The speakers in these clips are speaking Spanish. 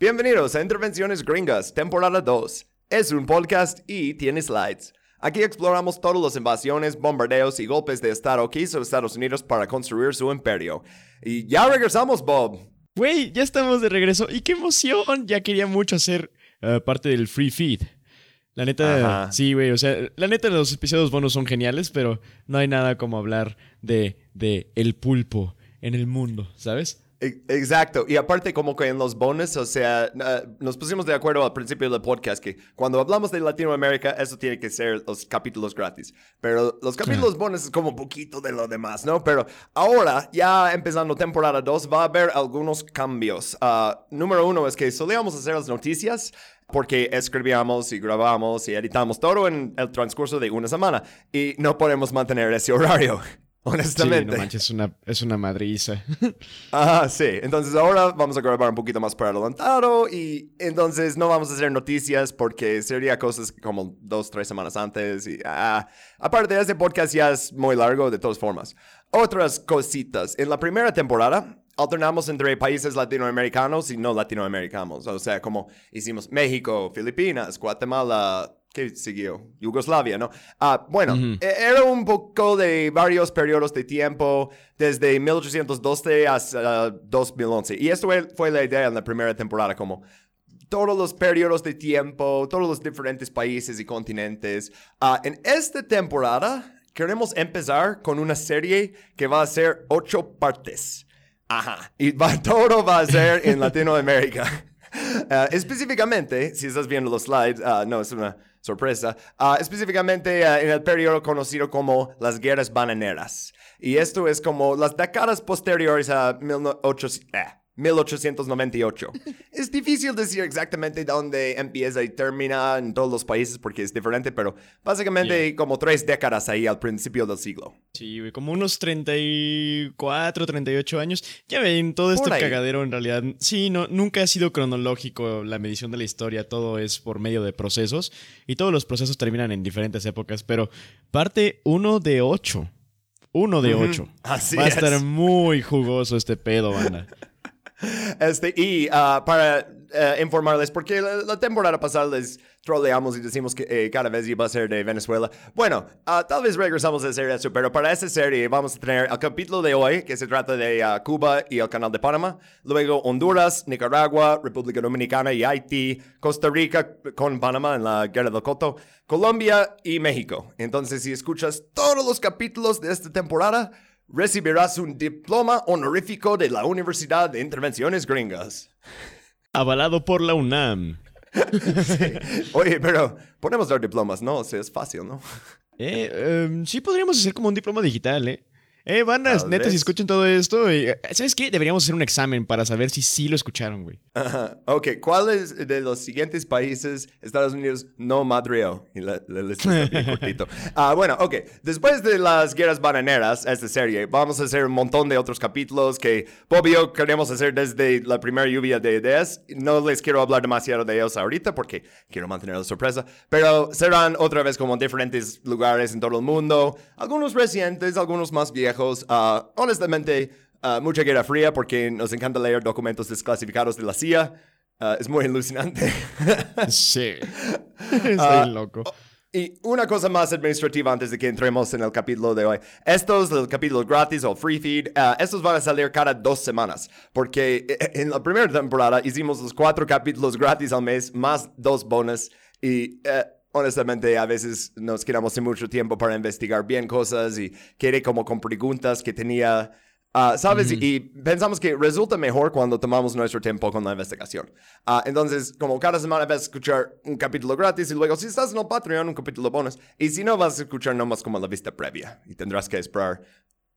Bienvenidos a Intervenciones Gringas, temporada 2. Es un podcast y tiene slides. Aquí exploramos todas las invasiones, bombardeos y golpes de Estado que hizo Estados Unidos para construir su imperio. Y ya regresamos, Bob. Güey, ya estamos de regreso. ¡Y qué emoción! Ya quería mucho hacer eh, parte del free feed. La neta, Ajá. sí, güey. O sea, la neta, los episodios bonos son geniales, pero no hay nada como hablar de, de el pulpo en el mundo, ¿sabes? E- Exacto, y aparte como que en los bonus, o sea, nos pusimos de acuerdo al principio del podcast que cuando hablamos de Latinoamérica, eso tiene que ser los capítulos gratis, pero los capítulos bonus es como un poquito de lo demás, ¿no? Pero ahora, ya empezando temporada 2, va a haber algunos cambios. Ah, número uno es que solíamos hacer las noticias porque escribíamos y grabamos y editamos todo en el transcurso de una semana y no podemos mantener ese horario. Sí, Honestamente. no manches, es una, es una madriza. Ajá, sí. Entonces ahora vamos a grabar un poquito más por adelantado y entonces no vamos a hacer noticias porque sería cosas como dos, tres semanas antes y ah, aparte este podcast ya es muy largo de todas formas. Otras cositas. En la primera temporada alternamos entre países latinoamericanos y no latinoamericanos. O sea, como hicimos México, Filipinas, Guatemala, ¿qué siguió? Yugoslavia, ¿no? Ah, bueno, e- era un poco de varios periodos de tiempo, desde 1812 hasta 2011. Y esto fue- la idea en la primera temporada, como todos los periodos de tiempo, todos los diferentes países y continentes. Ah, en esta temporada queremos empezar con una serie que va a ser ocho partes. Ajá. Y va, todo va a ser en Latinoamérica. Ah, específicamente, si estás viendo los slides, ah, no, es una sorpresa. Ah, específicamente ah, en el periodo conocido como las guerras bananeras. Y esto es como las décadas posteriores a 1800 eh, 1898. es difícil decir exactamente dónde empieza y termina en todos los países porque es diferente, pero básicamente como tres décadas ahí al principio del siglo. Sí, güey, como unos 34, 38 años. Ya ven, todo este ahí. cagadero en realidad. Sí, no, nunca ha sido cronológico la medición de la historia, todo es por medio de procesos y todos los procesos terminan en diferentes épocas, pero parte uno de 8. Uno de 8. Así Va a es. estar muy jugoso este pedo, banda. Este, y ah, para eh, informarles, porque la, temporada pasada les troleamos y decimos que eh, cada vez iba a ser de Venezuela. Bueno, ah, tal vez regresamos a hacer eso, pero para esta serie vamos a tener el capítulo de hoy, que se trata de ah, Cuba y el Canal de Panamá, luego Honduras, Nicaragua, República Dominicana y Haití, Costa Rica con Panamá en la Guerra del Coto, Colombia y México. Entonces, si escuchas todos los capítulos de esta temporada, recibirás un diploma honorífico de la Universidad de Intervenciones Gringas. Avalado por la UNAM. Oye, pero podemos dar diplomas, ¿no? O sea, es fácil, ¿no? Eh, em, sí podríamos hacer como un diploma digital, ¿eh? Eh, bandas, Tal neta, si vez. escuchan todo esto, eh, ¿sabes qué? Deberíamos hacer un examen para saber si sí lo escucharon, güey. Ajá. Ok, ¿cuáles de los siguientes países Estados Unidos no madreó? Y la, la lista está bien cortito. Ah, bueno, ok. Después de las guerras bananeras, esta serie, vamos a hacer un montón de otros capítulos que Bob y yo queremos hacer desde la primera lluvia de ideas. No les quiero hablar demasiado de ellos ahorita porque quiero mantener la sorpresa, pero serán otra vez como en diferentes lugares en todo el mundo. Algunos recientes, algunos más viejos. Ah, honestamente, ah, mucha guerra fría porque nos encanta leer documentos desclasificados de la CIA. Ah, es muy alucinante. Sí. Estoy loco. Y una cosa más administrativa antes de que entremos en el capítulo de hoy. Estos, el capítulo gratis o free feed, ah, estos van a salir cada dos semanas. Porque eh, en la primera temporada hicimos los cuatro capítulos gratis al mes, más dos bonus. Y eh, honestamente a veces nos quedamos sin mucho tiempo para investigar bien cosas y quedé como con preguntas que tenía... Ah, ¿Sabes? Y- Y pensamos que resulta mejor cuando tomamos nuestro tiempo con la investigación. Ah, entonces, como cada semana vas a escuchar un capítulo gratis y luego si estás en el Patreon, un capítulo bonus. Y si no, vas a escuchar nomás como la vista previa y tendrás que esperar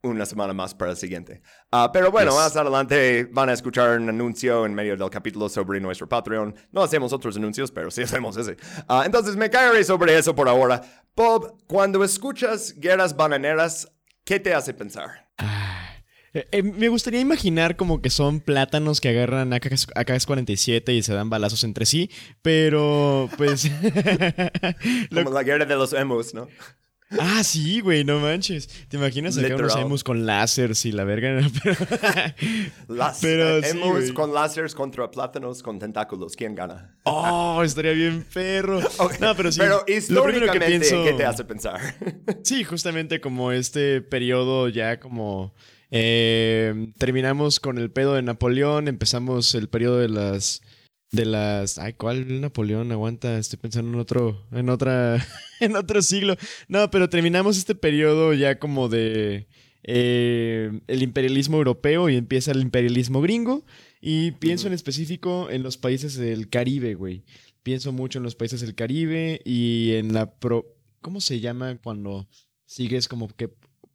una semana más para el siguiente. Ah, pero bueno, Yes. más adelante van a escuchar un anuncio en medio del capítulo sobre nuestro Patreon. No hacemos otros anuncios, pero sí hacemos ese. Ah, entonces me caeré sobre eso por ahora. Bob, cuando escuchas guerras bananeras, ¿qué te hace pensar? Eh, eh, me gustaría imaginar como que son plátanos que agarran AK-47 y se dan balazos entre sí, pero pues... Como la guerra de los emos, ¿no? Ah, sí, güey, no manches. ¿Te imaginas acá unos emus con láseres y la verga? Pero, Las, Pero eh, sí, güey. con láseres contra plátanos con tentáculos. ¿Quién gana? Oh, estaría bien perro. No, pero sí. Pero lo primero que históricamente, pienso. ¿qué te hace pensar? Sí, justamente como este periodo ya como eh, terminamos con el pedo de Napoleón, empezamos el periodo de las de las ay, ¿cuál Napoleón? Aguanta, estoy pensando en otro en otra en otro siglo. No, pero terminamos este periodo ya como de eh, el imperialismo europeo y empieza el imperialismo gringo y pienso en específico en los países del Caribe, güey. Pienso mucho en los países del Caribe y en la pro ¿cómo se llama cuando sigues como que,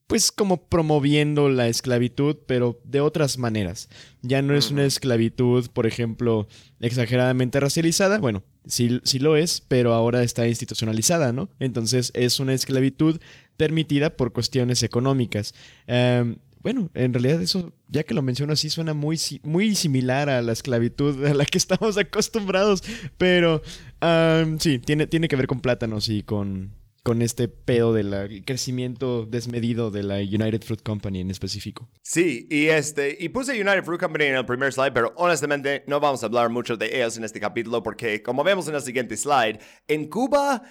pues como promoviendo la esclavitud, pero de otras maneras. Ya no es una esclavitud, por ejemplo, exageradamente racializada, bueno, sí, sí lo es, pero ahora está institucionalizada, ¿no? Entonces es una esclavitud permitida por cuestiones económicas. Em, bueno, en realidad eso, ya que lo menciono así, suena muy, muy similar a la esclavitud a la que estamos acostumbrados, pero am, sí, tiene, tiene que ver con plátanos y con, con este pedo del crecimiento desmedido de la United Fruit Company en específico. Sí, y este, y puse United Fruit Company en el primer slide, pero honestamente no vamos a hablar mucho de ellos en este capítulo porque, como vemos en el siguiente slide, en Cuba,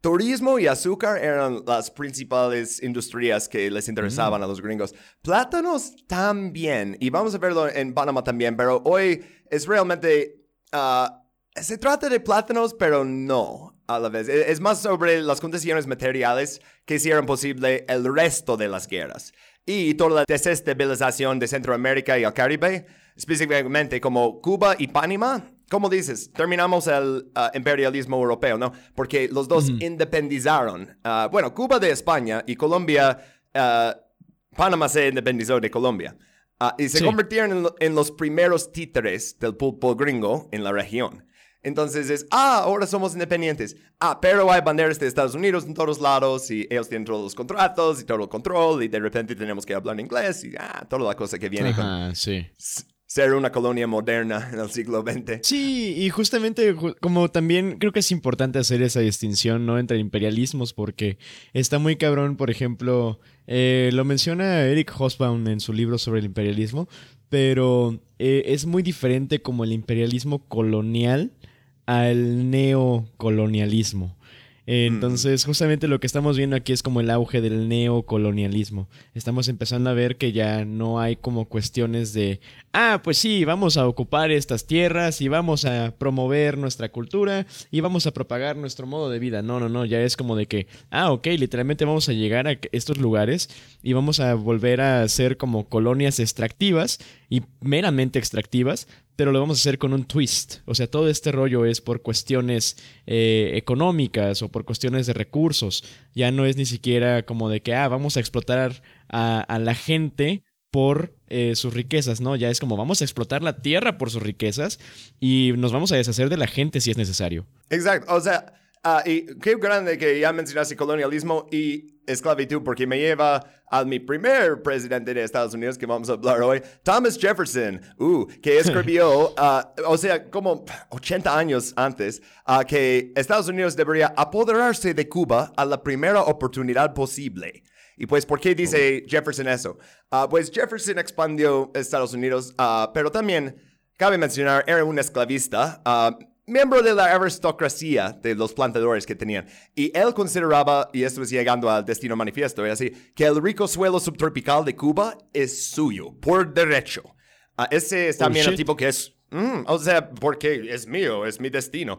turismo y azúcar eran las principales industrias que les interesaban a los gringos. Plátanos también, y vamos a verlo en Panamá también, pero hoy es realmente, ah, se trata de plátanos, pero no a la vez. E- Es más sobre las condiciones materiales que hicieron posible el resto de las guerras y toda la desestabilización de Centroamérica y el Caribe, específicamente como Cuba y Panamá. Como dices, terminamos el ah, imperialismo europeo, ¿no? Porque los dos independizaron. Ah, bueno, Cuba de España y Colombia, ah, Panamá se independizó de Colombia. Ah, y se Sí. convirtieron en, lo- en los primeros títeres del pulpo gringo en la región. Entonces es, ah, ahora somos independientes. Ah, pero hay banderas de Estados Unidos en todos lados y ellos tienen todos los contratos y todo el control y de repente tenemos que hablar inglés y ah, toda la cosa que viene con sí. ser una colonia moderna en el siglo XX. Sí, y justamente ju- como también creo que es importante hacer esa distinción, ¿no? Entre imperialismos, porque está muy cabrón, por ejemplo, eh, lo menciona Eric Hobsbawm en su libro sobre el imperialismo, pero eh, es muy diferente como el imperialismo colonial al neocolonialismo. Entonces, justamente lo que estamos viendo aquí es como el auge del neocolonialismo. Estamos empezando a ver que ya no hay como cuestiones de, ah, pues sí, vamos a ocupar estas tierras y vamos a promover nuestra cultura y vamos a propagar nuestro modo de vida. No, no, no, ya es como de que, ah, ok, literalmente vamos a llegar a estos lugares y vamos a volver a ser como colonias extractivas y meramente extractivas, pero lo vamos a hacer con un twist. O sea, todo este rollo es por cuestiones eh, económicas o por cuestiones de recursos. Ya no es ni siquiera como de que, ah, vamos a explotar a, la gente por eh, sus riquezas, ¿no? Ya es como vamos a explotar la tierra por sus riquezas y nos vamos a deshacer de la gente si es necesario. Exacto, o sea, ah, y qué grande que ya mencionaste colonialismo y esclavitud, porque me lleva a mi primer presidente de Estados Unidos que vamos a hablar hoy, Thomas Jefferson, uh, que escribió, ah, o sea, como 80 años antes, ah, que Estados Unidos debería apoderarse de Cuba a la primera oportunidad posible. Y pues, ¿por qué dice Jefferson eso? Ah, pues Jefferson expandió Estados Unidos, ah, pero también, cabe mencionar, era un esclavista, ah, miembro de la aristocracia de los plantadores que tenían. Y él consideraba, y esto es llegando al destino manifiesto, es así, que el rico suelo subtropical de Cuba es suyo, por derecho. Ah, ese es Oh, también el shit. tipo que es... mm, o sea, porque es mío, es mi destino.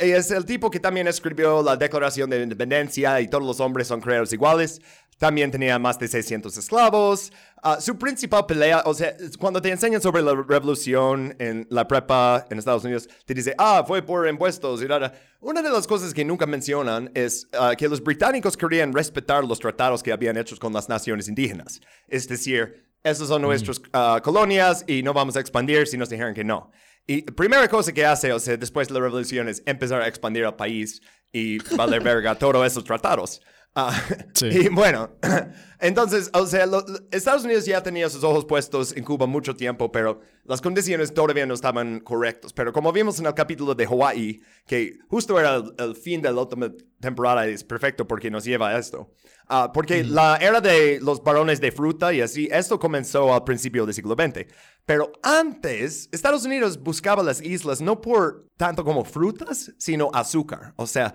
Y es el tipo que también escribió la Declaración de Independencia y todos los hombres son creados iguales. También tenía más de 600 esclavos. Ah, su principal pelea, o sea, cuando te enseñan sobre la revolución en la prepa en Estados Unidos, te dice, ah, fue por impuestos y nada. Una de las cosas que nunca mencionan es ah, que los británicos querían respetar los tratados que habían hechos con las naciones indígenas. Es decir, esas son nuestras ah, colonias y no vamos a expandir si nos dijeron que no. Y primera cosa que hace, o sea, después de la revolución es empezar a expandir el país y valer verga todos esos tratados. Ah, y bueno, entonces, o sea, Estados Unidos ya tenía sus ojos puestos en Cuba mucho tiempo, pero las condiciones todavía no estaban correctas. Pero como vimos en el capítulo de Hawaii, que justo era el, fin de la última temporada, es perfecto porque nos lleva a esto. Ah, porque la era de los varones de fruta y así, esto comenzó al principio del siglo XX. Pero antes, Estados Unidos buscaba las islas no por tanto como frutas, sino azúcar. O sea,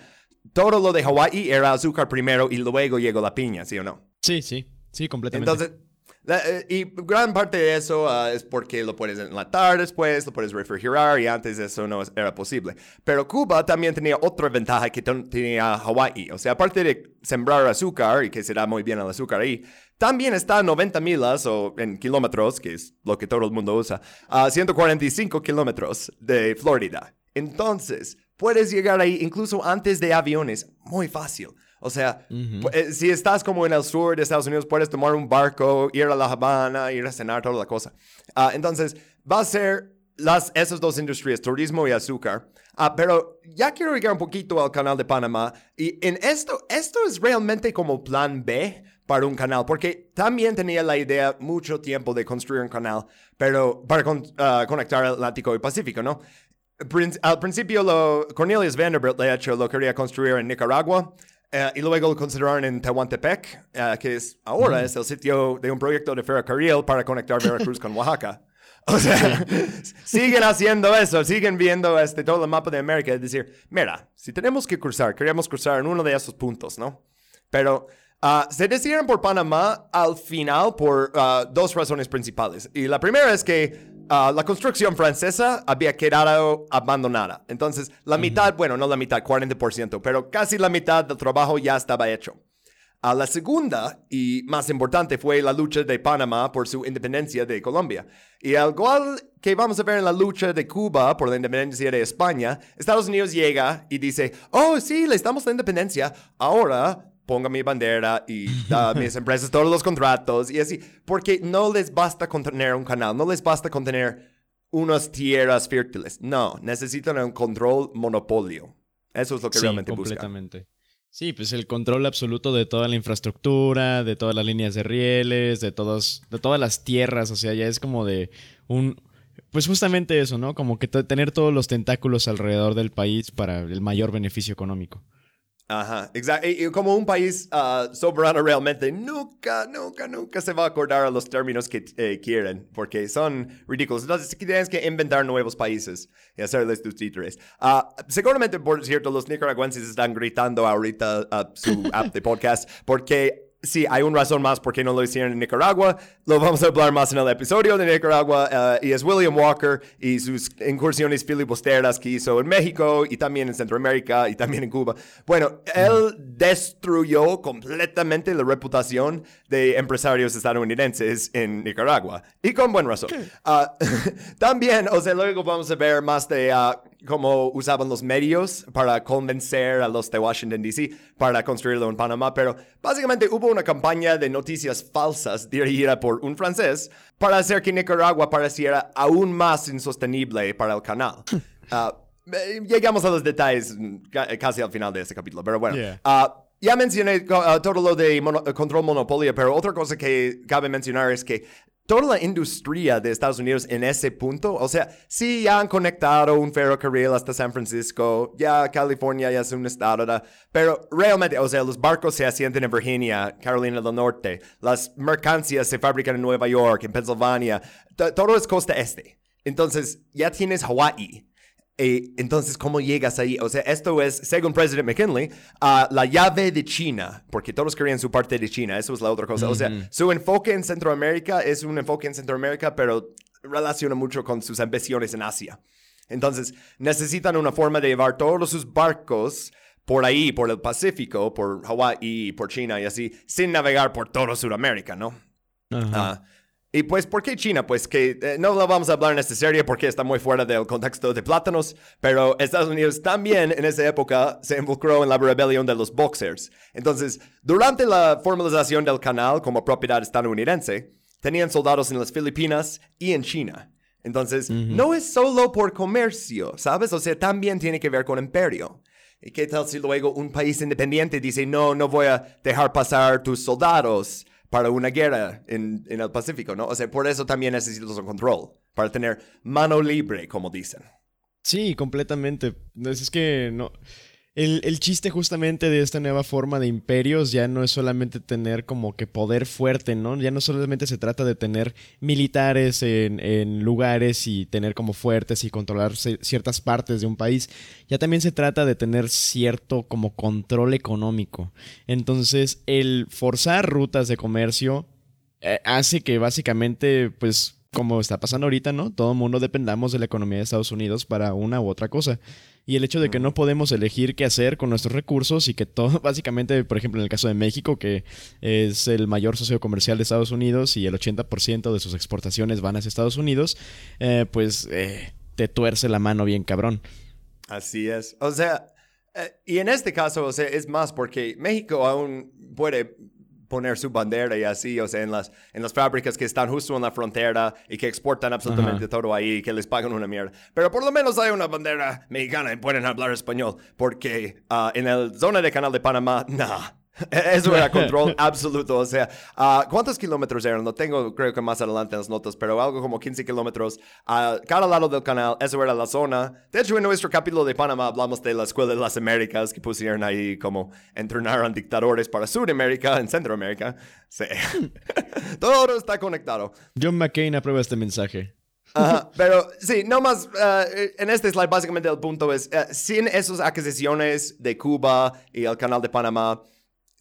todo lo de Hawái era azúcar primero y luego llegó la piña, ¿sí o no? Sí, sí, sí, completamente. Entonces, eh, y gran parte de eso ah, es porque lo puedes enlatar después, lo puedes refrigerar y antes eso no era posible. Pero Cuba también tenía otra ventaja que tenía Hawái. O sea, aparte de sembrar azúcar y que se da muy bien el azúcar ahí, también está a 90 milas o en kilómetros, que es lo que todo el mundo usa, a 145 kilómetros de Florida. Entonces, puedes llegar ahí incluso antes de aviones, muy fácil. O sea, eh, si estás como en el sur de Estados Unidos, puedes tomar un barco, ir a La Habana, ir a cenar, toda la cosa. Ah, entonces, va a ser las, esas dos industrias, turismo y azúcar. Ah, pero ya quiero llegar un poquito al canal de Panamá. Y en esto, esto es realmente como plan B para un canal, porque también tenía la idea mucho tiempo de construir un canal, pero para ah, conectar el Atlántico y Pacífico, ¿no? Al principio lo, Cornelius Vanderbilt, de hecho, lo quería construir en Nicaragua eh, y luego lo consideraron en Tehuantepec, eh, que es ahora es el sitio de un proyecto de ferrocarril para conectar Veracruz con Oaxaca. O sea, siguen haciendo eso, siguen viendo este, todo el mapa de América y decir, mira, si tenemos que cruzar, queríamos cruzar en uno de esos puntos, ¿no? Pero uh, se decidieron por Panamá al final por uh, dos razones principales. Y la primera es que Ah, la construcción francesa había quedado abandonada. Entonces, la mitad, bueno, no la mitad, 40%, pero casi la mitad del trabajo ya estaba hecho. A la segunda y más importante fue la lucha de Panamá por su independencia de Colombia. Y al igual que vamos a ver en la lucha de Cuba por la independencia de España, Estados Unidos llega y dice, oh sí, le damos la independencia, ahora ponga mi bandera y da a mis empresas todos los contratos y así, porque no les basta con tener un canal, no les basta con tener unas tierras fértiles, no, necesitan un control monopolio. Eso es lo que realmente completamente. Sí, pues el control absoluto de toda la infraestructura, de todas las líneas de rieles, de todos, de todas las tierras, o sea, ya es como de un, pues justamente eso, ¿no? Como que tener todos los tentáculos alrededor del país para el mayor beneficio económico. Ajá, exacto. Y, como un país uh, soberano realmente nunca, nunca, nunca se va a acordar a los términos que eh, quieren, porque son ridículos. Entonces tienes que inventar nuevos países y hacerles tus títulos. Uh, seguramente, por cierto, los nicaragüenses están gritando ahorita a su app de podcast porque sí, hay una razón más por qué no lo hicieron en Nicaragua. Lo vamos a hablar más en el episodio de Nicaragua. Eh, y es William Walker y sus incursiones filibusteras que hizo en México y también en Centroamérica y también en Cuba. Bueno, él destruyó completamente la reputación de empresarios estadounidenses en Nicaragua. Y con buena razón. Ah, también, o sea, luego vamos a ver más de... Ah, cómo usaban los medios para convencer a los de Washington, D.C. para construirlo en Panamá, pero básicamente hubo una campaña de noticias falsas dirigida por un francés para hacer que Nicaragua pareciera aún más insostenible para el canal. Eh, llegamos a los detalles casi al final de este capítulo, pero bueno. Ah, ya mencioné ah, todo lo de control monopolio, pero otra cosa que cabe mencionar es que toda la industria de Estados Unidos en ese punto, o sea, sí ya han conectado un ferrocarril hasta San Francisco, ya California ya es un estado, pero realmente, o sea, los barcos se asientan en Virginia, Carolina del Norte, las mercancías se fabrican en Nueva York, en Pennsylvania, todo es costa este. Entonces, ya tienes Hawaii. Eh, entonces, ¿cómo llegas ahí? O sea, esto es, según President McKinley, uh, la llave de China, porque todos querían su parte de China, eso es la otra cosa. O sea, su enfoque en Centroamérica es un enfoque en Centroamérica, pero relaciona mucho con sus ambiciones en Asia. Entonces, necesitan una forma de llevar todos sus barcos por ahí, por el Pacífico, por Hawái, por China y así, sin navegar por toda Sudamérica, ¿no? Uh y pues, ¿por qué China? Pues que eh, no lo vamos a hablar en esta serie porque está muy fuera del contexto de plátanos, pero Estados Unidos también en esa época se involucró en la rebelión de los Boxers. Entonces, durante la formalización del canal como propiedad estadounidense, tenían soldados en las Filipinas y en China. Entonces, no es solo por comercio, ¿sabes? O sea, también tiene que ver con imperio. ¿Y qué tal si luego un país independiente dice, no, no voy a dejar pasar tus soldados para una guerra en, en el Pacífico, ¿no? O sea, por eso también necesitas un control, para tener mano libre, como dicen. Sí, completamente. Es que no. El, chiste justamente de esta nueva forma de imperios ya no es solamente tener como que poder fuerte, ¿no? Ya no solamente se trata de tener militares en, lugares y tener como fuertes y controlar ciertas partes de un país, ya también se trata de tener cierto como control económico. Entonces, el forzar rutas de comercio eh, hace que básicamente, pues, como está pasando ahorita, ¿no? Todo el mundo dependamos de la economía de Estados Unidos para una u otra cosa y el hecho de que no podemos elegir qué hacer con nuestros recursos y que todo, básicamente, por ejemplo, en el caso de México, que es el mayor socio comercial de Estados Unidos y el 80% de sus exportaciones van hacia Estados Unidos, eh, pues eh, te tuerce la mano bien cabrón. Así es. O sea, eh, y en este caso, o sea, es más porque México aún puede poner su bandera y así, o sea, en las, en las fábricas que están justo en la frontera y que exportan absolutamente todo ahí y que les pagan una mierda. Pero por lo menos hay una bandera mexicana y pueden hablar español, porque uh, en la zona de Canal de Panamá, no. Eso era control absoluto. O sea, uh, ¿cuántos kilómetros eran? No tengo, creo que más adelante en las notas, pero algo como 15 kilómetros a cada lado del canal. Eso era la zona. De hecho, en nuestro capítulo de Panamá hablamos de la Escuela de las Américas que pusieron ahí como entrenaron dictadores para Sudamérica, en Centroamérica. Sí. Todo está conectado. John McCain aprueba este mensaje. pero sí, no más, uh, en este slide básicamente el punto es, uh, sin esas adquisiciones de Cuba y el canal de Panamá,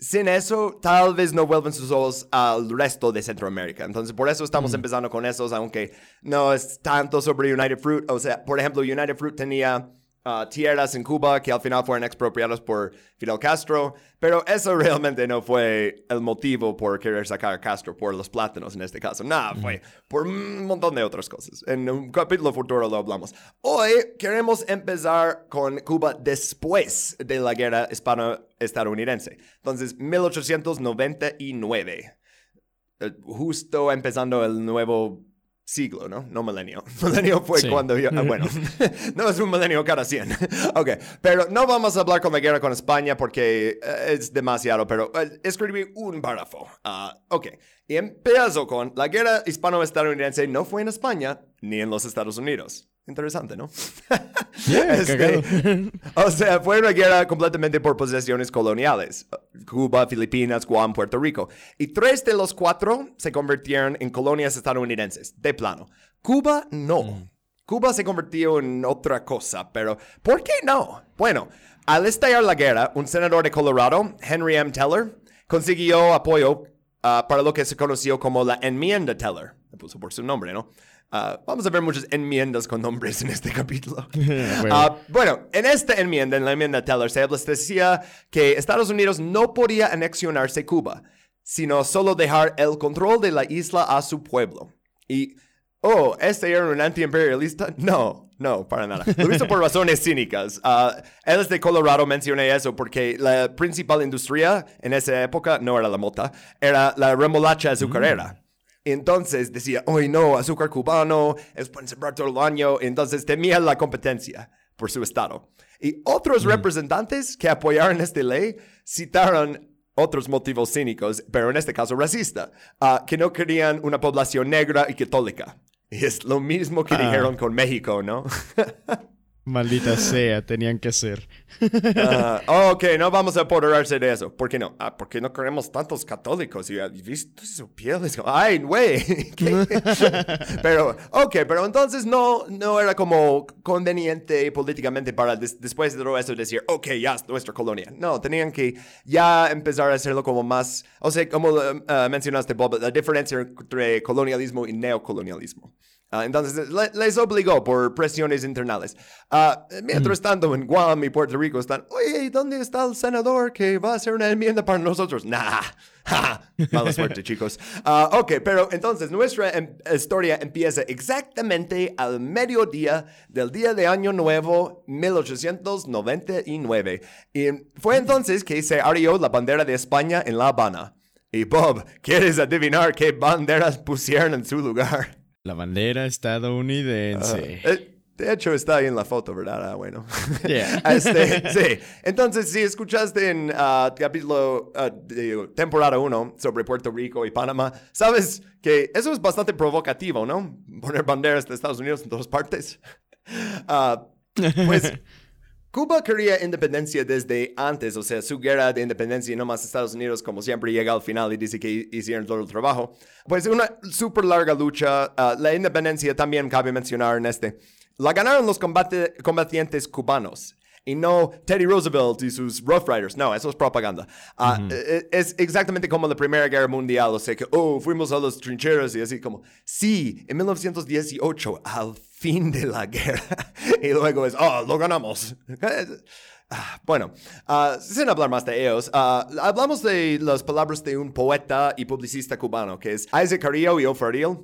sin eso, tal vez no vuelven sus ojos al resto de Centroamérica. Entonces, por eso estamos mm. empezando con esos, aunque no es tanto sobre United Fruit. O sea, por ejemplo, United Fruit tenía uh, tierras en Cuba que al final fueron expropiadas por Fidel Castro, pero eso realmente no fue el motivo por querer sacar a Castro por los plátanos en este caso. Nada, fue por un montón de otras cosas. En un capítulo futuro lo hablamos. Hoy queremos empezar con Cuba después de la guerra hispano-estadounidense. Entonces, 1899. Eh, justo empezando el nuevo siglo, ¿no? No milenio. Milenio fue cuando yo... Ah, bueno, no es un milenio cada 100. ok, pero no vamos a hablar con la guerra con España porque eh, es demasiado, pero eh, escribí un párrafo. Ah, ok, y empiezo con la guerra hispano-estadounidense no fue en España ni en los Estados Unidos. Interesante, ¿no? Este, o sea, fue una guerra completamente por posesiones coloniales. Cuba, Filipinas, Guam, Puerto Rico. Y tres de los cuatro se convirtieron en colonias estadounidenses, de plano. Cuba no. Mm. Cuba se convirtió en otra cosa, pero ¿por qué no? Bueno, al estallar la guerra, un senador de Colorado, Henry M. Teller, consiguió apoyo ah, para lo que se conoció como la enmienda Teller. Me puso por su nombre, ¿no? Ah, vamos a ver muchas enmiendas con nombres en este capítulo. Ah, bueno. en esta enmienda, en la enmienda Teller, se decía que Estados Unidos no podía anexionarse Cuba, sino solo dejar el control de la isla a su pueblo. Y, oh, ¿este era un antiimperialista? No, no, para nada. Lo hizo por razones cínicas. Uh, él es de Colorado, mencioné eso, porque la principal industria en esa época no era la mota, era la remolacha azucarera. Mm. Entonces decía, hoy no, azúcar cubano, es pueden sembrar todo el año. Entonces temía la competencia por su estado. Y otros representantes que apoyaron esta ley citaron otros motivos cínicos, pero en este caso racista, uh, que no querían una población negra y católica. Y es lo mismo que ah. dijeron con México, ¿no? Maldita sea, tenían que ser. uh, ok, no vamos a apoderarse de eso. ¿Por qué no? Ah, porque no queremos tantos católicos. Y visto su piel. Ay, güey. pero, ok, pero entonces no, no era como conveniente políticamente para después de todo eso decir, ok, ya es nuestra colonia. No, tenían que ya empezar a hacerlo como más, o sea, como uh, mencionaste, Bob, la diferencia entre colonialismo y neocolonialismo. Ah, entonces les obligó por presiones internales. Uh, mientras tanto, en Guam y Puerto Rico están, oye, ¿dónde está el senador que va a hacer una enmienda para nosotros? Nah, mala suerte, chicos. Uh, ok, pero entonces nuestra em, historia empieza exactamente al mediodía del día de Año Nuevo 1899. Y fue entonces que se arrió la bandera de España en La Habana. Y Bob, ¿quieres adivinar qué banderas pusieron en su lugar? La bandera estadounidense. Eh, De hecho, está ahí en la foto, ¿verdad? Ah, bueno. Yeah. Este, sí. Entonces, si escuchaste en ah, capítulo, ah, digo, temporada 1 sobre Puerto Rico y Panamá, sabes que eso es bastante provocativo, ¿no? Poner banderas de Estados Unidos en todas partes. Pues Cuba quería independencia desde antes, o sea, su guerra de independencia y no más Estados Unidos, como siempre, llega al final y dice que hicieron todo el trabajo. Pues una súper larga lucha. ah, la independencia también cabe mencionar en este. La ganaron los combatientes cubanos. Y no Teddy Roosevelt y sus Rough Riders. No, eso es propaganda. Ah, eh, Es exactamente como la Primera Guerra Mundial. O sea que, oh, fuimos a las trincheras y así como, sí, en 1918, al fin de la guerra. y luego es, oh, lo ganamos. Ah, Bueno, ah, sin hablar más de ellos, hablamos de las palabras de un poeta y publicista cubano, que es Isaac Carrillo y O'Farrill.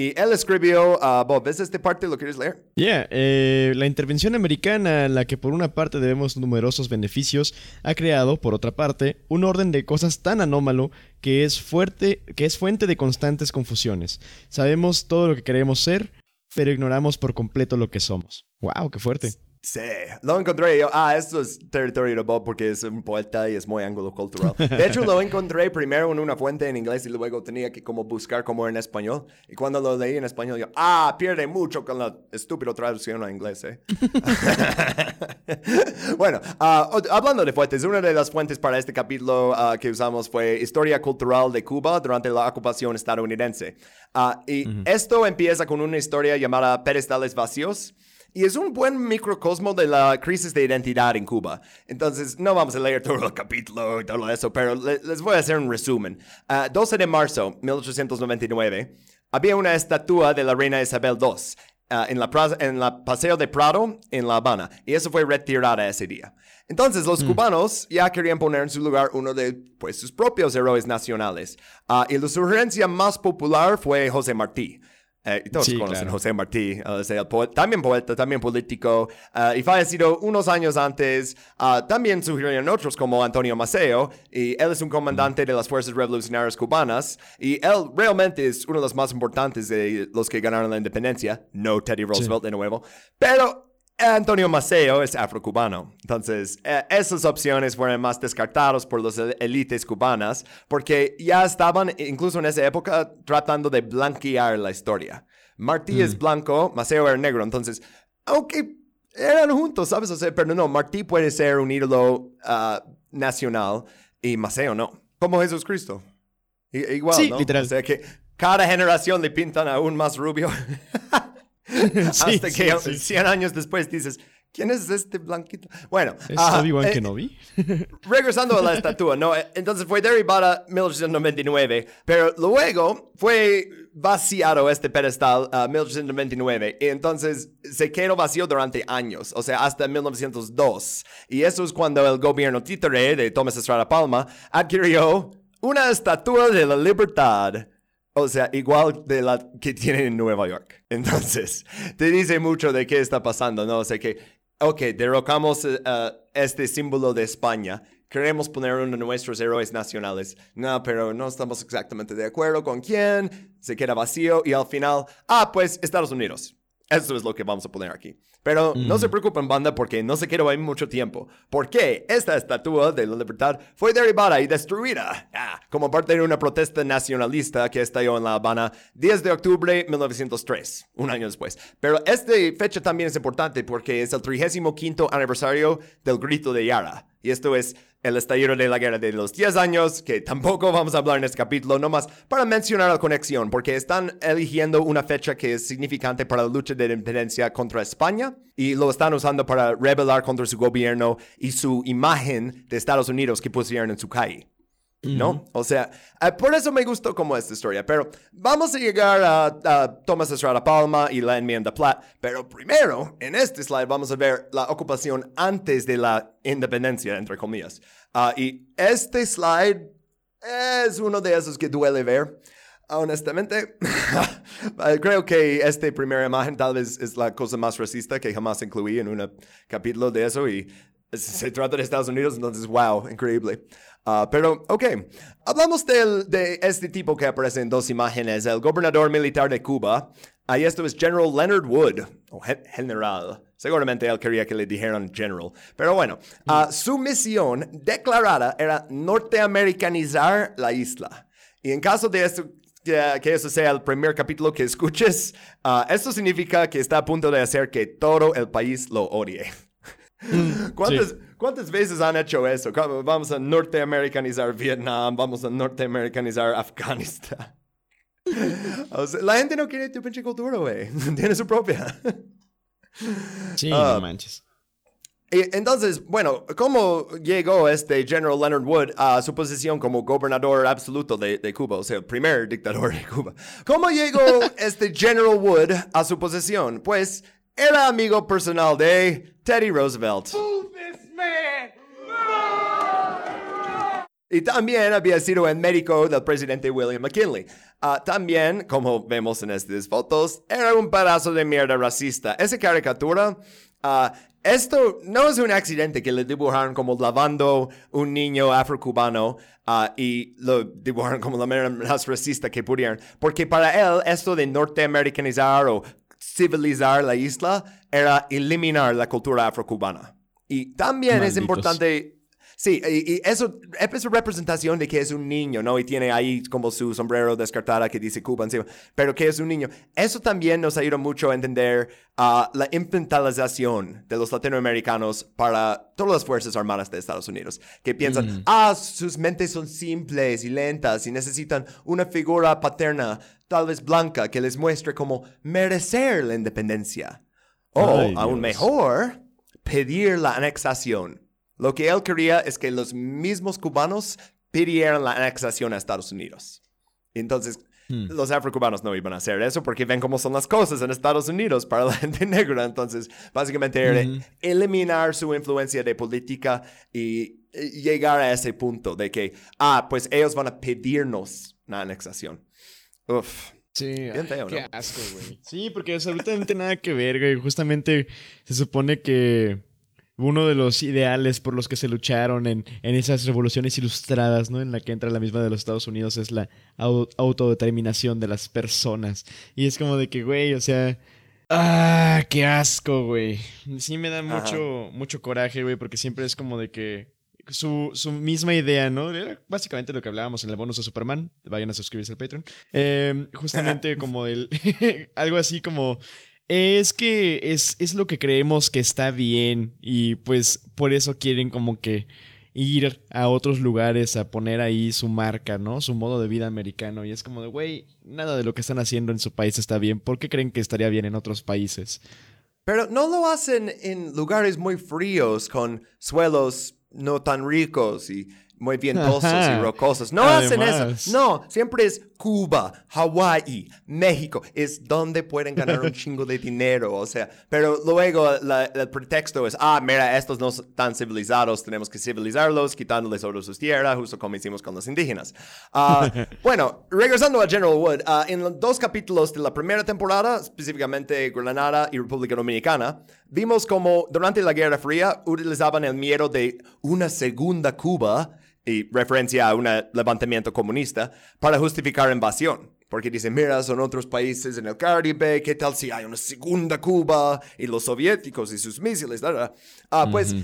Y él escribió, ah, Bob, ¿ves esta parte? ¿Lo quieres leer? Yeah, eh, la intervención americana, en la que por una parte debemos numerosos beneficios, ha creado, por otra parte, un orden de cosas tan anómalo que es fuerte, que es fuente de constantes confusiones. Sabemos todo lo que queremos ser, pero ignoramos por completo lo que somos. Wow, qué fuerte. Sí, lo encontré yo. Ah, esto es territorio de Bob porque es un poeta y es muy anglo-cultural. De hecho, lo encontré primero en una fuente en inglés y luego tenía que como buscar como en español. Y cuando lo leí en español, yo, ah, pierde mucho con la estúpida traducción a inglés, ¿eh? bueno, o- hablando de fuentes, una de las fuentes para este capítulo ah, que usamos fue Historia Cultural de Cuba durante la ocupación estadounidense. Ah, y esto empieza con una historia llamada Pedestales Vacíos. Y es un buen microcosmo de la crisis de identidad en Cuba. Entonces, no vamos a leer todo el capítulo y todo eso, pero le- les voy a hacer un resumen. Ah, 12 de marzo, 1899, había una estatua de la reina Isabel II ah, en, la en la Paseo de Prado, en La Habana, y eso fue retirada ese día. Entonces, los cubanos ya querían poner en su lugar uno de pues, sus propios héroes nacionales. Ah, y la sugerencia más popular fue José Martí. Eh, todos Sí, conocen claro. José Martí, el también poeta, también político, ah, y fallecido unos años antes. Ah, también sugirieron otros como Antonio Maceo, y él es un comandante de las Fuerzas Revolucionarias Cubanas, y él realmente es uno de los más importantes de los que ganaron la independencia, no Teddy Roosevelt de nuevo, pero Antonio Maceo es afrocubano. Entonces, eh, esas opciones fueron más descartadas por las élites cubanas porque ya estaban, incluso en esa época, tratando de blanquear la historia. Martí es blanco, Maceo era negro. Entonces, aunque eran juntos, ¿sabes? O sea, pero no, Martí puede ser un ídolo ah, nacional y Maceo no. Como Jesucristo. I- igual, Sí, ¿no? literal. O sea que cada generación le pintan aún más rubio. Sí, Hasta que sí. 100 años después dices, ¿quién es este blanquito? Bueno, ¿Es Obi-Wan eh, Kenobi? regresando a la estatua, ¿no? Eh, Entonces fue derribada en 1899, pero luego fue vaciado este pedestal a 1899 y entonces se quedó vacío durante años, o sea, hasta 1902. Y eso es cuando el gobierno títere de Thomas Estrada Palma adquirió una estatua de la libertad. O sea, igual de la que tienen en Nueva York. Entonces, te dice mucho de qué está pasando, ¿no? O sea que, ok, derrocamos eh, este símbolo de España. Queremos poner uno de nuestros héroes nacionales. No, pero no estamos exactamente de acuerdo con quién. Se queda vacío y al final, ah, pues Estados Unidos. Eso es lo que vamos a poner aquí. Pero no se preocupen, banda, porque no se quedó ahí mucho tiempo. Porque esta estatua de la libertad fue derribada y destruida ah, como parte de una protesta nacionalista que estalló en La Habana 10 de octubre de 1903, un año después. Pero esta fecha también es importante porque es el 35 aniversario del grito de Yara. Y esto es el estallido de la guerra de los 10 años, que tampoco vamos a hablar en este capítulo, nomás para mencionar la conexión, porque están eligiendo una fecha que es significante para la lucha de independencia contra España y lo están usando para rebelar contra su gobierno y su imagen de Estados Unidos que pusieron en su calle. ¿No? O sea, eh, por eso me gustó como esta historia. Pero vamos a llegar a, a Thomas Estrada Palma y la enmienda Platt. Pero primero, en este slide vamos a ver la ocupación antes de la independencia, entre comillas. Ah, y este slide es uno de esos que duele ver. Honestamente, creo que esta primera imagen tal vez es la cosa más racista que jamás incluí en un capítulo de eso y se trata de Estados Unidos, entonces, wow, increíble. Ah, pero, ok, hablamos del- de este tipo que aparece en dos imágenes, el gobernador militar de Cuba, Ahí esto es General Leonard Wood, o general. Seguramente él quería que le dijeran general. Pero bueno, uh, su misión declarada era norteamericanizar la isla. Y en caso de esto, que, que, eso sea el primer capítulo que escuches, uh, esto significa que está a punto de hacer que todo el país lo odie. Mm, ¿Cuántas, sí. ¿Cuántas veces han hecho eso? Vamos a norteamericanizar Vietnam, vamos a norteamericanizar Afganistán. O sea, la gente no quiere tu pinche cultura, güey. Tiene su propia. Sí, uh, no manches. Entonces, bueno, ¿cómo llegó este General Leonard Wood a su posición como gobernador absoluto de, de, Cuba, o sea, el primer dictador de Cuba? ¿Cómo llegó este General Wood a su posición? Pues era amigo personal de Teddy Roosevelt. Y también había sido el médico del presidente William McKinley. Uh, también, como vemos en estas fotos, era un pedazo de mierda racista. Esa caricatura, uh, esto no es un accidente que le dibujaron como lavando un niño afrocubano uh, y lo dibujaron como la manera más racista que pudieran. Porque para él, esto de norteamericanizar o civilizar la isla era eliminar la cultura afrocubana. Y también Malditos. es importante Sí, y, eso es representación de que es un niño, ¿no? Y tiene ahí como su sombrero descartada que dice Cuba encima, pero que es un niño. Eso también nos ayuda mucho a entender uh, la infantilización de los latinoamericanos para todas las Fuerzas Armadas de Estados Unidos, que piensan, mm. ah, sus mentes son simples y lentas y necesitan una figura paterna, tal vez blanca, que les muestre cómo merecer la independencia. O, Ay, aún mejor, pedir la anexación. Lo que él quería es que los mismos cubanos pidieran la anexación a Estados Unidos. Entonces, hmm. los afrocubanos no iban a hacer eso porque ven cómo son las cosas en Estados Unidos para la gente negra. Entonces, básicamente era eliminar su influencia de política y llegar a ese punto de que, ah, pues ellos van a pedirnos la anexación. Uf. Sí, Bien feo, qué asco, güey. Sí, porque absolutamente nada que ver, güey. Justamente se supone que uno de los ideales por los que se lucharon en, en, esas revoluciones ilustradas, ¿no? En la que entra la misma de los Estados Unidos es la autodeterminación de las personas. Y es como de que, güey, o sea... ¡Ah! ¡Qué asco, güey! Sí me da mucho, mucho coraje, güey, porque siempre es como de que... Su, su, misma idea, ¿no? Era básicamente lo que hablábamos en el bonus de Superman. Vayan a suscribirse al Patreon. Eh, justamente como el... algo así como es que es, es lo que creemos que está bien y pues por eso quieren como que ir a otros lugares a poner ahí su marca, ¿no? Su modo de vida americano. Y es como de, güey, nada de lo que están haciendo en su país está bien. ¿Por qué creen que estaría bien en otros países? Pero no lo hacen en lugares muy fríos con suelos no tan ricos y muy vientosos y rocosos. No hacen eso. No, siempre es Cuba, Hawái, México. Es donde pueden ganar un chingo de dinero. O sea, pero luego el pretexto es, ah, mira, estos no están civilizados, tenemos que civilizarlos, quitándoles oro sus tierras, justo como hicimos con los indígenas. Uh, bueno, regresando a General Wood, uh, en los dos capítulos de la primera temporada, específicamente Granada y República Dominicana, vimos como durante la Guerra Fría utilizaban el miedo de una segunda Cuba y referencia a un levantamiento comunista, para justificar invasión. Porque dicen, mira, son otros países en el Caribe, ¿qué tal si hay una segunda Cuba y los soviéticos y sus misiles? Ah, pues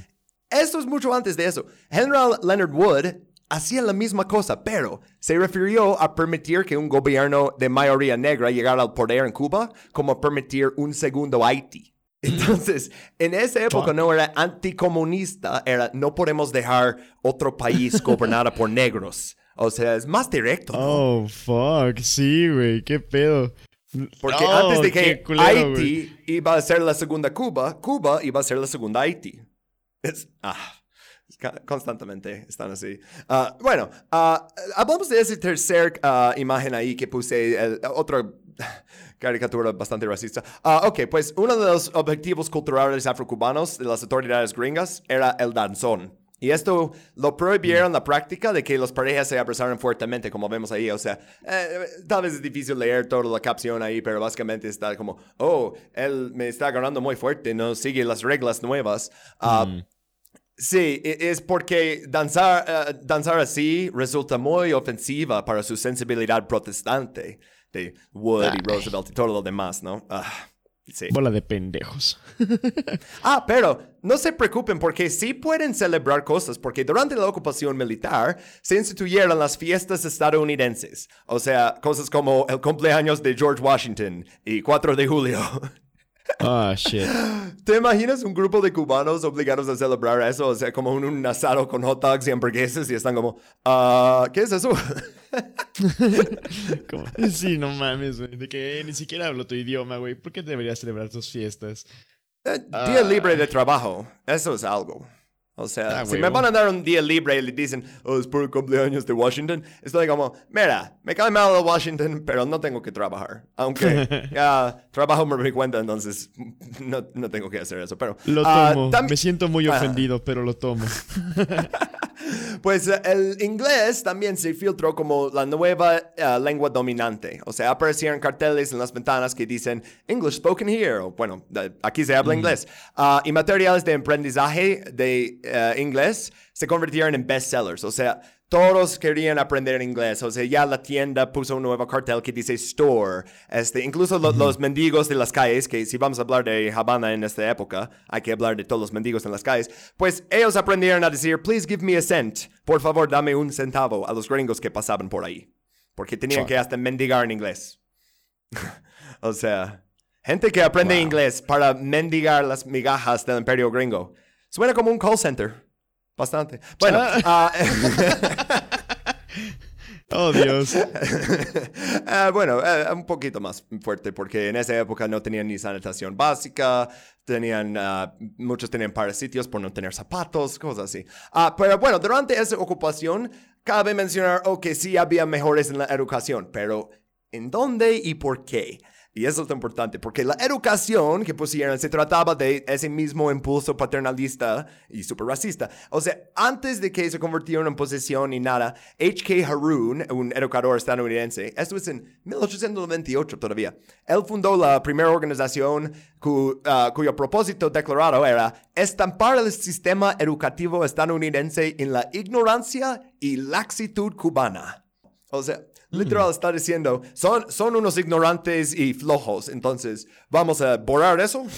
esto es mucho antes de eso. General Leonard Wood hacía la misma cosa, pero se refirió a permitir que un gobierno de mayoría negra llegara al poder en Cuba, como permitir un segundo Haití. Entonces, en esa época no era anticomunista, era no podemos dejar otro país gobernado por negros. O sea, es más directo. Oh, fuck, sí, güey, qué pedo. Porque antes de que Haití iba a ser la segunda Cuba, Cuba iba a ser la segunda Haití. Es, ah, constantemente están así. Uh, bueno, uh, hablamos de esa tercera uh, imagen ahí que puse, otro caricatura bastante racista. Ah, ok, pues uno de los objetivos culturales afrocubanos de las autoridades gringas era el danzón. Y esto lo prohibieron la práctica de que las parejas se abrazaran fuertemente, como vemos ahí. O sea, eh, tal vez es difícil leer toda la capción ahí, pero básicamente está como, oh, él me está agarrando muy fuerte, no sigue las reglas nuevas. Mm. Sí, e, es porque danzar, uh, danzar así resulta muy ofensiva para su sensibilidad protestante de Wood y. Roosevelt y todo lo demás, ¿no? Ah, sí. Bola de pendejos. Ah, pero no se preocupen porque sí pueden celebrar cosas porque durante la ocupación militar se instituyeron las fiestas estadounidenses. O sea, cosas como el cumpleaños de George Washington y 4 de julio. Ah, shit. ¿Te imaginas un grupo de cubanos obligados a celebrar eso? O sea, como un, un asado con hot dogs y hamburguesas y están como, ah, ¿qué es eso? Como- sí, no mames, güey. De que eh, ni siquiera hablo tu idioma, güey. ¿Por qué deberías celebrar tus fiestas? Eh, Día libre de trabajo, eso es algo. O sea, Ah, si me van a dar un día libre y le dicen, oh, es por el cumpleaños de Washington, estoy como, mira, me cae mal Washington, pero no tengo que trabajar. Aunque ya trabajo por mi cuenta, entonces no, no tengo que hacer eso. Pero Lo ah, tomo. Me siento muy Ah. ofendido, pero lo tomo. Pues eh, el inglés también se filtró como la nueva eh, lengua dominante. O sea, aparecieron carteles en las ventanas que dicen English spoken here. O, bueno, aquí se habla inglés. Ah, y materiales de aprendizaje de eh, inglés se convirtieron en bestsellers. O sea, todos querían aprender inglés. O sea, ya la tienda puso un nuevo cartel que dice store. Este, incluso lo- los mendigos de las calles, que si vamos a hablar de Habana en esta época, hay que hablar de todos los mendigos en las calles. Pues ellos aprendieron a decir, please give me a cent. Por favor, dame un centavo a los gringos que pasaban por ahí. Porque tenían que hasta mendigar en inglés. o sea, gente que aprende Wow. inglés para mendigar las migajas del imperio gringo. Suena como un call center. Bastante. Bueno, ah, Oh, Dios. Ah, bueno, eh, un poquito más fuerte porque en esa época no tenían ni sanitación básica, tenían, ah, muchos tenían parasitios por no tener zapatos, cosas así. Ah, pero bueno, durante esa ocupación cabe mencionar que sí había mejores en la educación, pero ¿en dónde y por qué? Y eso es lo importante, porque la educación que pusieron se trataba de ese mismo impulso paternalista y super racista. O sea, antes de que se convirtieron en posesión y nada, H.K. Haroon, un educador estadounidense, esto es en 1898 todavía, él fundó la primera organización cu- ah, cuyo propósito declarado era estampar el sistema educativo estadounidense en la ignorancia y laxitud cubana. O sea, literal está diciendo, son, son unos ignorantes y flojos, entonces, ¿vamos a borrar eso?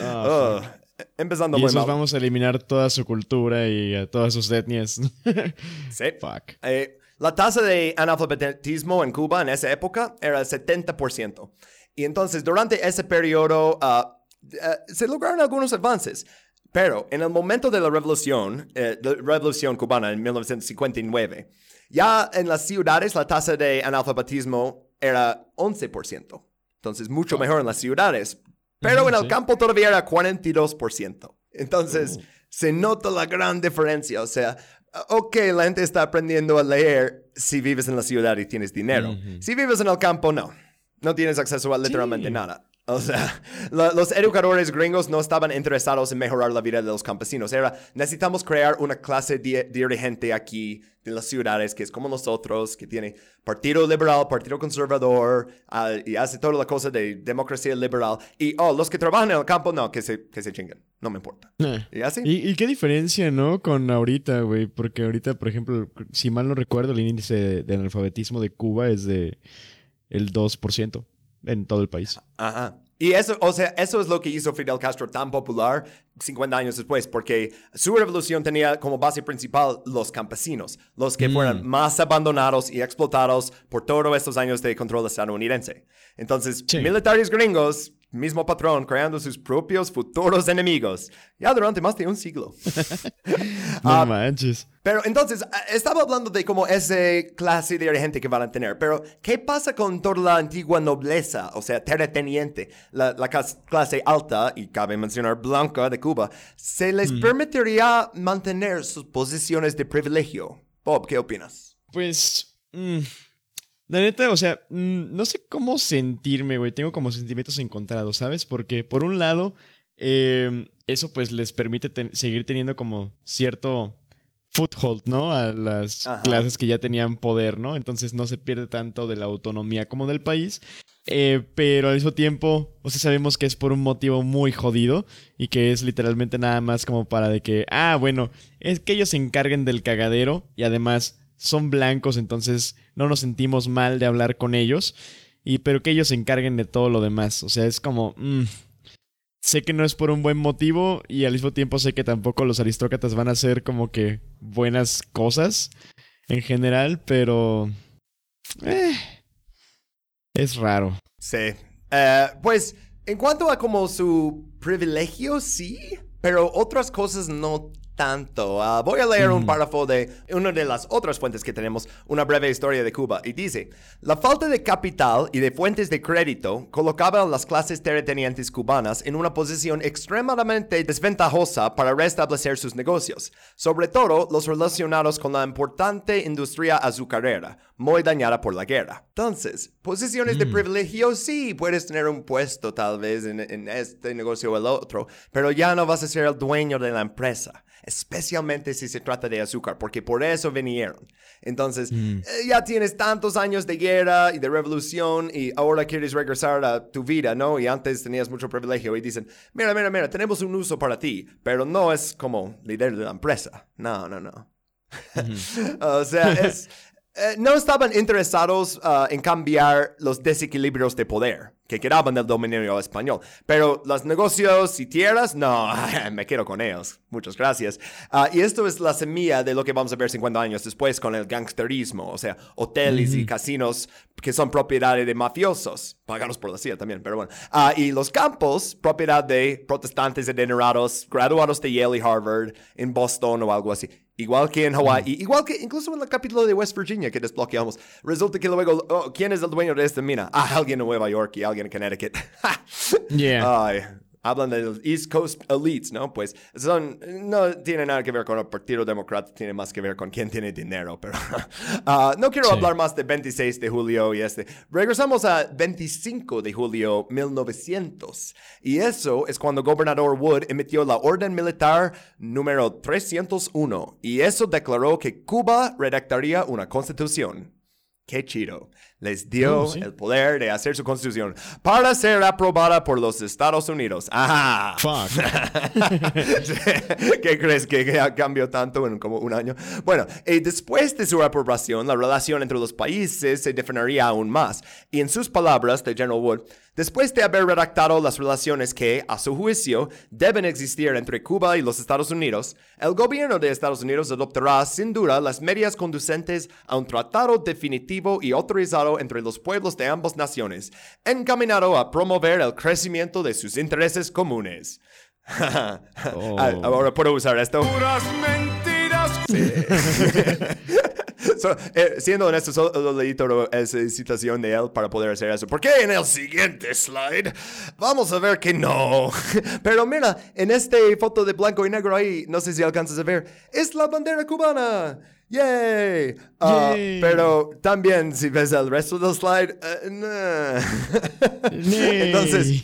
Ah, Ah, empezando y muy mal. vamos a eliminar toda su cultura y a todas sus etnias. Sí. Fuck. Eh, la tasa de analfabetismo en Cuba en esa época era el 70%. Y entonces, durante ese periodo, ah, eh, se lograron algunos avances. Pero en el momento de la revolución, eh, la revolución cubana en 1959, ya en las ciudades la tasa de analfabetismo era 11%. Entonces, mucho mejor en las ciudades. Pero en el campo todavía era 42%. Entonces, se nota la gran diferencia. O sea, ok, la gente está aprendiendo a leer si vives en la ciudad y tienes dinero. Si vives en el campo, no. No tienes acceso a literalmente Sí. nada. O sea, la- los educadores gringos no estaban interesados en mejorar la vida de los campesinos. Era, necesitamos crear una clase di- dirigente aquí de las ciudades que es como nosotros, que tiene partido liberal, partido conservador, ah, y hace toda la cosa de democracia liberal. Y, oh, los que trabajan en el campo, no, que se, que se chingan. No me importa. Eh. ¿Y así? ¿Y, y qué diferencia, no? Con ahorita, güey. Porque ahorita, por ejemplo, si mal no recuerdo, el índice de, de analfabetismo de Cuba es de el 2% en todo el país. Ajá. Y eso, o sea, eso es lo que hizo Fidel Castro tan popular 50 años después, porque su revolución tenía como base principal los campesinos, los que fueran más abandonados y explotados por todos estos años de control estadounidense. Entonces, Sí. militares gringos, mismo patrón, creando sus propios futuros enemigos, ya durante más de un siglo. No Ah, manches. Pero entonces, ah, estaba hablando de como ese clase de gente que van a tener, pero ¿qué pasa con toda la antigua nobleza, o sea, terrateniente, la, clase alta, y cabe mencionar blanca de Cuba, se les permitiría mantener sus posiciones de privilegio? Bob, ¿qué opinas? Pues. mm, la neta, o sea, mm, no sé cómo sentirme, güey. Tengo como sentimientos encontrados, ¿sabes? Porque, por un lado, eh, eso pues les permite ten- seguir teniendo como cierto foothold, ¿no? A las Ajá. clases que ya tenían poder, ¿no? Entonces no se pierde tanto de la autonomía como del país. Eh, pero al mismo tiempo, o sea, sabemos que es por un motivo muy jodido y que es literalmente nada más como para de que, ah, bueno, es que ellos se encarguen del cagadero y además son blancos, entonces no nos sentimos mal de hablar con ellos, y pero que ellos se encarguen de todo lo demás. O sea, es como... mm, sé que no es por un buen motivo y al mismo tiempo sé que tampoco los aristócratas van a hacer como que buenas cosas en general, pero... eh, es raro. Sí. Eh, pues, en cuanto a como su privilegio, sí, pero otras cosas no tanto. Ah, voy a leer un párrafo de una de las otras fuentes que tenemos, una breve historia de Cuba, y dice, la falta de capital y de fuentes de crédito colocaba a las clases terratenientes cubanas en una posición extremadamente desventajosa para restablecer sus negocios, sobre todo los relacionados con la importante industria azucarera, muy dañada por la guerra. Entonces, posiciones de privilegio, sí, puedes tener un puesto tal vez en, en este negocio o el otro, pero ya no vas a ser el dueño de la empresa, especialmente si se trata de azúcar, porque por eso vinieron. Entonces, eh, ya tienes tantos años de guerra y de revolución y ahora quieres regresar a tu vida, ¿no? Y antes tenías mucho privilegio y dicen, mira, mira, mira, tenemos un uso para ti, pero no es como líder de la empresa. No, no, no. o sea, es, eh, no estaban interesados ah, en cambiar los desequilibrios de poder que quedaban del dominio español. Pero los negocios y tierras, no, me quedo con ellos. Muchas gracias. Ah, y esto es la semilla de lo que vamos a ver 50 años después con el gangsterismo, o sea, hoteles y casinos que son propiedad de mafiosos, pagados por la CIA también, pero bueno. Ah, y los campos, propiedad de protestantes adinerados, graduados de Yale y Harvard, en Boston o algo así. Igual que en Hawái, igual que incluso en el capítulo de West Virginia que desbloqueamos, resulta que luego, oh, ¿quién es el dueño de esta mina? Ah, alguien en Nueva York y alguien en Connecticut. Yeah. Ay, hablan de los East Coast Elites, ¿no? Pues son, no tiene nada que ver con el Partido Demócrata, tiene más que ver con quién tiene dinero, pero ah, no quiero Sí. hablar más de 26 de julio y este. Regresamos a 25 de julio 1900 y eso es cuando gobernador Wood emitió la orden militar número 301 y eso declaró que Cuba redactaría una constitución. Qué chido. Les dio sí. el poder de hacer su constitución para ser aprobada por los Estados Unidos. ¡Ah! Fuck. ¿Qué crees que que cambió tanto en como un año? Bueno, y después de su aprobación, la relación entre los países se definiría aún más. Y en sus palabras de General Wood, después de haber redactado las relaciones que, a su juicio, deben existir entre Cuba y los Estados Unidos, el gobierno de Estados Unidos adoptará sin duda las medidas conducentes a un tratado definitivo y autorizado entre los pueblos de ambas naciones, encaminado a promover el crecimiento de sus intereses comunes. Oh. Ah, Ahora puedo usar esto. Puras mentiras. So, eh, siendo honesto, solo leí toda esa citación de él para poder hacer eso. Porque en el siguiente slide vamos a ver que no. Pero mira, en esta foto de blanco y negro ahí, no sé si alcanzas a ver, es la bandera cubana. ¡Yay! Ah, Yay. Pero también, si ves el resto del slide, nah. Nay. Entonces,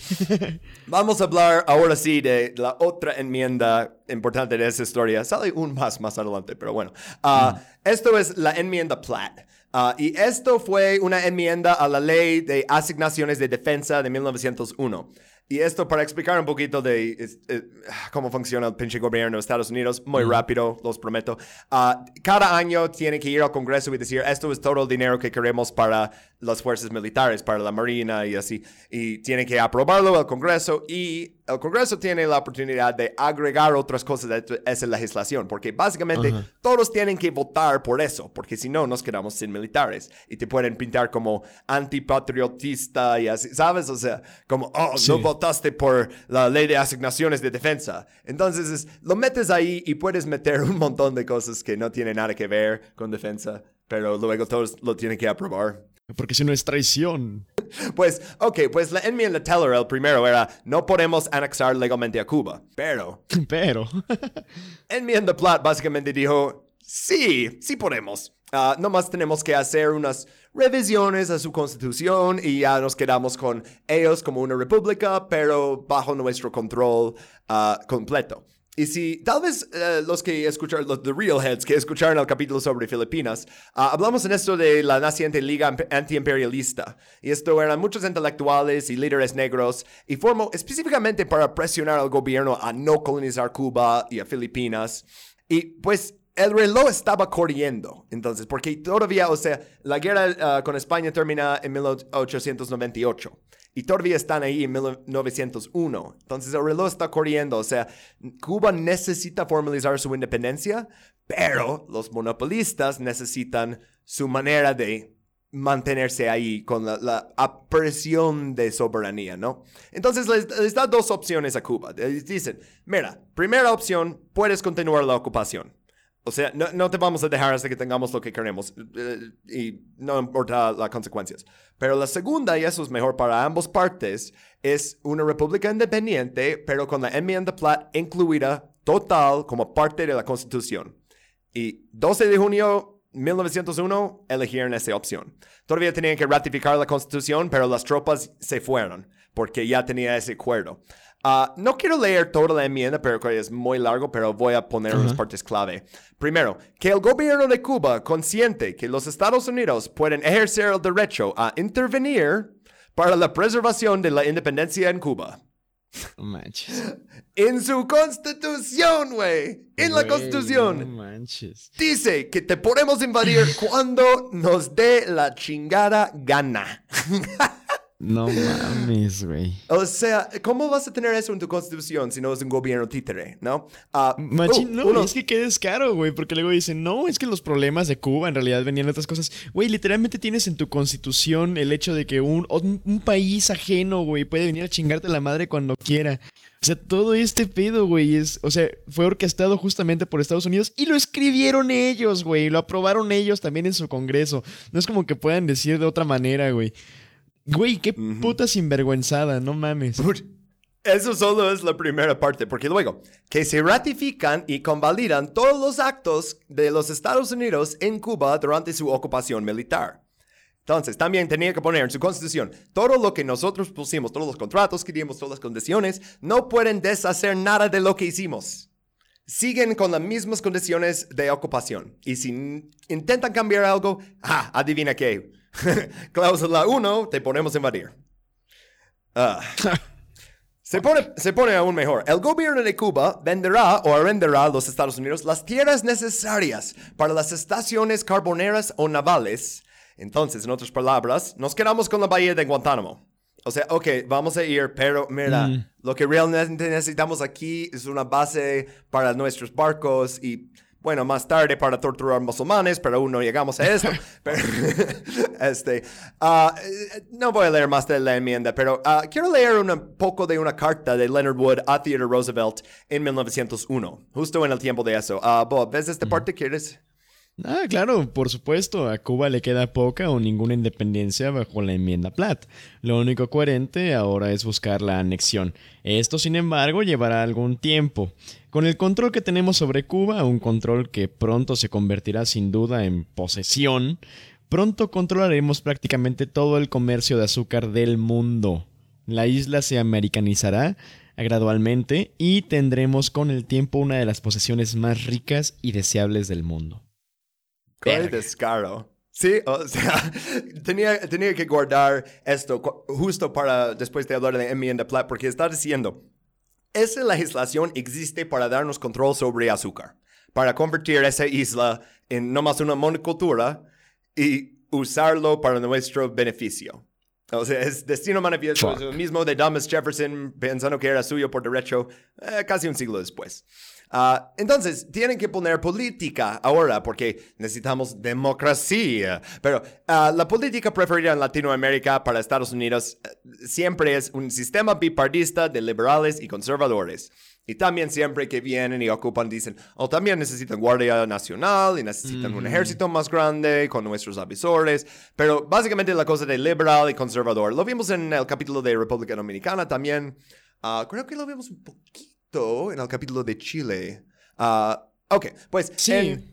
Vamos a hablar ahora sí de la otra enmienda importante de esa historia. Sale un más más adelante, pero bueno. Ah, Esto es la enmienda Platt. Ah, y esto fue una enmienda a la ley de asignaciones de defensa de 1901. Y esto para explicar un poquito de es- eh, cómo funciona el pinche gobierno de Estados Unidos, muy rápido, los prometo. Ah, cada año tiene que ir al Congreso y decir, esto es todo el dinero que queremos para las fuerzas militares, para la Marina y así. Y tiene que aprobarlo el Congreso y el Congreso tiene la oportunidad de agregar otras cosas a esa legislación, porque básicamente todos tienen que votar por eso, porque si no nos quedamos sin militares y te pueden pintar como antipatriotista y así, ¿sabes? O sea, como, oh, Sí. no votaste por la ley de asignaciones de defensa. Entonces, es- lo metes ahí y puedes meter un montón de cosas que no tienen nada que ver con defensa, pero luego todos lo tienen que aprobar. Porque si no es traición. Pues, ok, pues la enmienda Teller, el primero, era no podemos anexar legalmente a Cuba. Pero, Pero. enmienda Platt básicamente dijo, sí, sí podemos. Ah, nomás tenemos que hacer unas revisiones a su constitución y ya nos quedamos con ellos como una república, pero bajo nuestro control ah, completo. Y si tal vez eh, los que escucharon, los The Real Heads que escucharon el capítulo sobre Filipinas, ah, hablamos en esto de la naciente Liga Imp- Antiimperialista. Y esto eran muchos intelectuales y líderes negros y formó específicamente para presionar al gobierno a no colonizar Cuba y a Filipinas. Y pues el reloj estaba corriendo, entonces, porque todavía, o sea, la guerra ah, con España termina en 1898 y todavía están ahí en 1901. Entonces el reloj está corriendo, o sea, Cuba necesita formalizar su independencia, pero los monopolistas necesitan su manera de mantenerse ahí con la, la presión de soberanía, ¿no? Entonces les, les, da dos opciones a Cuba. Les dicen, mira, primera opción, puedes continuar la ocupación. O sea, no, no, te vamos a dejar hasta que tengamos lo que queremos eh, y no importa las consecuencias. Pero la segunda, y eso es mejor para ambas partes, es una república independiente, pero con la enmienda Platt incluida total como parte de la Constitución. Y 12 de junio 1901 eligieron esa opción. Todavía tenían que ratificar la Constitución, pero las tropas se fueron porque ya tenía ese acuerdo. Ah, no quiero leer toda la enmienda, pero es muy largo, pero voy a poner unas partes clave. Primero, que el gobierno de Cuba consciente que los Estados Unidos pueden ejercer el derecho a intervenir para la preservación de la independencia en Cuba. No manches. En su constitución, güey. En la constitución. No manches. Dice que te podemos invadir cuando nos dé la chingada gana. No mames, güey. O sea, ¿cómo vas a tener eso en tu constitución si no es un gobierno títere, no? Uh, Machín, no, es que quedes caro, güey, porque luego dicen, no, es que los problemas de Cuba en realidad venían de otras cosas. Güey, literalmente tienes en tu constitución el hecho de que un, un país ajeno, güey, puede venir a chingarte la madre cuando quiera. O sea, todo este pedo, güey, es, o sea, fue orquestado justamente por Estados Unidos y lo escribieron ellos, güey, lo aprobaron ellos también en su Congreso. No es como que puedan decir de otra manera, güey. Güey, qué puta sinvergüenzada, no mames. Eso solo es la primera parte, porque luego, que se ratifican y convalidan todos los actos de los Estados Unidos en Cuba durante su ocupación militar. Entonces, también tenía que poner en su constitución todo lo que nosotros pusimos, todos los contratos que dimos, todas las condiciones, no pueden deshacer nada de lo que hicimos. Siguen con las mismas condiciones de ocupación. Y si intentan cambiar algo, ah, adivina qué, Cláusula 1, te ponemos a invadir. Ah. Se pone, se pone aún mejor. El gobierno de Cuba venderá o arrendará a los Estados Unidos las tierras necesarias para las estaciones carboneras o navales. Entonces, en otras palabras, nos quedamos con la bahía de Guantánamo. O sea, ok, vamos a ir, pero mira, mm. lo que realmente necesitamos aquí es una base para nuestros barcos y bueno, más tarde para torturar musulmanes, pero aún no llegamos a esto. este, ah, no voy a leer más de la enmienda, pero ah, quiero leer un poco de una carta de Leonard Wood a Theodore Roosevelt en 1901, justo en el tiempo de eso. Uh, Bob, ¿ves esta parte? ¿Quieres? Ah, claro, por supuesto. A Cuba le queda poca o ninguna independencia bajo la enmienda Platt. Lo único coherente ahora es buscar la anexión. Esto, sin embargo, llevará algún tiempo. Con el control que tenemos sobre Cuba, un control que pronto se convertirá sin duda en posesión, pronto controlaremos prácticamente todo el comercio de azúcar del mundo. La isla se americanizará gradualmente y tendremos con el tiempo una de las posesiones más ricas y deseables del mundo. Qué descaro. Sí, o sea, tenía, tenía que guardar esto justo para después de hablar de enmienda Platt, porque está diciendo, esa legislación existe para darnos control sobre azúcar, para convertir esa isla en no más una monocultura y usarlo para nuestro beneficio. O sea, es destino manifiesto, es lo mismo de Thomas Jefferson pensando que era suyo por derecho eh, casi un siglo después. Ah, entonces, tienen que poner política ahora porque necesitamos democracia. Pero ah, la política preferida en Latinoamérica para Estados Unidos eh, siempre es un sistema bipartista de liberales y conservadores. Y también siempre que vienen y ocupan dicen, oh, también necesitan Guardia Nacional y necesitan un ejército más grande con nuestros avisores. Pero básicamente la cosa de liberal y conservador. Lo vimos en el capítulo de República Dominicana también. Ah, creo que lo vimos un poquito en el capítulo de Chile. Ah, ok, pues... Sí.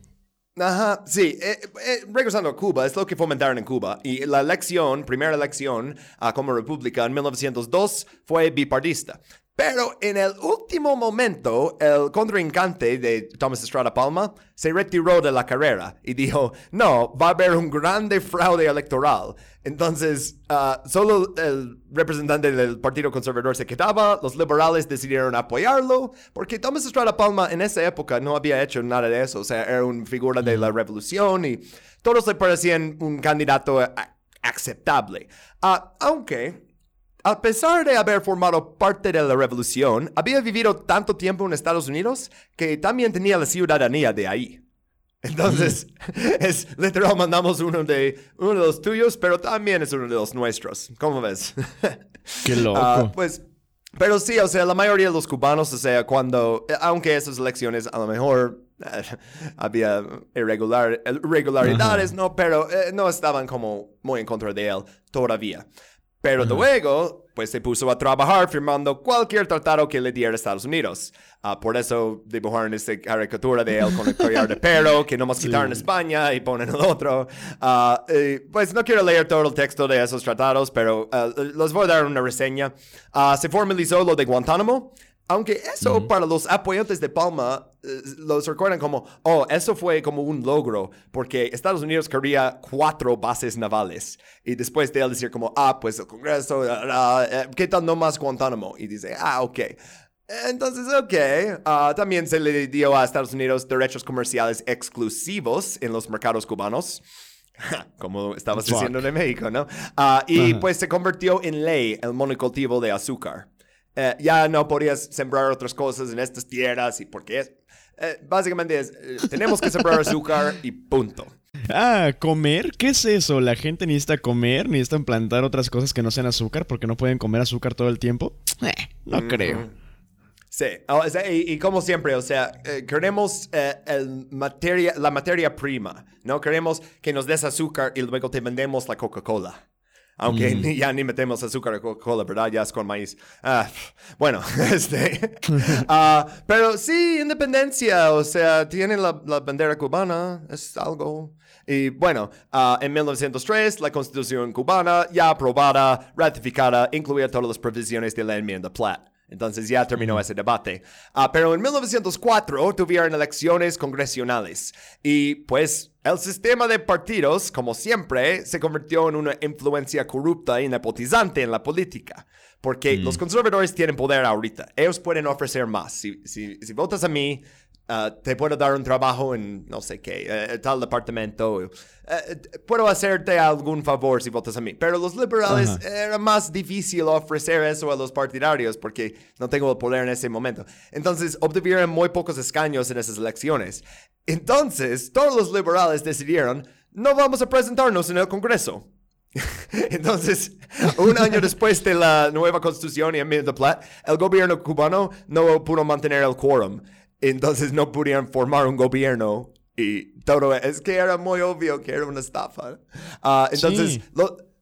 Ajá, sí. Eh, eh, regresando a Cuba, es lo que fomentaron en Cuba. Y la elección, primera elección uh, como república en 1902 fue bipartista. Pero en el último momento, el contrincante de Thomas Estrada Palma se retiró de la carrera y dijo, no, va a haber un grande fraude electoral. Entonces, ah, solo el representante del Partido Conservador se quedaba, los liberales decidieron apoyarlo, porque Thomas Estrada Palma en esa época no había hecho nada de eso, o sea, era una figura de la revolución y todos le parecían un candidato aceptable. Ah, aunque a pesar de haber formado parte de la revolución, había vivido tanto tiempo en Estados Unidos que también tenía la ciudadanía de ahí. Entonces, es literal, mandamos uno de, uno de los tuyos, pero también es uno de los nuestros. ¿Cómo ves? Qué loco. Ah, pues, pero sí, o sea, la mayoría de los cubanos, o sea, cuando, aunque esas elecciones a lo mejor eh, había irregular, irregularidades, ¿no? Pero eh, no estaban como muy en contra de él todavía. Pero luego, pues se puso a trabajar firmando cualquier tratado que le diera Estados Unidos. Ah, por eso dibujaron esta caricatura de él con el collar de perro, que no más quitaron España y ponen el otro. Ah, pues no quiero leer todo el texto de esos tratados, pero uh, les voy a dar una reseña. se formalizó lo de Guantánamo. Aunque eso para los apoyantes de Palma eh, los recuerdan como, oh, eso fue como un logro, porque Estados Unidos quería cuatro bases navales. Y después de él decir como, ah, pues el Congreso, eh, ¿qué tal no más Guantánamo? Y dice, ah, ok. Entonces, ok. Ah, también se le dio a Estados Unidos derechos comerciales exclusivos en los mercados cubanos. Como estabas diciendo de México, ¿no? Ah, y pues se convirtió en ley el monocultivo de azúcar. Eh, ya no podías sembrar otras cosas en estas tierras y porque es... Eh, básicamente es, eh, tenemos que sembrar azúcar y punto. Ah, ¿comer? ¿Qué es eso? ¿La gente necesita comer? ¿Necesitan plantar otras cosas que no sean azúcar porque no pueden comer azúcar todo el tiempo? no creo. Sí, y, como siempre, o sea, queremos el materia, la materia prima, ¿no? Queremos que nos des azúcar y luego te vendemos la Coca-Cola. Aunque mm. ya ni metemos azúcar a Coca-Cola, ¿verdad? Ya es con maíz. Ah, bueno, este. Ah, pero sí, independencia. O sea, tienen la, bandera cubana. Es algo. Y bueno, ah, en 1903, la constitución cubana, ya aprobada, ratificada, incluía todas las provisiones de la enmienda Platt. Entonces ya terminó ese debate. Ah, pero en 1904 tuvieron elecciones congresionales y pues el sistema de partidos, como siempre, se convirtió en una influencia corrupta y nepotizante en la política. Porque los mm. conservadores tienen poder ahorita. Ellos pueden ofrecer más. Si, si, si votas a mí, Ah, te puedo dar un trabajo en no sé qué, eh, tal departamento. Eh, puedo hacerte algún favor si votas a mí. Pero los liberales era más difícil ofrecer eso a los partidarios porque no tengo el poder en ese momento. Entonces obtuvieron muy pocos escaños en esas elecciones. Entonces todos los liberales decidieron, no vamos a presentarnos en el Congreso. Entonces, un año después de la nueva constitución y en Platt, el gobierno cubano no pudo mantener el quórum. Entonces no pudieron formar un gobierno y todo. Es que era muy obvio que era una estafa. Ah, entonces,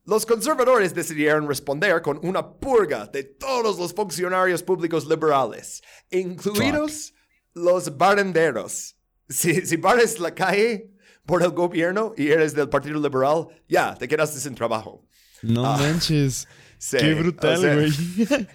los conservadores decidieron responder con una purga de todos los funcionarios públicos liberales, incluidos los barenderos. Si, si la calle por el gobierno y eres del Partido Liberal, ya, te quedaste sin trabajo. No ah. manches. Qué brutal, güey.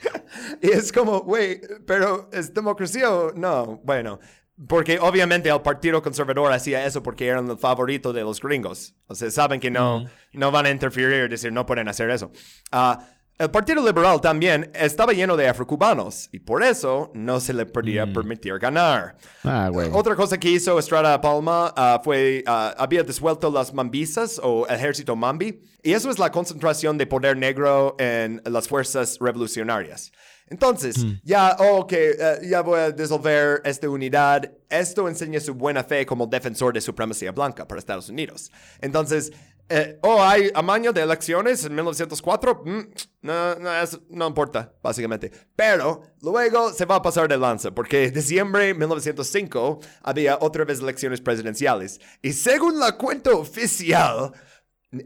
y es como, güey, pero ¿es democracia o no? Bueno, porque obviamente el Partido Conservador hacía eso porque eran el favorito de los gringos. O sea, saben que no, no van a interferir, decir, no pueden hacer eso. Uh, el Partido Liberal también estaba lleno de afrocubanos y por eso no se le podía mm. permitir ganar. Ah, Otra cosa que hizo Estrada Palma ah, fue, uh, había disuelto las mambisas o ejército mambi y eso es la concentración de poder negro en las fuerzas revolucionarias. Entonces, mm. ya, ok, eh, ya voy a disolver esta unidad. Esto enseña su buena fe como defensor de supremacía blanca para Estados Unidos. Entonces, eh, oh, hay amaño de elecciones en 1904. Mm, no, no, no importa, básicamente. Pero luego se va a pasar de lanza, porque en diciembre de 1905 había otra vez elecciones presidenciales. Y según la cuenta oficial,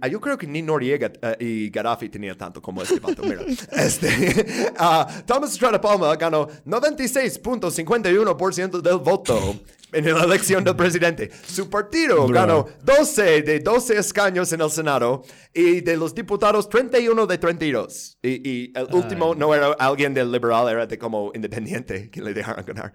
yo creo que ni Noriega eh, y Gaddafi tenían tanto como este vato. Mira, este, uh, Thomas Estrada Palma ganó 96.51% del voto. en la elección del presidente. Su partido ganó 12 de 12 escaños en el Senado y de los diputados 31 de 32. Y, y el último no era alguien del liberal, era de como independiente que le dejaron ganar.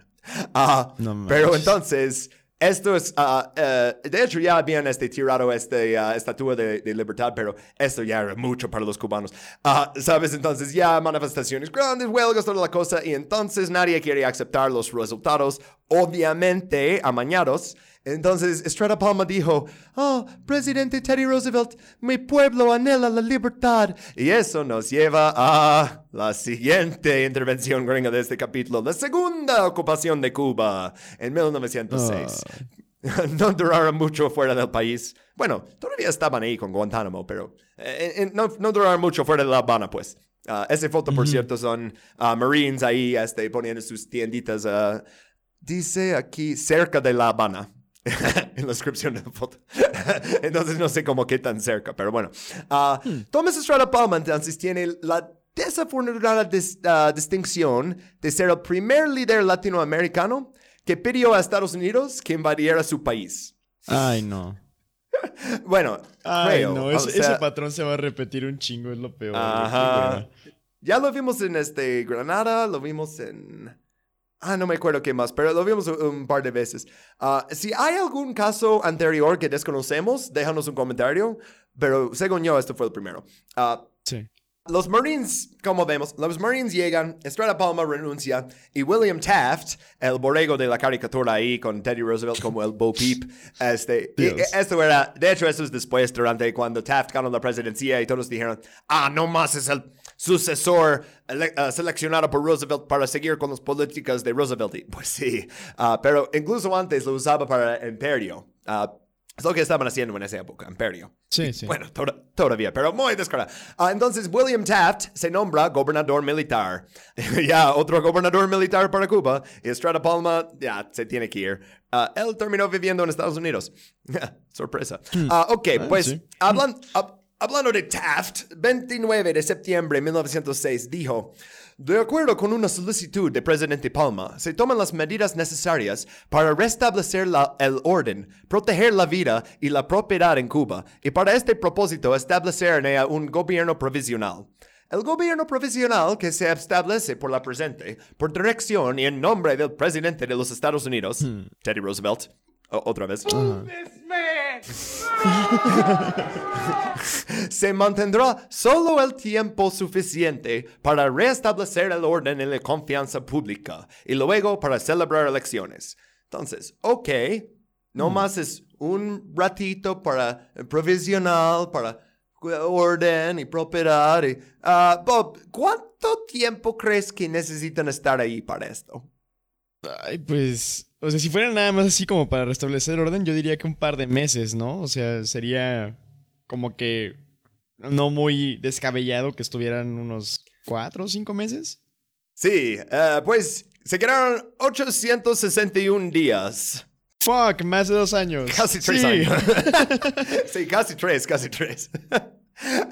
Ah, No pero entonces, esto es, ah, eh, de hecho ya habían este, tirado este, ah, estatua de, de libertad, pero esto ya era mucho para los cubanos. Ah, ¿Sabes? Entonces ya manifestaciones grandes, huelgas, toda la cosa, y entonces nadie quiere aceptar los resultados, obviamente amañados. Entonces Estrada Palma dijo, oh, presidente Teddy Roosevelt, mi pueblo anhela la libertad. Y eso nos lleva a la siguiente intervención gringa de este capítulo, la segunda ocupación de Cuba en 1906. No duraron mucho fuera del país. Bueno, todavía estaban ahí con Guantánamo, pero eh, eh, no, no duraron mucho fuera de La Habana, pues. Ah, esa foto, por cierto, son ah, Marines ahí este, poniendo sus tienditas. ah, dice aquí cerca de La Habana. en la descripción de la foto. entonces no sé cómo qué tan cerca, pero bueno. Ah, Thomas Estrada Palma entonces tiene la desafortunada dis- ah, distinción de ser el primer líder latinoamericano que pidió a Estados Unidos que invadiera su país. Ay, no. Bueno, Ay, creo. no. o es- sea, ese patrón se va a repetir un chingo, es lo peor. Ajá. hueva. Ya lo vimos en este Granada, lo vimos en... Ah, no me acuerdo qué más, pero lo vimos un, par de veces. Ah, si hay algún caso anterior que desconocemos, déjanos un comentario, pero según yo, este fue el primero. Ah, Sí. los Marines, como vemos, los Marines llegan, Estrada Palma renuncia y William Taft, el borrego de la caricatura ahí con Teddy Roosevelt como el Bo Peep, este, y- Dios. esto era, de hecho eso es después, durante cuando Taft ganó la presidencia y todos dijeron, ah, no más es el sucesor ah, seleccionado por Roosevelt para seguir con las políticas de Roosevelt. Y, pues sí, ah, pero incluso antes lo usaba para imperio. Ah, es lo que estaban haciendo en esa época, imperio. Sí, sí. Bueno, to- todavía, pero muy descarado. Ah, entonces, William Taft se nombra gobernador militar. ya, otro gobernador militar para Cuba. Y Estrada Palma, ya, se tiene que ir. Él terminó viviendo en Estados Unidos. Sorpresa. Ah, ok, pues, hablan- hab- hablando de Taft, 29 de septiembre de 1906, dijo... De acuerdo con una solicitud del presidente Palma, se toman las medidas necesarias para restablecer la- el orden, proteger la vida y la propiedad en Cuba, y para este propósito establecer en ella un gobierno provisional. El gobierno provisional que se establece por la presente, por dirección y en nombre del presidente de los Estados Unidos, Teddy Roosevelt, otra vez, se mantendrá solo el tiempo suficiente para restablecer el orden y la confianza pública y luego para celebrar elecciones. Entonces, ok, no más es un ratito para provisional, para orden y propiedad. y- Ah, Bob, ¿cuánto tiempo crees que necesitan estar ahí para esto? Ay, pues. O sea, si fuera nada más así como para restablecer orden, yo diría que un par de meses, ¿no? O sea, sería como que no muy descabellado que estuvieran unos cuatro o cinco meses. Sí, eh, pues se quedaron 861 días. Fuck, más de dos años. Casi tres Sí. años. sí, casi tres, casi tres.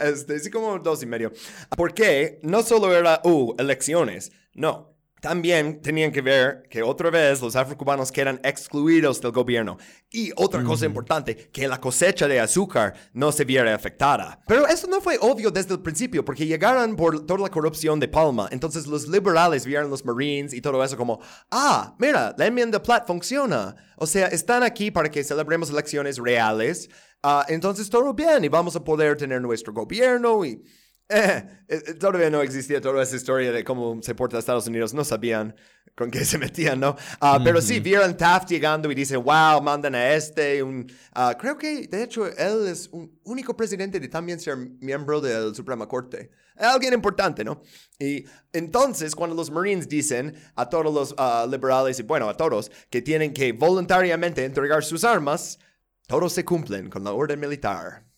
Este, sí, como dos y medio. Porque no solo era, uh, elecciones. No. También tenían que ver que otra vez los afrocubanos quedan excluidos del gobierno. Y otra cosa importante, que la cosecha de azúcar no se viera afectada. Pero eso no fue obvio desde el principio, porque llegaron por toda la corrupción de Palma. Entonces los liberales vieron los Marines y todo eso como, ah, mira, la enmienda Platt funciona. O sea, están aquí para que celebremos elecciones reales. Ah, entonces todo bien y vamos a poder tener nuestro gobierno y... Eh, eh, todavía no existía toda esa historia de cómo se porta Estados Unidos. No sabían con qué se metían, ¿no? Ah, Pero sí, vieron Taft llegando y dicen, wow, mandan a este. Un, ah, creo que, de hecho, él es un único presidente de también ser miembro de la Suprema Corte. Alguien importante, ¿no? Y entonces, cuando los Marines dicen a todos los ah, liberales, y bueno, a todos, que tienen que voluntariamente entregar sus armas, todos se cumplen con la orden militar.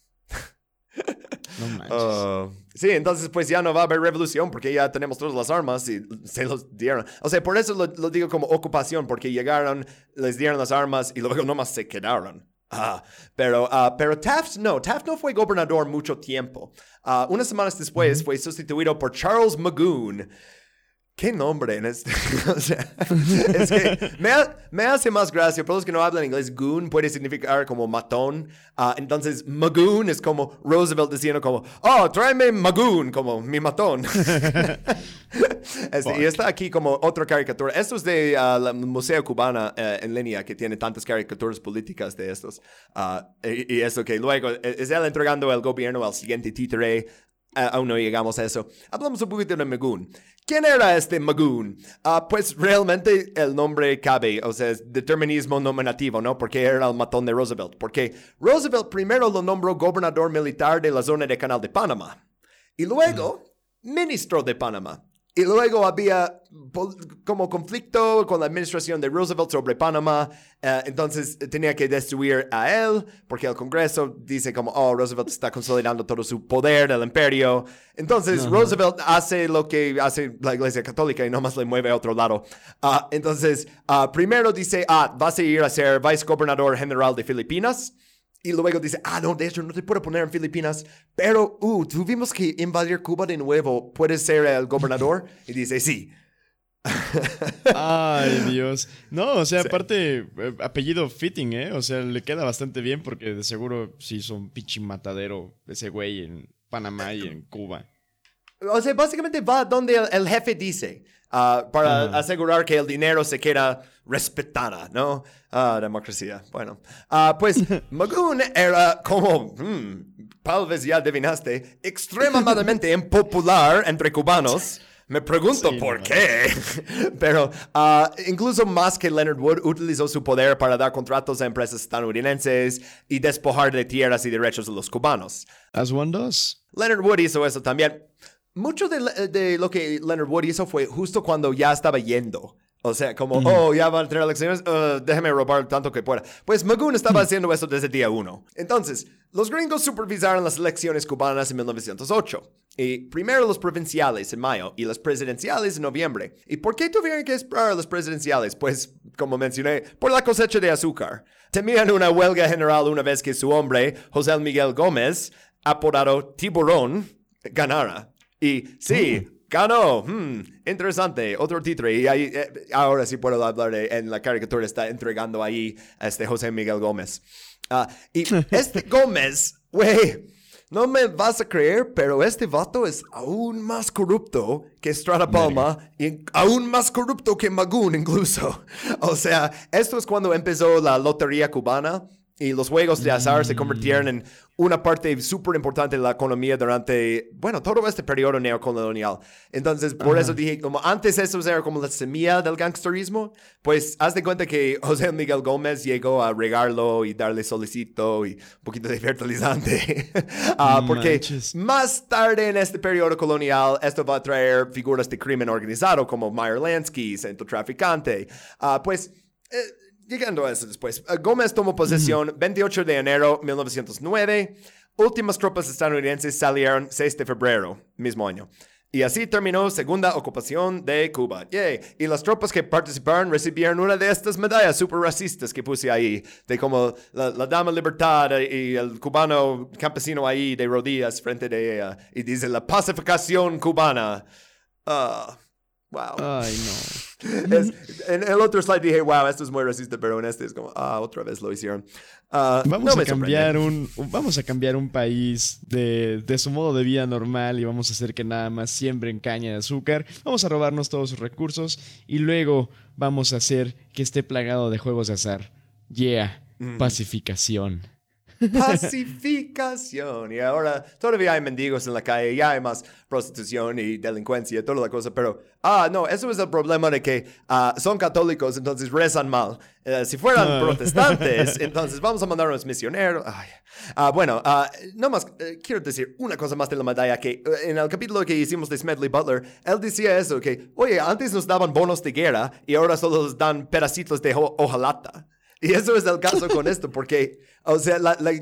No manches. Ah, sí, entonces pues ya no va a haber revolución porque ya tenemos todas las armas y se los dieron. O sea, por eso lo, lo digo como ocupación, porque llegaron, les dieron las armas y luego nomás se quedaron. Ah, pero, ah, pero Taft no, Taft no fue gobernador mucho tiempo. Ah, unas semanas después fue sustituido por Charles Magoon, ¿Qué nombre en este? o sea, es que me, ha- me hace más gracia. Para los que no hablan inglés, goon puede significar como matón. Ah, entonces, magoon es como Roosevelt diciendo como, oh, tráeme magoon, como mi matón. Este, y está aquí como otra caricatura. Esto es de ah, la Museo Cubana eh, en línea, que tiene tantas caricaturas políticas de estos. Ah, y, y esto que luego eh, es él entregando el gobierno al siguiente títere. Aún no llegamos a eso. Hablamos un poquito de Magoon. ¿Quién era este Magoon? Ah, pues realmente el nombre cabe, o sea, es determinismo nominativo, ¿no? Porque era el matón de Roosevelt. Porque Roosevelt primero lo nombró gobernador militar de la zona de Canal de Panamá. Y luego, ministro de Panamá. Y luego había como conflicto con la administración de Roosevelt sobre Panamá. eh, entonces eh, tenía que destruir a él porque el Congreso dice como, oh, Roosevelt está consolidando todo su poder del imperio. Entonces Roosevelt hace lo que hace la Iglesia Católica y nomás le mueve a otro lado. Ah, entonces, ah, primero dice, ah, vas a ir a ser vice gobernador general de Filipinas. Y luego dice, ah, no, de hecho no te puedo poner en Filipinas, pero, uh, tuvimos que invadir Cuba de nuevo, ¿puedes ser el gobernador? Y dice, sí. Ay, Dios. No, o sea, aparte, eh, apellido fitting, ¿eh? O sea, le queda bastante bien porque de seguro sí hizo un pinche matadero ese güey en Panamá y en Cuba. O sea, básicamente va donde el, el jefe dice, ah, para asegurar que el dinero se queda respetada, ¿no? Ah, democracia. Bueno, Ah, pues Magoon era como, hmm, tal vez ya adivinaste, extremadamente impopular entre cubanos. Me pregunto Sí, por no. qué. Pero ah, incluso más que Leonard Wood utilizó su poder para dar contratos a empresas estadounidenses y despojar de tierras y derechos a los cubanos. As one does. Leonard Wood hizo eso también. Mucho de, de lo que Leonard Wood hizo fue justo cuando ya estaba yendo. O sea, como, oh, ya van a tener elecciones, uh, déjeme robar tanto que pueda. Pues Magoon estaba haciendo eso desde día uno. Entonces, los gringos supervisaron las elecciones cubanas en 1908. Y primero los provinciales en mayo y las presidenciales en noviembre. ¿Y por qué tuvieron que esperar a las presidenciales? Pues, como mencioné, por la cosecha de azúcar. Temían una huelga general una vez que su hombre, José Miguel Gómez, apodado Tiburón, ganara. Y sí, ganó. Hmm, interesante. Otro título. Y ahí, eh, ahora sí puedo hablar de, en la caricatura está entregando ahí a este José Miguel Gómez. Ah, y este Gómez, güey, no me vas a creer, pero este vato es aún más corrupto que Estrada Palma y aún más corrupto que Magoon incluso. O sea, esto es cuando empezó la lotería cubana y los juegos de azar se convirtieron en una parte súper importante de la economía durante, bueno, todo este periodo neocolonial. Entonces, por eso dije, como antes eso era como la semilla del gangsterismo, pues haz de cuenta que José Miguel Gómez llegó a regarlo y darle solicito y un poquito de fertilizante. Ah, porque Manches. más tarde en este periodo colonial, esto va a traer figuras de crimen organizado como Meyer Lansky, centro traficante. Ah, pues, eh, llegando a eso después, eh, Gómez tomó posesión 28 de enero 1909. Últimas tropas estadounidenses salieron 6 de febrero, mismo año. Y así terminó segunda ocupación de Cuba. Yay. Y las tropas que participaron recibieron una de estas medallas super racistas que puse ahí, de como la, la dama libertad y el cubano campesino ahí de rodillas frente de ella. Y dice la pacificación cubana. Ah, wow. Ay, no. Es- en el otro slide dije, wow, esto es muy racista, pero en este es como, ah, otra vez lo hicieron. Ah, Vamos no a cambiar un- vamos a cambiar un país de, de su modo de vida normal y vamos a hacer que nada más siembren caña de azúcar. Vamos a robarnos todos sus recursos y luego vamos a hacer que esté plagado de juegos de azar. Yeah, Mm. pacificación. Pacificación. Y ahora todavía hay mendigos en la calle, ya hay más prostitución y delincuencia, toda la cosa, pero, ah, no, eso es el problema de que ah, son católicos, entonces rezan mal. Eh, si fueran protestantes, entonces vamos a mandar unos misioneros. Ay. Ah, bueno, ah, no más, eh, quiero decir una cosa más de la medalla, que eh, en el capítulo que hicimos de Smedley Butler, él decía eso, que, oye, antes nos daban bonos de guerra y ahora solo nos dan pedacitos de ho- hojalata. Y eso es el caso con esto, porque, o sea, la, la-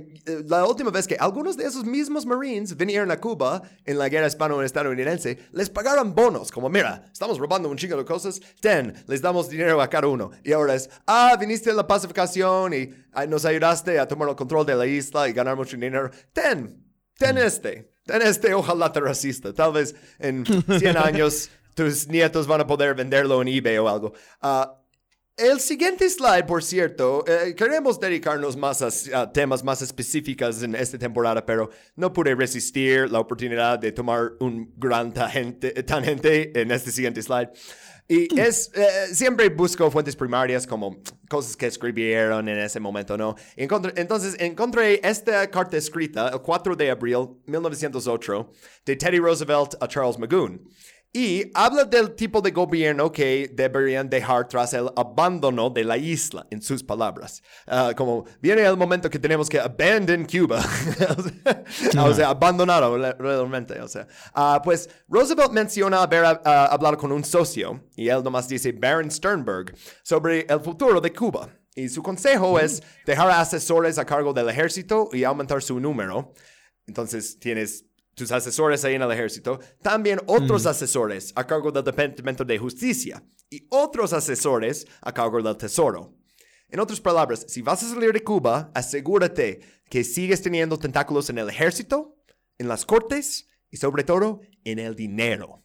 la última vez que algunos de esos mismos Marines vinieron a Cuba en la guerra hispano-estadounidense, les pagaron bonos, como, mira, estamos robando un chingo de cosas, ten, les damos dinero a cada uno. Y ahora es, ah, viniste a la pacificación y ah, nos ayudaste a tomar el control de la isla y ganar mucho dinero, ten, ten este, ten este hojalata racista. Tal vez en 100 años tus nietos van a poder venderlo en eBay o algo. Ah, el siguiente slide, por cierto, eh, queremos dedicarnos más a, a, temas más específicos en esta temporada, pero no pude resistir la oportunidad de tomar un gran tangente, tangente en este siguiente slide. Y es, eh, siempre busco fuentes primarias como cosas que escribieron en ese momento, ¿no? Encontré, entonces encontré esta carta escrita el 4 de abril 1908 de Teddy Roosevelt a Charles Magoon. Y habla del tipo de gobierno que deberían dejar tras el abandono de la isla, en sus palabras. Uh, como viene el momento que tenemos que abandon Cuba. o sea, abandonado realmente. O sea, uh, pues Roosevelt menciona haber uh, hablado con un socio, y él nomás dice Baron Sternberg, sobre el futuro de Cuba. Y su consejo es dejar asesores a cargo del ejército y aumentar su número. Entonces tienes tus asesores ahí en el ejército, también otros asesores a cargo del Departamento de Justicia y otros asesores a cargo del Tesoro. En otras palabras, si vas a salir de Cuba, asegúrate que sigues teniendo tentáculos en el ejército, en las cortes y sobre todo en el dinero.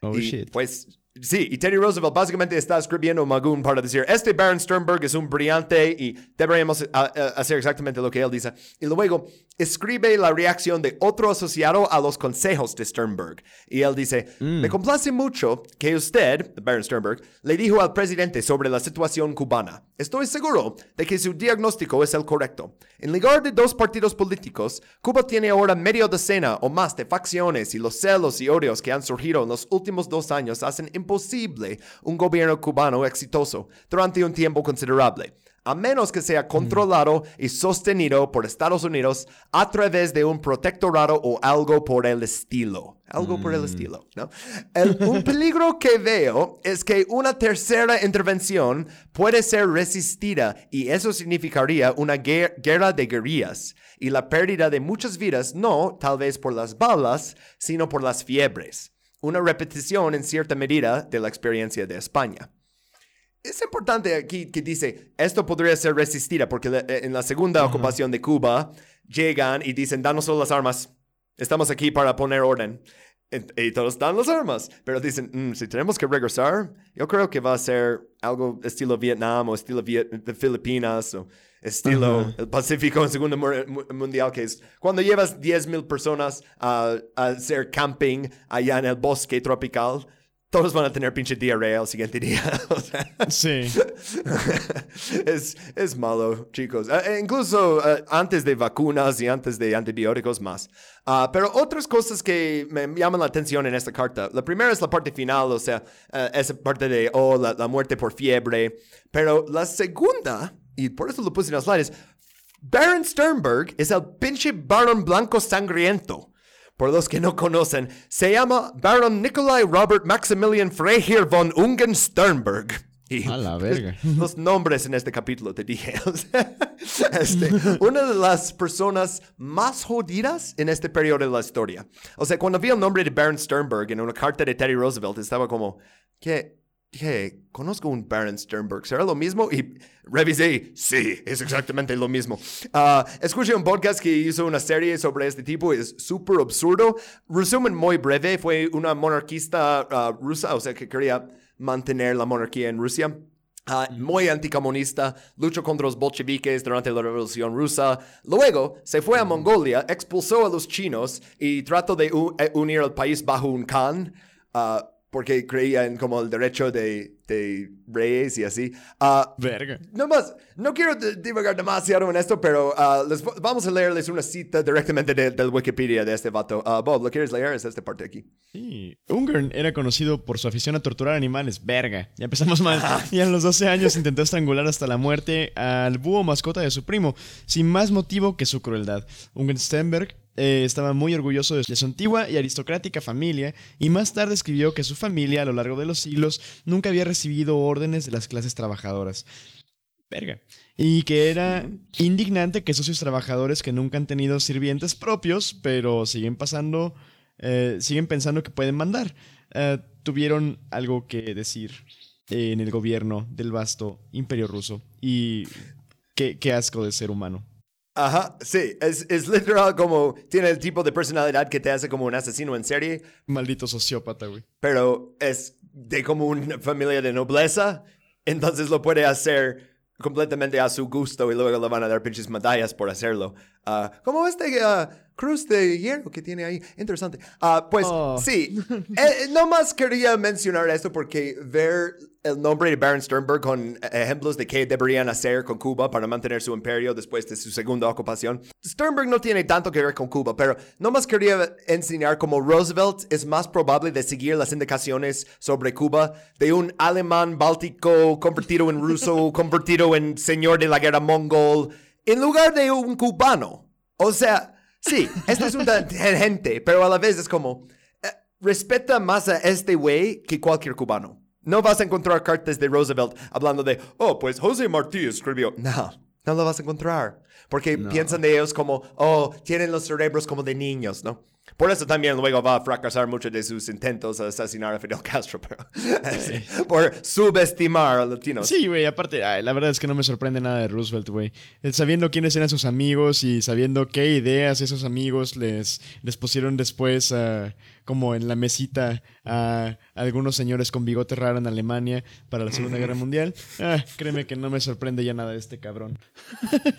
Oh, y, shit. Pues sí, y Teddy Roosevelt básicamente está escribiendo Magoon para decir, este Baron Sternberg es un brillante y deberíamos a- a- hacer exactamente lo que él dice. Y luego escribe la reacción de otro asociado a los consejos de Sternberg. Y él dice, me complace mucho que usted, Baron Sternberg, le dijo al presidente sobre la situación cubana. Estoy seguro de que su diagnóstico es el correcto. En lugar de dos partidos políticos, Cuba tiene ahora medio docena o más de facciones y los celos y odios que han surgido en los últimos dos años hacen imposible un gobierno cubano exitoso durante un tiempo considerable a menos que sea controlado y sostenido por Estados Unidos a través de un protectorado o algo por el estilo. Algo por el estilo, ¿no? El- un peligro que veo es que una tercera intervención puede ser resistida y eso significaría una guer- guerra de guerrillas y la pérdida de muchas vidas, no tal vez por las balas, sino por las fiebres. Una repetición en cierta medida de la experiencia de España. Es importante aquí que dice, esto podría ser resistida porque eh, en la segunda ocupación de Cuba llegan y dicen, danos solo las armas, estamos aquí para poner orden. En- Y todos dan las armas, pero dicen, "Mm, si tenemos que regresar, yo creo que va a ser algo estilo Vietnam o estilo Viet- de Filipinas o estilo el Pacífico en Segundo Mu- Mu- Mundial, que es cuando llevas 10.000 personas a, a hacer camping allá en el bosque tropical, todos van a tener pinche diarrea el siguiente día. O sea, Sí. es, es malo, chicos. Eh, incluso eh, antes de vacunas y antes de antibióticos más. Ah, pero otras cosas que me llaman la atención en esta carta. La primera es la parte final, o sea, esa parte de, oh, la, la muerte por fiebre. Pero la segunda, y por eso lo puse en las slides, Baron Sternberg es el pinche Baron Blanco Sangriento. Por los que no conocen, se llama Baron Nikolai Robert Maximilian Freiherr von Ungen Sternberg. Y A la verga. los nombres en este capítulo te dije. Este, una de las personas más jodidas en este periodo de la historia. O sea, cuando vi el nombre de Baron Sternberg en una carta de Teddy Roosevelt, estaba como, ¿qué? Dije, conozco un Baron Sternberg, ¿será lo mismo? Y revisé, sí, es exactamente lo mismo. Ah, escuché un podcast que hizo una serie sobre este tipo, es súper absurdo. Resumen muy breve, fue una monarquista ah, rusa, o sea, que quería mantener la monarquía en Rusia. Ah, muy anticomunista, luchó contra los bolcheviques durante la Revolución Rusa. Luego se fue a Mongolia, expulsó a los chinos y trató de eh, unir al país bajo un Khan, porque creía en como el derecho de, de reyes y así. Ah, Verga. no más, no quiero divagar demasiado en esto, pero ah, les vamos a leerles una cita directamente de- del Wikipedia de este vato. Ah, Bob, ¿lo quieres leer? Es esta parte aquí. Sí. Ungern era conocido por su afición a torturar animales. Verga. Ya empezamos mal. Y a los 12 años intentó estrangular hasta la muerte al búho mascota de su primo, sin más motivo que su crueldad. Ungern Stenberg eh, estaba muy orgulloso de su antigua y aristocrática familia y más tarde escribió que su familia a lo largo de los siglos nunca había recibido órdenes de las clases trabajadoras. Verga. Y que era indignante que socios trabajadores que nunca han tenido sirvientes propios, pero siguen pasando, eh, siguen pensando que pueden mandar, eh, tuvieron algo que decir en el gobierno del vasto imperio ruso. Y qué, qué asco de ser humano. Ajá, sí, es, es literal como tiene el tipo de personalidad que te hace como un asesino en serie, Maldito sociópata, güey. pero es de como una familia de nobleza, entonces lo puede hacer completamente a su gusto y luego le van a dar pinches medallas por hacerlo. Ah, como este ah, cruz de hierro que tiene ahí, interesante. Ah, pues Oh. sí, eh, nomás quería mencionar esto porque ver el nombre de Baron Sternberg con ejemplos de qué deberían hacer con Cuba para mantener su imperio después de su segunda ocupación. Sternberg no tiene tanto que ver con Cuba, pero nomás quería enseñar cómo Roosevelt es más probable de seguir las indicaciones sobre Cuba de un alemán báltico convertido en ruso, convertido en señor de la guerra mongol, en lugar de un cubano. O sea, sí, esto es una tangente, pero a la vez es como, eh, respeta más a este güey que cualquier cubano. No vas a encontrar cartas de Roosevelt hablando de, oh, pues José Martí escribió. No, no lo vas a encontrar. Porque piensan de ellos como, oh, tienen los cerebros como de niños, ¿no? Por eso también luego va a fracasar muchos de sus intentos a asesinar a Fidel Castro, pero por subestimar a latinos. Sí, güey, aparte, ay, la verdad es que no me sorprende nada de Roosevelt, güey. Eh, Sabiendo quiénes eran sus amigos y sabiendo qué ideas esos amigos les, les pusieron después, ah, como en la mesita, a algunos señores con bigote raro en Alemania para la Segunda Guerra Mundial, ah, créeme que no me sorprende ya nada de este cabrón.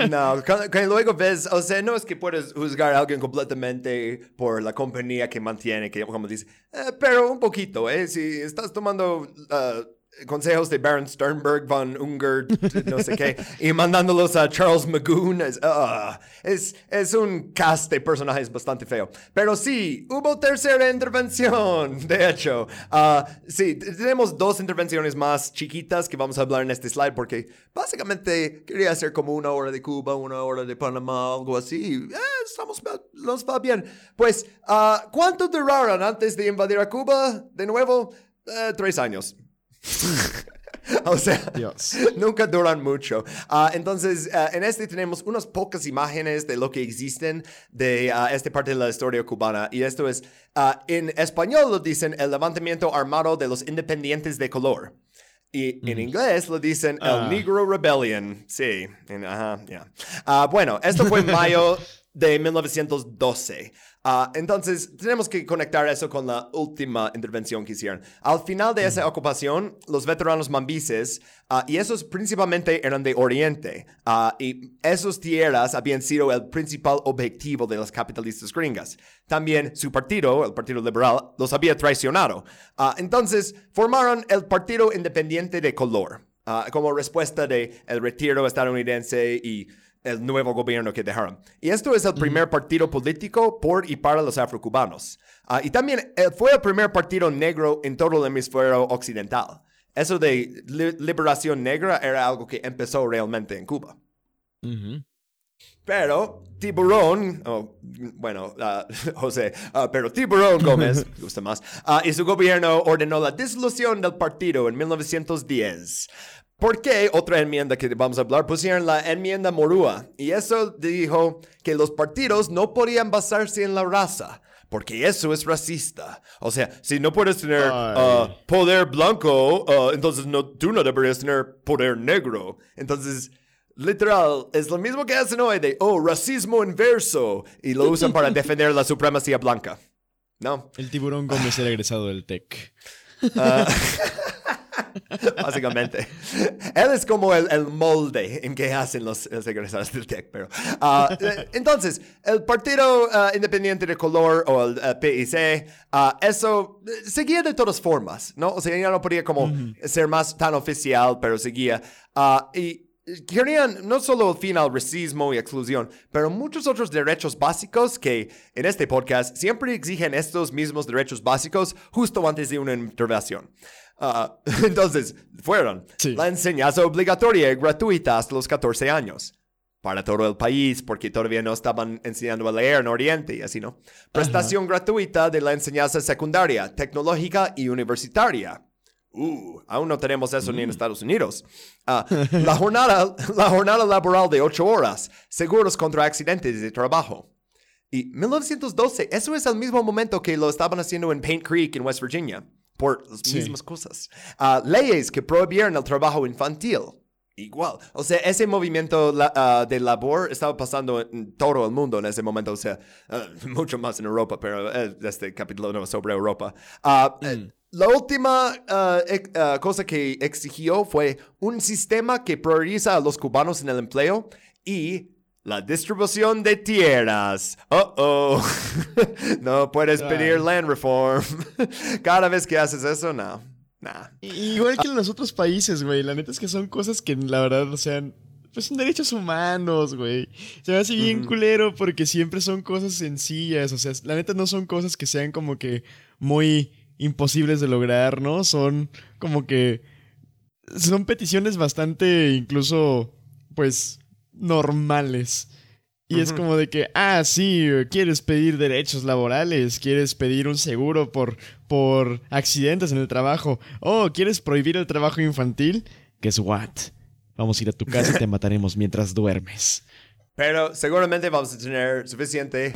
No, cuando, cuando luego ves, o sea, no es que puedes juzgar a alguien completamente por la compañía que mantiene, que como dice, eh, pero un poquito, ¿eh? Si estás tomando ah, consejos de Baron Sternberg, von Unger, no sé qué, y mandándolos a Charles Magoon, es, ah, es, es un cast de personajes bastante feo. Pero sí, hubo tercera intervención, de hecho. Ah, sí, tenemos dos intervenciones más chiquitas que vamos a hablar en este slide porque básicamente quería hacer como una hora de Cuba, una hora de Panamá, algo así. Eh, estamos, nos va bien. Pues, ah, ¿cuánto duraron antes de invadir a Cuba? De nuevo, Eh, tres años. o sea, Dios. nunca duran mucho. Ah, entonces, ah, en este tenemos unas pocas imágenes de lo que existen de ah, esta parte de la historia cubana. Y esto es, en español lo dicen el levantamiento armado de los independientes de color. Y en inglés lo dicen el Negro Rebellion. Sí, ajá, ya. Ah, bueno, esto fue en mayo de 1912. Ah, entonces, tenemos que conectar eso con la última intervención que hicieron. Al final de esa ocupación, los veteranos mambises, ah, y esos principalmente eran de Oriente, ah, y esas tierras habían sido el principal objetivo de las capitalistas gringas. También su partido, el Partido Liberal, los había traicionado. Entonces, formaron el Partido Independiente de Color, como respuesta de el retiro estadounidense y el nuevo gobierno que dejaron. Y esto es el primer partido político por y para los afrocubanos. Ah, y también eh, fue el primer partido negro en todo el hemisferio occidental. Eso de li- liberación negra era algo que empezó realmente en Cuba. Pero Tiburón, oh, bueno, ah, José, ah, pero Tiburón Gómez, me gusta más, y su gobierno ordenó la disolución del partido en 1910. ¿Por qué otra enmienda que vamos a hablar? Pusieron la enmienda Morúa. Y eso dijo que los partidos no podían basarse en la raza. Porque eso es racista. O sea, si no puedes tener ah, poder blanco, ah, entonces no, tú no deberías tener poder negro. Entonces, literal, es lo mismo que hacen hoy de, oh, racismo inverso. Y lo usan para defender la supremacía blanca. ¿No? El tiburón Gómez era egresado del TEC. Básicamente. Él es como el, el molde en que hacen los, los egresados del TEC. Pero, ah, eh, entonces, el Partido ah, Independiente de Color o el ah, PIC, ah, eso eh, seguía de todas formas, ¿no? O sea, ya no podía como ser más tan oficial, pero seguía. Y querían no solo el fin al racismo y exclusión, pero muchos otros derechos básicos que en este podcast siempre exigen estos mismos derechos básicos justo antes de una intervención. Ah, entonces, fueron Sí. la enseñanza obligatoria y gratuita hasta los 14 años. Para todo el país, porque todavía no estaban enseñando a leer en Oriente y así, ¿no? Prestación gratuita de la enseñanza secundaria, tecnológica y universitaria. Uh, aún no tenemos eso ni en Estados Unidos. Ah, la, jornada, la jornada laboral de 8 horas, seguros contra accidentes de trabajo. Y 1912, eso es el mismo momento que lo estaban haciendo en Paint Creek, en West Virginia, por las Sí. mismas cosas. Ah, leyes que prohibieron el trabajo infantil. igual. O sea, ese movimiento la- ah, de labor estaba pasando en todo el mundo en ese momento. O sea, ah, mucho más en Europa, pero eh, este capítulo no es sobre Europa. Eh, la última ex- ah, cosa que exigió fue un sistema que prioriza a los cubanos en el empleo y la distribución de tierras. Oh, oh. no puedes pedir land reform. Cada vez que haces eso, no. Nah. Igual que en los otros países, güey. La neta es que son cosas que la verdad, o sea, pues son derechos humanos, güey. Se me hace bien culero porque siempre son cosas sencillas. O sea, la neta no son cosas que sean como que muy imposibles de lograr, ¿no? Son como que. Son peticiones bastante incluso, pues, normales. Y es como de que, ah, sí, quieres pedir derechos laborales, quieres pedir un seguro por, por accidentes en el trabajo, oh, quieres prohibir el trabajo infantil. Guess what? Vamos a ir a tu casa y te mataremos mientras duermes. Pero seguramente vamos a tener suficiente.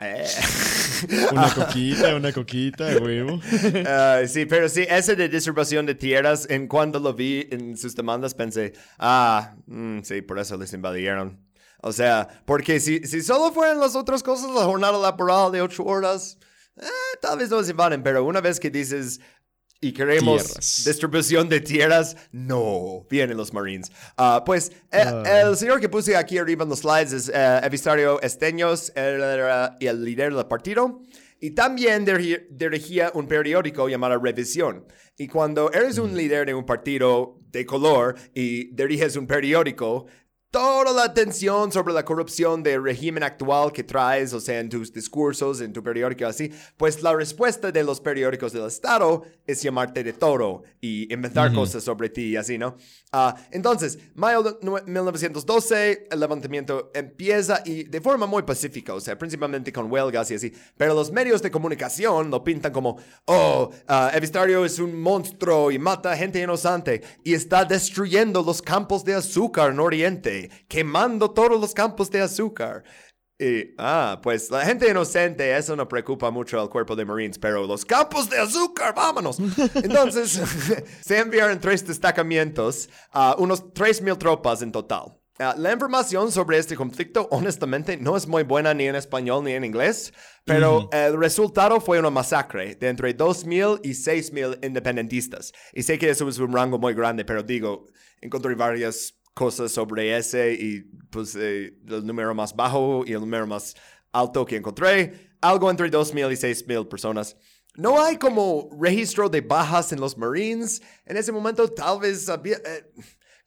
Eh, Una coquita, una coquita, de huevo. sí, pero sí, ese de distribución de tierras, en cuando lo vi en sus demandas, pensé, ah, mm, sí, por eso les invadieron. O sea, porque si, si solo fueran las otras cosas, la jornada laboral de ocho horas, eh, tal vez no se invaden, pero una vez que dices, y queremos Tierras. distribución de tierras, no, vienen los Marines. Ah, pues eh, Ah. el señor que puse aquí arriba en los slides es eh, Evistario Esteños, era el líder del partido. Y también dirigía un periódico llamado Revisión. Y cuando eres un líder de un partido de color y diriges un periódico, toda la atención sobre la corrupción del régimen actual que traes, o sea, en tus discursos, en tu periódico, así, pues la respuesta de los periódicos del Estado es llamarte de toro y inventar cosas sobre ti así, ¿no? Ah, entonces, mayo de nue- 1912, el levantamiento empieza y de forma muy pacífica, o sea, principalmente con huelgas y así, pero los medios de comunicación lo pintan como, oh, ah, Evistario es un monstruo y mata gente inocente y está destruyendo los campos de azúcar en Oriente, quemando todos los campos de azúcar. Y, ah, pues la gente inocente, eso no preocupa mucho al cuerpo de Marines, pero los campos de azúcar, vámonos. Entonces, se enviaron tres destacamientos, a unos 3.000 tropas en total. Ah, la información sobre este conflicto, honestamente, no es muy buena ni en español ni en inglés, pero el resultado fue una masacre de entre 2.000 y 6.000 independentistas. Y sé que eso es un rango muy grande, pero digo, encontré varias cosas sobre ese y pues eh, el número más bajo y el número más alto que encontré, algo entre 2.000 y 6.000 personas. No hay como registro de bajas en los Marines. En ese momento tal vez había... eh,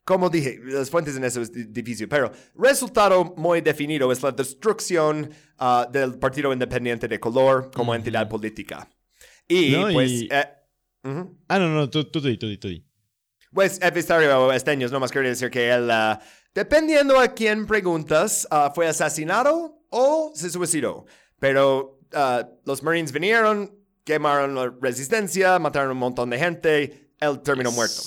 como dije, las fuentes en eso es di- difícil, pero resultado muy definido es la destrucción ah, del Partido Independiente de Color como entidad política. Y No, pues... y- eh, ujú. Ah, no, no, tú, tú, tú, di, tú. Pues Epistario Esteños, nomás quería decir que él, ah, dependiendo a quién preguntas, ah, fue asesinado o se suicidó. Pero ah, los Marines vinieron, quemaron la resistencia, mataron un montón de gente, él terminó muerto.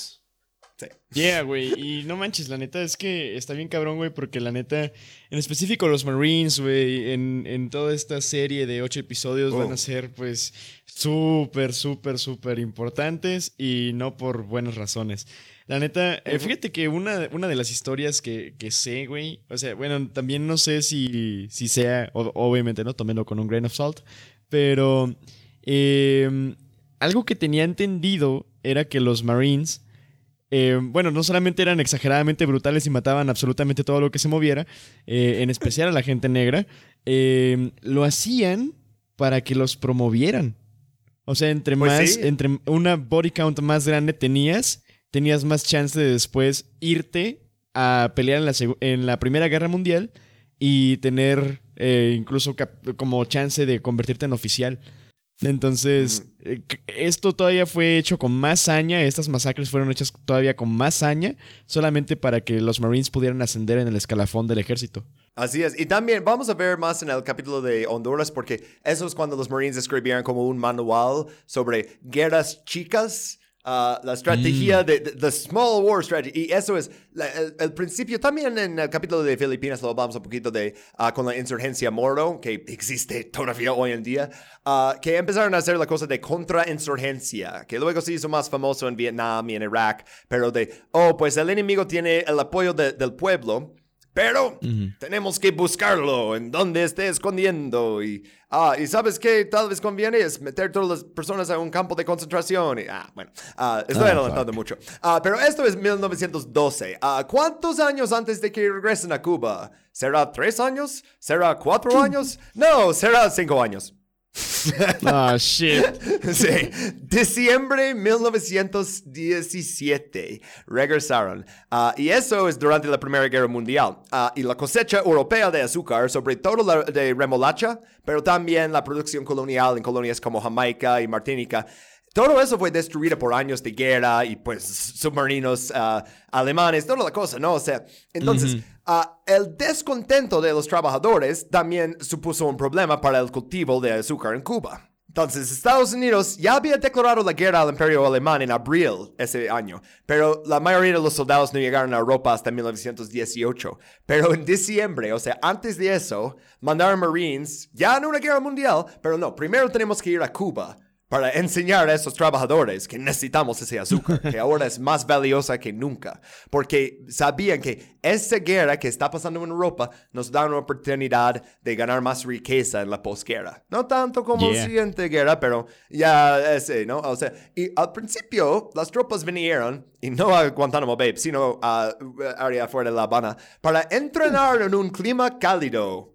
Sí. Yeah, güey. Y no manches, la neta es que está bien cabrón, güey, porque la neta, en específico los Marines, güey, en, en toda esta serie de ocho episodios van Oh. a ser, pues, súper, súper, súper importantes y no por buenas razones. La neta, eh, fíjate que una, una de las historias que, que sé, güey, o sea, bueno, también no sé si, si sea, obviamente, ¿no? Tómenlo con un grain of salt, pero eh, algo que tenía entendido era que los Marines eh, bueno, no solamente eran exageradamente brutales y mataban absolutamente todo lo que se moviera, eh, en especial a la gente negra, eh, lo hacían para que los promovieran. O sea, entre Pues más, sí. entre una body count más grande tenías, tenías más chance de después irte a pelear en la, segu- en la Primera Guerra Mundial y tener incluso como chance de convertirte en oficial. Entonces, eh, esto todavía fue hecho con más saña, estas masacres fueron hechas todavía con más saña, solamente para que los Marines pudieran ascender en el escalafón del ejército. Así es. Y también vamos a ver más en el capítulo de Honduras porque eso es cuando los Marines escribieron como un manual sobre guerras chicas. Ah, la estrategia de, de- the small war strategy. Y eso es la- el, el principio. También en el capítulo de Filipinas lo hablamos un poquito de ah, con la insurgencia Moro, que existe todavía hoy en día, ah, que empezaron a hacer la cosa de contrainsurgencia, que luego se hizo más famoso en Vietnam y en Irak, pero de, oh, pues el enemigo tiene el apoyo de- del pueblo. Pero tenemos que buscarlo en donde esté escondiendo. Y, ah, y sabes qué tal vez conviene es meter todas las personas a un campo de concentración. Y, ah, bueno, ah, estoy Ah, adelantando mucho. Ah, pero esto es 1912. Ah, ¿Cuántos años antes de que regresen a Cuba? ¿Será tres años? ¿Será cuatro años? No, será cinco años. Ah, shit. Sí, diciembre 1917 regresaron. Ah, y eso es durante la Primera Guerra Mundial. Ah, y la cosecha europea de azúcar, sobre todo la de remolacha, pero también la producción colonial en colonias como Jamaica y Martinica. Todo eso fue destruido por años de guerra y pues submarinos ah, alemanes, toda la cosa, ¿no? O sea, entonces, ah, el descontento de los trabajadores también supuso un problema para el cultivo de azúcar en Cuba. Entonces, Estados Unidos ya había declarado la guerra al Imperio Alemán en abril ese año, pero la mayoría de los soldados no llegaron a Europa hasta 1918. Pero en diciembre, o sea, antes de eso, mandaron Marines ya en una guerra mundial, pero no, primero tenemos que ir a Cuba para enseñar a esos trabajadores que necesitamos ese azúcar, que ahora es más valiosa que nunca, porque sabían que esa guerra que está pasando en Europa nos da una oportunidad de ganar más riqueza en la posguerra. No tanto como la Yeah. siguiente guerra, pero ya ese, ¿no? O sea, y al principio las tropas vinieron, y no a Guantánamo Bay, sino a a área afuera de La Habana, para entrenar en un clima cálido.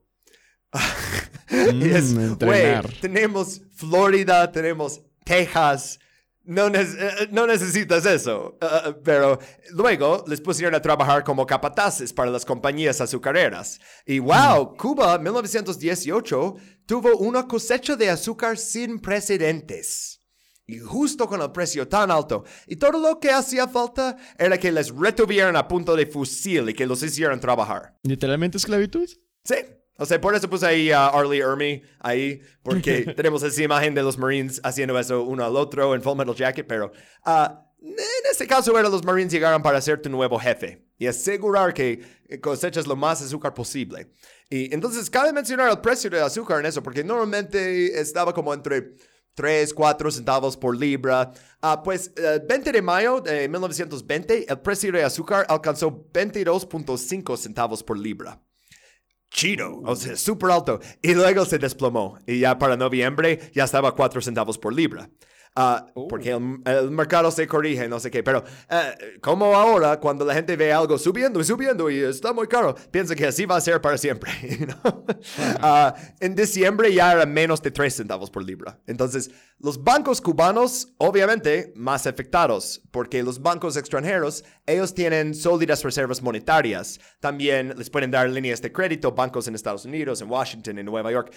Es, Mm, entrenar. tenemos Florida, tenemos Texas. No, nece- eh, no necesitas eso. Uh, pero luego les pusieron a trabajar como capataces para las compañías azucareras. Y wow, Cuba, 1918, tuvo una cosecha de azúcar sin precedentes. Y justo con el precio tan alto. Y todo lo que hacía falta era que les retuvieran a punto de fusil y que los hicieran trabajar. ¿Literalmente esclavitud? Sí. O sea, por eso puse ahí a Arlie Ermy ahí, porque tenemos esa imagen de los Marines haciendo eso uno al otro en Full Metal Jacket, pero ah, en este caso era los Marines llegaron para ser tu nuevo jefe y asegurar que cosechas lo más azúcar posible. Y entonces cabe mencionar el precio de azúcar en eso, porque normalmente estaba como entre 3, 4 centavos por libra. Ah, pues el 20 de mayo de 1920, el precio de azúcar alcanzó 22.5 centavos por libra chido, o sea, súper alto. Y luego se desplomó. Y ya para noviembre ya estaba 4 centavos por libra. Ah, Porque el, el mercado se corrige, no sé qué. Pero, eh, como ahora, cuando la gente ve algo subiendo y subiendo y está muy caro, piensa que así va a ser para siempre. ¿no? Ah, en diciembre ya era menos de 3 centavos por libra. Entonces, los bancos cubanos, obviamente, más afectados, porque los bancos extranjeros, ellos tienen sólidas reservas monetarias. También les pueden dar líneas de crédito, bancos en Estados Unidos, en Washington, en Nueva York.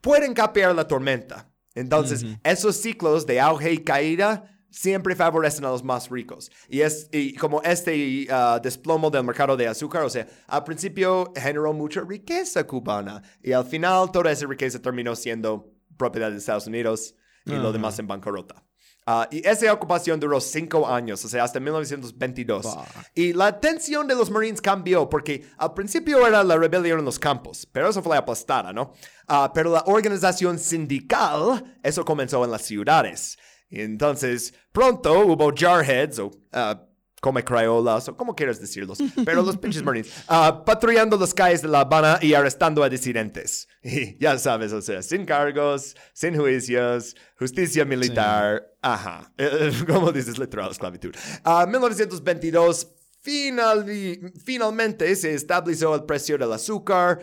Pueden capear la tormenta. Entonces, esos ciclos de auge y caída siempre favorecen a los más ricos. Y es y como este ah, desplomo del mercado de azúcar, o sea, al principio generó mucha riqueza cubana y al final toda esa riqueza terminó siendo propiedad de Estados Unidos y lo demás en bancarrota. Ah, y esa ocupación duró cinco años, o sea, hasta 1922. Fuck. Y la atención de los Marines cambió porque al principio era la rebelión en los campos, pero eso fue aplastada, ¿no? Ah, pero la organización sindical, eso comenzó en las ciudades. Y entonces, pronto hubo jarheads o ah, come crayolas o como quieras decirlos, pero los pinches Marines, ah, patrullando las calles de La Habana y arrestando a disidentes. Y ya sabes, o sea, sin cargos, sin juicios, justicia militar, ajá, eh, como dices, literal esclavitud. Ah, 1922, finali- finalmente se estableció el precio del azúcar.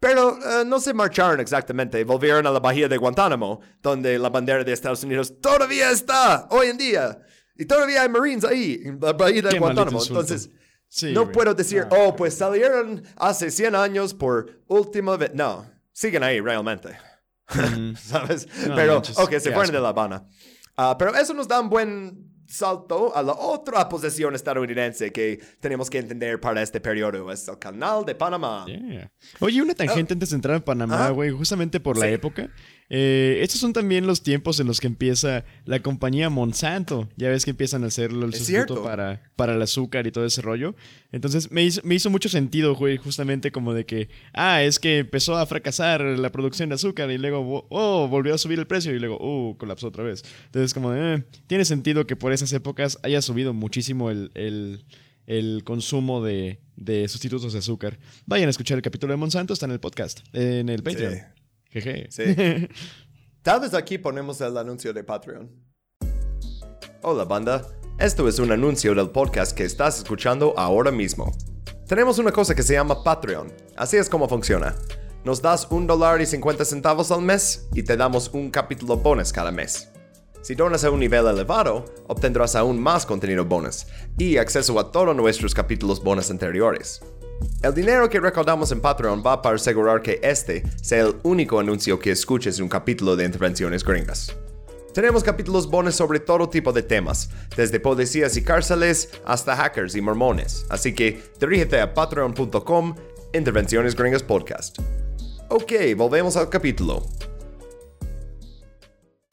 Pero eh, no se marcharon exactamente, volvieron a la bahía de Guantánamo, donde la bandera de Estados Unidos todavía está hoy en día. Y todavía hay Marines ahí, en la bahía de Guantánamo. Entonces, Sí, no güey. puedo decir, Ah, oh, pues salieron hace 100 años por última vez. No, siguen ahí realmente. ¿Sabes? No pero, manches, ok, se fueron de. La Habana. Ah, pero eso nos da un buen salto a la otra posesión estadounidense que tenemos que entender para este periodo. Es el Canal de Panamá. Yeah. Oye, una tangente antes de entrar en Panamá, güey, justamente por la Sí. época. Eh, estos son también los tiempos en los que empieza la compañía Monsanto. Ya ves que empiezan a hacerlo el sustituto para, para el azúcar y todo ese rollo. Entonces me hizo, me hizo mucho sentido, güey, justamente como de que, ah, es que empezó a fracasar la producción de azúcar y luego, oh, volvió a subir el precio y luego, oh, colapsó otra vez. Entonces como, eh, tiene sentido que por esas épocas haya subido muchísimo el, el, el consumo de, de sustitutos de azúcar. Vayan a escuchar el capítulo de Monsanto, está en el podcast, en el Patreon. Sí. Jeje. Sí. Tal vez aquí ponemos el anuncio de Patreon. Hola banda, esto es un anuncio del podcast que estás escuchando ahora mismo. Tenemos una cosa que se llama Patreon. Así es como funciona. Nos das un dólar y 50 centavos al mes y te damos un capítulo bonus cada mes. Si donas a un nivel elevado, obtendrás aún más contenido bonus y acceso a todos nuestros capítulos bonus anteriores. El dinero que recaudamos en Patreon va para asegurar que este sea el único anuncio que escuches en un capítulo de Intervenciones Gringas. Tenemos capítulos bonus sobre todo tipo de temas, desde policías y cárceles hasta hackers y mormones, así que dirígete a patreon.com Intervenciones Gringas Podcast. Ok, volvemos al capítulo.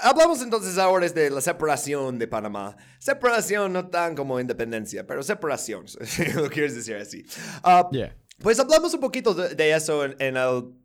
Hablamos entonces ahora de la separación de Panamá. Separación no tan como independencia, pero separación, si lo quieres decir así. Ah, Yeah. Pues hablamos un poquito de, de eso en, en el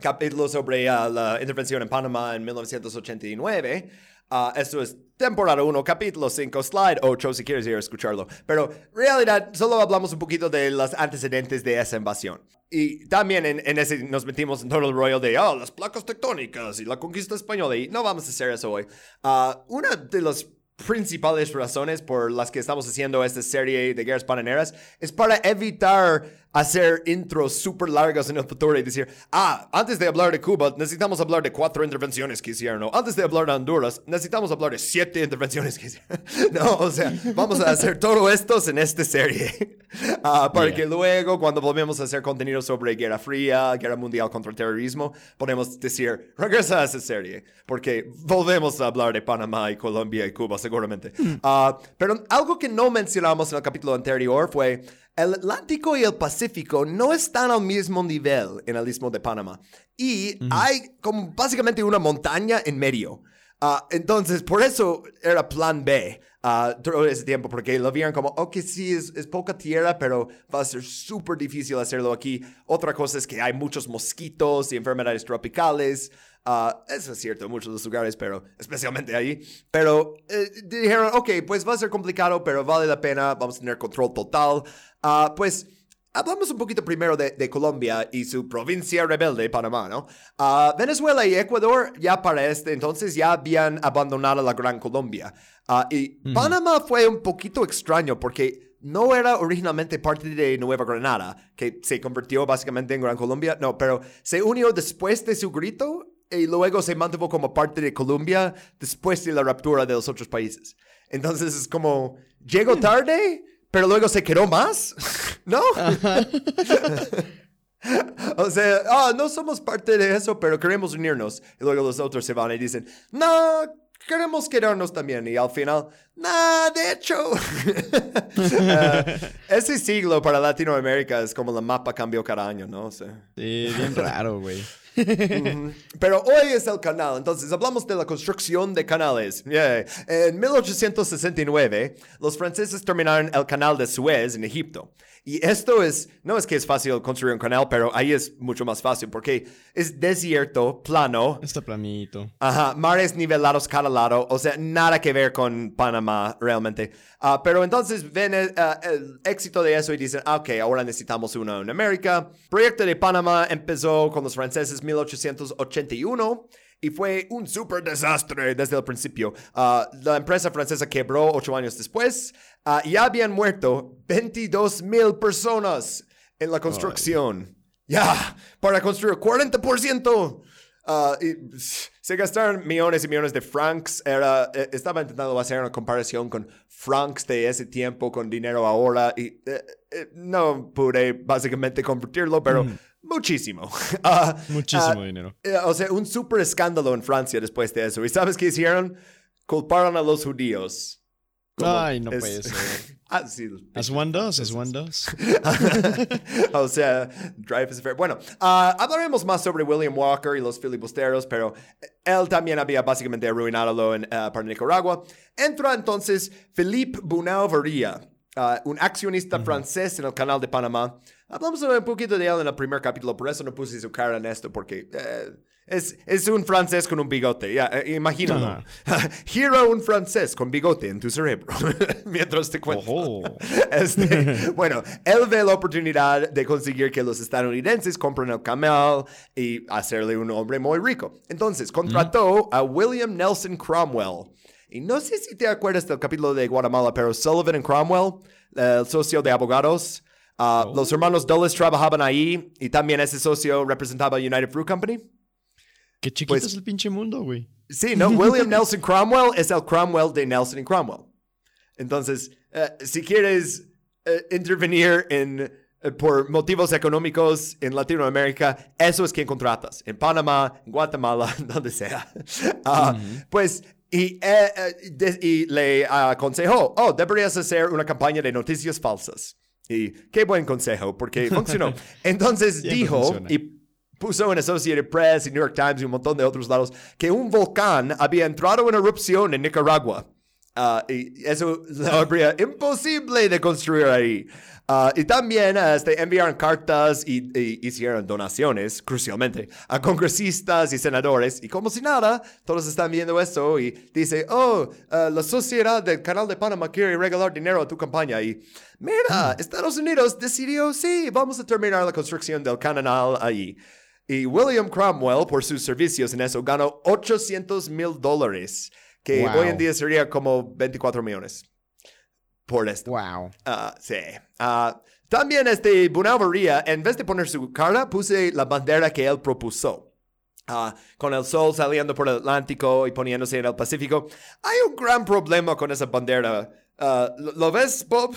capítulo sobre ah, la intervención en Panamá en 1989. Ah, esto es temporada 1, capítulo 5, slide 8, si quieres ir a escucharlo. Pero en realidad solo hablamos un poquito de los antecedentes de esa invasión. Y también en, en ese nos metimos en todo el rollo de oh, las placas tectónicas y la conquista española. Y no vamos a hacer eso hoy. Ah, una de las principales razones por las que estamos haciendo esta serie de guerras pananeras es para evitar hacer intros súper largas en el futuro y decir, ah, antes de hablar de Cuba necesitamos hablar de cuatro intervenciones que hicieron, o antes de hablar de Honduras necesitamos hablar de siete intervenciones que hicieron. no, o sea, vamos a hacer todo esto en esta serie, Ah, para Yeah. que luego cuando volvemos a hacer contenido sobre Guerra Fría, Guerra Mundial contra el Terrorismo, podemos decir, regresa a esa serie, porque volvemos a hablar de Panamá y Colombia y Cuba seguramente. Ah, pero algo que no mencionamos en el capítulo anterior fue, el Atlántico y el Pacífico no están al mismo nivel en el istmo de Panamá. Y hay como básicamente una montaña en medio. Ah, entonces, por eso era plan B ah, todo ese tiempo, porque lo vieron como, ok, sí, es, es poca tierra, pero va a ser súper difícil hacerlo aquí. Otra cosa es que hay muchos mosquitos y enfermedades tropicales. Ah, eso es cierto en muchos de los lugares, pero especialmente ahí. Pero eh, dijeron, ok, pues va a ser complicado, pero vale la pena, vamos a tener control total. Ah, pues Hablamos un poquito primero de, de Colombia y su provincia rebelde, Panamá, ¿no? Ah, Venezuela y Ecuador ya para este entonces ya habían abandonado la Gran Colombia. Ah, y Panamá fue un poquito extraño porque no era originalmente parte de Nueva Granada, que se convirtió básicamente en Gran Colombia, no, pero se unió después de su grito y luego se mantuvo como parte de Colombia después de la ruptura de los otros países. Entonces es como, llegó tarde, pero luego se quedó más, ¿no? o sea, ah, no somos parte de eso, pero queremos unirnos. Y luego los otros se van y dicen, no, queremos quedarnos también. Y al final, nah, de hecho. Ah, ese siglo para Latinoamérica es como el mapa cambió cada año, ¿no? O sea, Sí, bien raro, güey. Pero hoy es el canal, entonces hablamos de la construcción de canales. En 1869, los franceses terminaron el canal de Suez en Egipto. Y esto es, no es que es fácil construir un canal, pero ahí es mucho más fácil porque es desierto, plano, Está planito. Ajá, mares nivelados cada lado, o sea, nada que ver con Panamá realmente. Ah, pero entonces ven el, ah, el éxito de eso y dicen, ah, ok, ahora necesitamos uno en América. proyecto de Panamá empezó con los franceses 1881 y fue un súper desastre desde el principio. Ah, la empresa francesa quebró ocho años después ah, y habían muerto 22 mil personas en la construcción. Ya, para construir 40%. Ah, y pss, se gastaron millones y millones de francs. Era, eh, estaba intentando hacer una comparación con francs de ese tiempo con dinero ahora y eh, eh, no pude básicamente convertirlo, pero muchísimo. Ah, Muchísimo ah, dinero. eh, o sea, un súper escándalo en Francia después de eso. ¿Y sabes qué hicieron? Culparon a los judíos. como Ay, no es- puede ser. Ah, sí, As one does, as one does. o sea, Drive is fair. Bueno, ah, hablaremos más sobre William Walker y los filibusteros, pero él también había básicamente arruinado lo en, ah, para Nicaragua. Entra entonces Philippe Bunau Varilla, ah, un accionista francés en el canal de Panamá. Hablamos un poquito de él en el primer capítulo, por eso no puse su cara en esto, porque eh, es, es un francés con un bigote, ya, eh, imagínalo. Gira un francés con bigote en tu cerebro, mientras te cuento. Este, bueno, él ve la oportunidad de conseguir que los estadounidenses compren el camel y hacerle un hombre muy rico. Entonces, contrató a William Nelson Cromwell. Y no sé si te acuerdas del capítulo de Guatemala, pero Sullivan y Cromwell, el socio de abogados, ah, los hermanos Dulles trabajaban ahí y también ese socio representaba a United Fruit Company. Qué chiquito Pues- es el pinche mundo, güey. Sí, ¿no? William Nelson Cromwell es el Cromwell de Nelson y Cromwell. Entonces, eh, si quieres eh, intervenir en, eh, por motivos económicos en Latinoamérica, eso es quien contratas. En Panamá, en Guatemala, donde sea. Ah, Pues, y, de- y le aconsejó, oh, deberías hacer una campaña de noticias falsas. Y qué buen consejo, porque funcionó. Entonces dijo, funciona. y puso en Associated Press y New York Times y un montón de otros lados que un volcán había entrado en erupción en Nicaragua. Ah, y eso habría imposible de construir ahí. Ah, y también este, enviaron cartas y, y hicieron donaciones, crucialmente, a congresistas y senadores. Y como si nada, todos están viendo eso y dice, oh, ah, la sociedad del Canal de Panamá quiere regalar dinero a tu campaña. Y mira, Estados Unidos decidió, sí, vamos a terminar la construcción del canal ahí. Y William Cromwell, por sus servicios en eso, ganó 800 mil dólares, que Wow. hoy en día sería como 24 millones por esto. Wow. Ah, sí. Ah, también este Bunavaría, en vez de poner su cara, puse la bandera que él propuso. Ah, con el sol saliendo por el Atlántico y poniéndose en el Pacífico. Hay un gran problema con esa bandera. ¿lo, lo ves, Bob?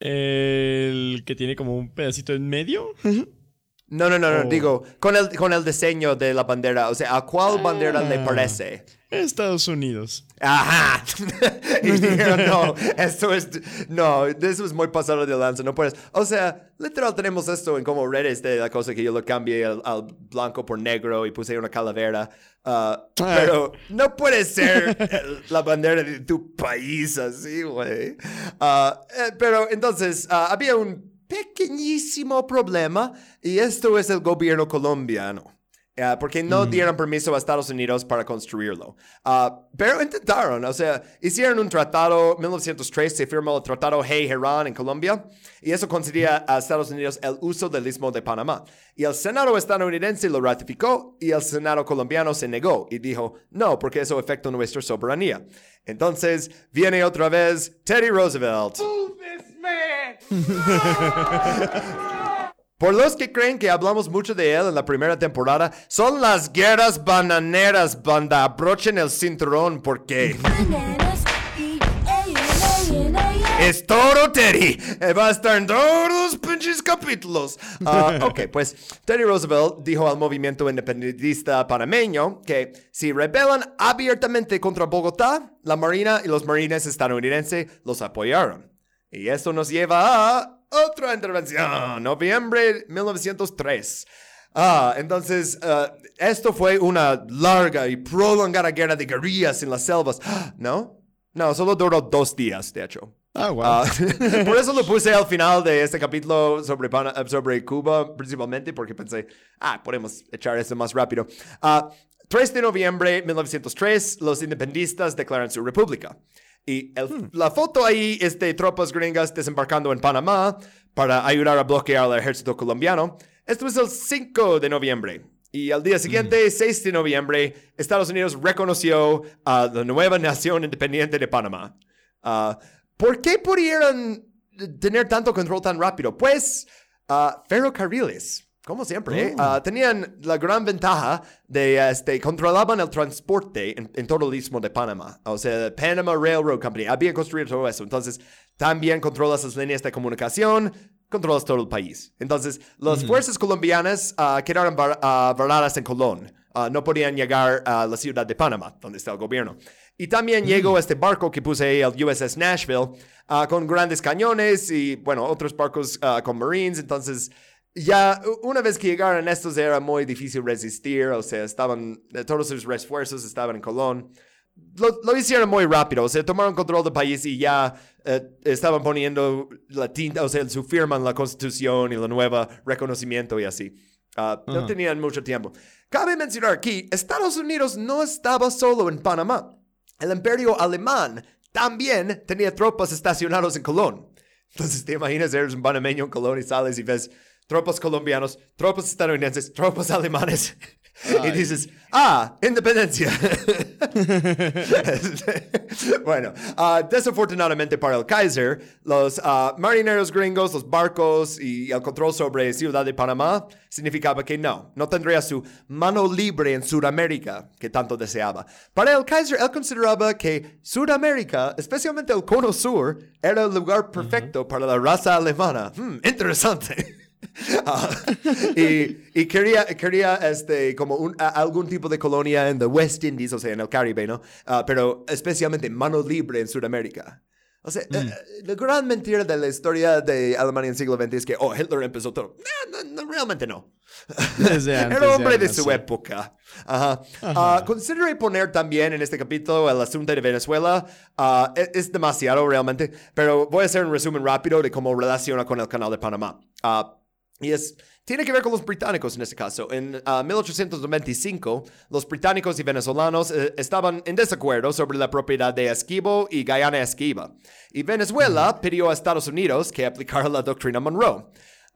El que tiene como un pedacito en medio. No, no, no, no. Oh. Digo, con el, con el diseño de la bandera. O sea, ¿a cuál bandera le Ah. parece? Estados Unidos. Ajá. y dijeron, no, esto es, no, eso es muy pasado de lanza, no puedes. O sea, literal tenemos esto en como redes de la cosa que yo lo cambié al, al blanco por negro y puse una calavera. ah, pero no puede ser la bandera de tu país así, güey. Eh, pero entonces, ah, había un pequeñísimo problema y esto es el gobierno colombiano. Ah, porque no dieron permiso a Estados Unidos para construirlo. Ah, pero intentaron, o sea, hicieron un tratado, en 1903 se firmó el Tratado Hey-Herán en Colombia, y eso concedía a Estados Unidos el uso del Istmo de Panamá. Y el Senado estadounidense lo ratificó, y el Senado colombiano se negó, y dijo, no, porque eso afecta nuestra soberanía. Entonces, viene otra vez Teddy Roosevelt. Por los que creen que hablamos mucho de él en la primera temporada, son las guerras bananeras, banda. Abrochen el cinturón porque es todo Teddy. Eh, Va a estar en todos los pinches capítulos. Ah, ok, pues Teddy Roosevelt dijo al movimiento independentista panameño que si rebelan abiertamente contra Bogotá, la Marina y los marines estadounidenses los apoyaron. Y esto nos lleva a otra intervención, noviembre 1903. Ah, entonces, ah, esto fue una larga y prolongada guerra de guerrillas en las selvas. ¿No? No, solo duró dos días, de hecho. Ah, wow. Ah, por eso lo puse al final de este capítulo sobre, Pana- eh, sobre Cuba, principalmente, porque pensé, ah, podemos echar esto más rápido. Ah, 3 de noviembre de 1903, los independistas declaran su república. Y el- la foto ahí es de tropas gringas desembarcando en Panamá para ayudar a bloquear al ejército colombiano. Esto es el 5 de noviembre. Y al día siguiente, 6 de noviembre, Estados Unidos reconoció a la nueva nación independiente de Panamá. Ah, ¿Por qué pudieron tener tanto control tan rápido? Pues ah, ferrocarriles, como siempre, ¿eh? Ah, tenían la gran ventaja de este, controlaban el transporte en, en todo el istmo de Panamá. O sea, Panama Railroad Company había construido todo eso. Entonces, también controlas las líneas de comunicación, controlas todo el país. Entonces, las fuerzas colombianas ah, quedaron var- ah, varadas en Colón. No podían llegar a la ciudad de Panamá, donde está el gobierno. Y también llegó este barco que puse ahí, el USS Nashville, con grandes cañones y, bueno, otros barcos con Marines. Entonces, ya una vez que llegaron estos era muy difícil resistir, o sea, estaban, eh, todos sus refuerzos estaban en Colón. Lo, lo hicieron muy rápido, o sea, tomaron control del país y ya eh, estaban poniendo la tinta, o sea, su firma en la constitución y la nueva reconocimiento y así. Ah, no Ajá. tenían mucho tiempo. Cabe mencionar aquí, Estados Unidos no estaba solo en Panamá. El imperio alemán también tenía tropas estacionadas en Colón. Entonces, te imaginas, eres un panameño en Colón y sales y ves tropas colombianos, tropas estadounidenses, tropas alemanes. Y dices, ah, independencia. bueno, ah, desafortunadamente para el Kaiser, los ah, marineros gringos, los barcos y el control sobre Ciudad de Panamá significaba que no, no tendría su mano libre en Sudamérica que tanto deseaba. Para el Kaiser, él consideraba que Sudamérica, especialmente el cono sur, era el lugar perfecto para la raza alemana. Hmm, interesante. Ah, y, y quería, quería este, como un- a- algún tipo de colonia en the West Indies, o sea, en el Caribe, ¿no? Ah, pero especialmente mano libre en Sudamérica. O sea, eh, la gran mentira de la historia de Alemania en el siglo XX es que, oh, Hitler empezó todo. No, no, no, realmente no. Era hombre de su época. Ajá. Ah, consideré poner también en este capítulo el asunto de Venezuela. Ah, e- es, demasiado realmente, pero voy a hacer un resumen rápido de cómo relaciona con el canal de Panamá. Y es, tiene que ver con los británicos en este caso. En ah, 1895, los británicos y venezolanos eh, estaban en desacuerdo sobre la propiedad de Esquivo y Guyana Esquiva. Y Venezuela pidió a Estados Unidos que aplicara la doctrina Monroe.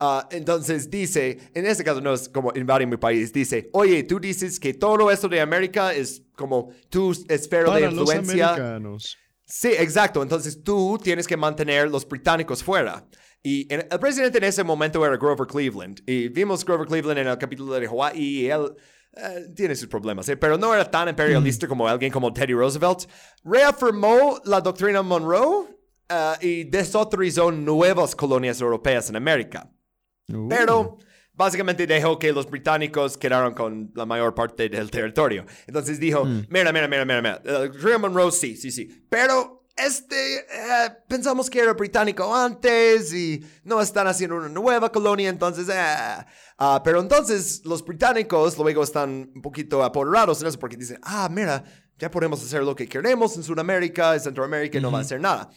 Ah, entonces dice, en este caso no es como invadir mi país, dice, oye, tú dices que todo esto de América es como tu esfera de Para los influencia. americanos. Sí, exacto. Entonces tú tienes que mantener los británicos fuera. Y el presidente en ese momento era Grover Cleveland. Y vimos Grover Cleveland en el capítulo de Hawaii y él eh, tiene sus problemas, ¿eh? pero no era tan imperialista como alguien como Teddy Roosevelt. Reafirmó la doctrina Monroe eh, y desautorizó nuevas colonias europeas en América. Uh. Pero básicamente dejó que los británicos quedaran con la mayor parte del territorio. Entonces dijo, mira, mira, mira, mira, mira, el río Monroe sí, sí, sí, pero este, eh, pensamos que era británico antes y no están haciendo una nueva colonia, entonces, eh. Ah, pero entonces los británicos luego están un poquito apoderados en eso porque dicen, ah, mira, ya podemos hacer lo que queremos en Sudamérica, en Centroamérica, y no va a hacer nada.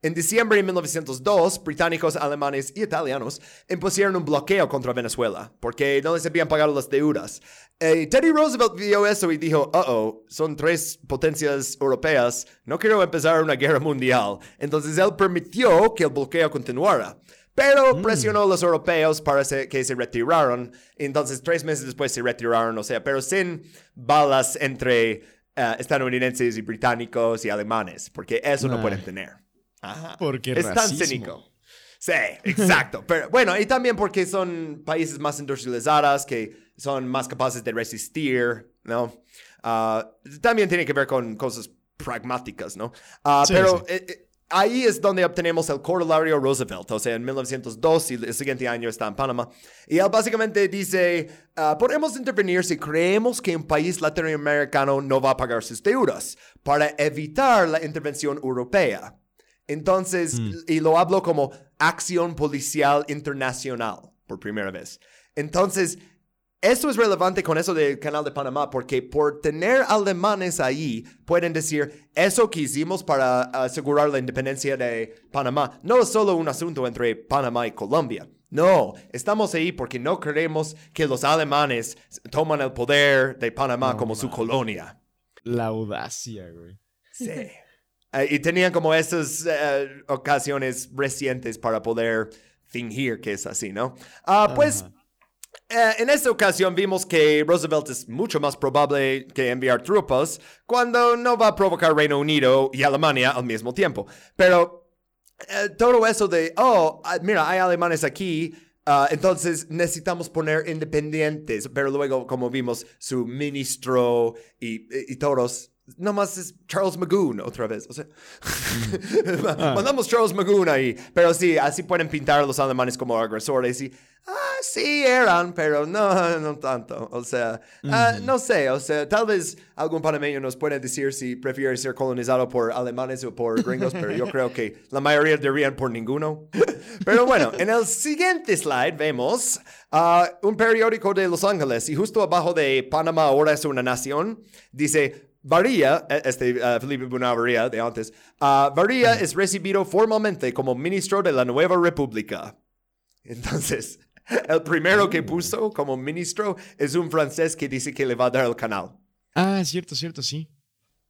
En diciembre de 1902, británicos, alemanes y italianos impusieron un bloqueo contra Venezuela porque no les habían pagado las deudas. Eh, Teddy Roosevelt vio eso y dijo, oh, son tres potencias europeas, no quiero empezar una guerra mundial. Entonces él permitió que el bloqueo continuara. Pero presionó a los europeos para que se retiraron. Entonces, tres meses después se retiraron, o sea, pero sin balas entre eh, estadounidenses y británicos y alemanes, porque eso no pueden tener. Ajá. Porque es tan racismo. cínico. Sí, exacto. Pero bueno, y también porque son países más industrializados que son más capaces de resistir, ¿no? Ah, también tiene que ver con cosas pragmáticas, ¿no? Ah, Sí, pero sí. eh, eh, ahí es donde obtenemos el corolario Roosevelt, o sea, en 1902 y el siguiente año está en Panamá. Y él básicamente dice, ah, podemos intervenir si creemos que un país latinoamericano no va a pagar sus deudas para evitar la intervención europea. Entonces, y lo hablo como acción policial internacional por primera vez. Entonces, esto es relevante con eso del canal de Panamá porque por tener alemanes ahí pueden decir eso que hicimos para asegurar la independencia de Panamá no es solo un asunto entre Panamá y Colombia. No, estamos ahí porque no queremos que los alemanes toman el poder de Panamá como su colonia. La audacia, güey. Sí. Eh, y tenían como esas eh, ocasiones recientes para poder fingir que es así, ¿no? Ah, pues eh, en esta ocasión vimos que Roosevelt es mucho más probable que enviar tropas cuando no va a provocar Reino Unido y Alemania al mismo tiempo. Pero eh, todo eso de, oh, ah, mira, hay alemanes aquí, ah, entonces necesitamos poner independientes, pero luego, como vimos, su ministro y, y, y todos, nomás es Charles Magoon otra vez, o sea, Ma- mandamos Charles Magoon ahí, pero sí, así pueden pintar a los alemanes como agresores y, ah, sí eran, pero no, no tanto. O sea, ah, no sé, o sea, tal vez algún panameño nos puede decir si prefiere ser colonizado por alemanes o por gringos, pero yo creo que la mayoría dirían por ninguno. Pero bueno, en el siguiente slide vemos ah, un periódico de Los Ángeles y justo abajo de Panamá ahora es una nación, dice Varía, eh, este uh, Felipe Bunavarría de antes, uh, Varía es recibido formalmente como ministro de la nueva república. Entonces, el primero que puso como ministro es un francés que dice que le va a dar el canal. Ah, cierto, cierto, sí.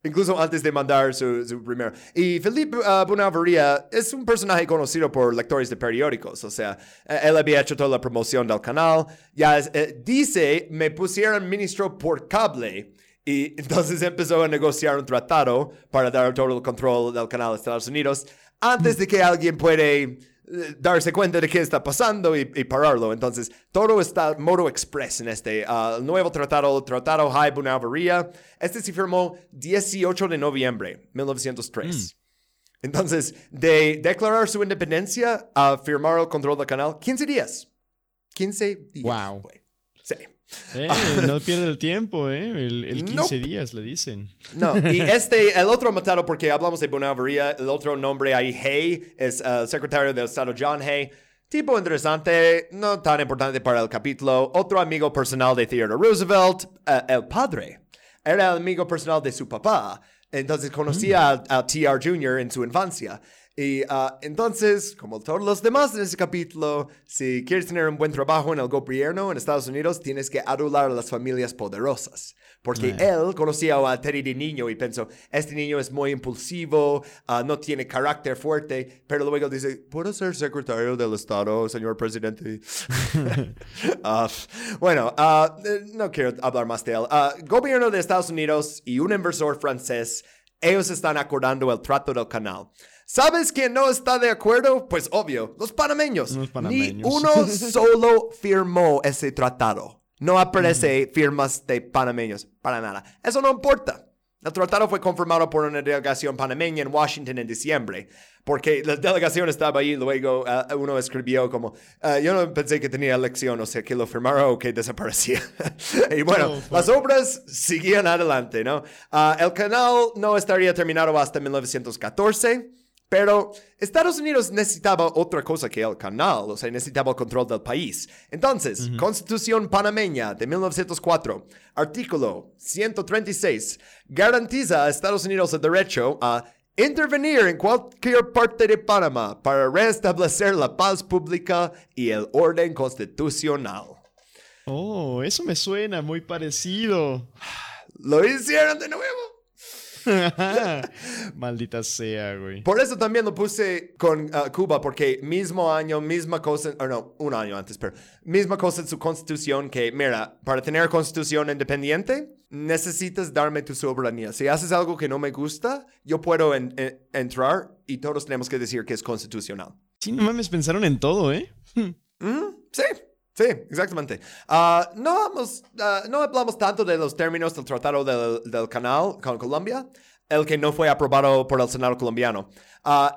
Incluso antes de mandar su, su primero. Y Felipe uh, Bunavarría es un personaje conocido por lectores de periódicos. O sea, eh, él había hecho toda la promoción del canal. Ya es- eh, dice, me pusieron ministro por cable. Y entonces empezó a negociar un tratado para dar todo el control del canal de Estados Unidos antes de que alguien puede eh, darse cuenta de qué está pasando y, y pararlo. Entonces, todo está modo express en este el nuevo tratado, el Tratado High Bunavarría. Este se firmó 18 de noviembre 1903. Entonces, de declarar su independencia a firmar el control del canal, 15 días. 15 días. Wow. fue. Eh, no pierde el tiempo, ¿eh? El, el 15 Nope. días, le dicen. No, y este, el otro matado, porque hablamos de Bonavería, el otro nombre ahí, Hay, es uh, el secretario del Estado John Hay. Tipo interesante, no tan importante para el capítulo. Otro amigo personal de Theodore Roosevelt, uh, el padre. Era el amigo personal de su papá. Entonces conocía a, a TR Jr. en su infancia. Y uh, entonces, como todos los demás en ese capítulo, si quieres tener un buen trabajo en el gobierno en Estados Unidos, tienes que adular a las familias poderosas. Porque él conocía a Teddy de niño y pensó, este niño es muy impulsivo, ah, no tiene carácter fuerte, pero luego dice, ¿puedo ser secretario del Estado, señor presidente? Ah, bueno, no quiero hablar más de él. Gobierno de Estados Unidos y un inversor francés, ellos están acordando el trato del canal. ¿Sabes quién no está de acuerdo? Pues obvio, los panameños. Los panameños. Ni uno solo firmó ese tratado. No aparece firmas de panameños, para nada. Eso no importa. El tratado fue confirmado por una delegación panameña en Washington en diciembre, porque la delegación estaba ahí, luego ah, uno escribió como, ah, yo no pensé que tenía elección, o sea, que lo firmara o que desaparecía. y bueno, Oh, las obras seguían adelante, ¿no? Ah, el canal no estaría terminado hasta 1914. Pero Estados Unidos necesitaba otra cosa que el canal, o sea, necesitaba el control del país. Entonces, Constitución panameña de 1904, artículo 136, garantiza a Estados Unidos el derecho a intervenir en cualquier parte de Panamá para restablecer la paz pública y el orden constitucional. Oh, eso me suena muy parecido. Lo hicieron de nuevo. Maldita sea, güey. Por eso también lo puse con ah, Cuba, porque mismo año, misma cosa, o no, un año antes, pero misma cosa en su constitución que, mira, para tener constitución independiente, necesitas darme tu soberanía. Si haces algo que no me gusta, yo puedo en- en- entrar y todos tenemos que decir que es constitucional. Sí, no mames, pensaron en todo, ¿eh? Mm, sí, sí, exactamente. Ah, no, vamos, ah, no hablamos tanto de los términos del Tratado del, del Canal con Colombia, el que no fue aprobado por el Senado colombiano,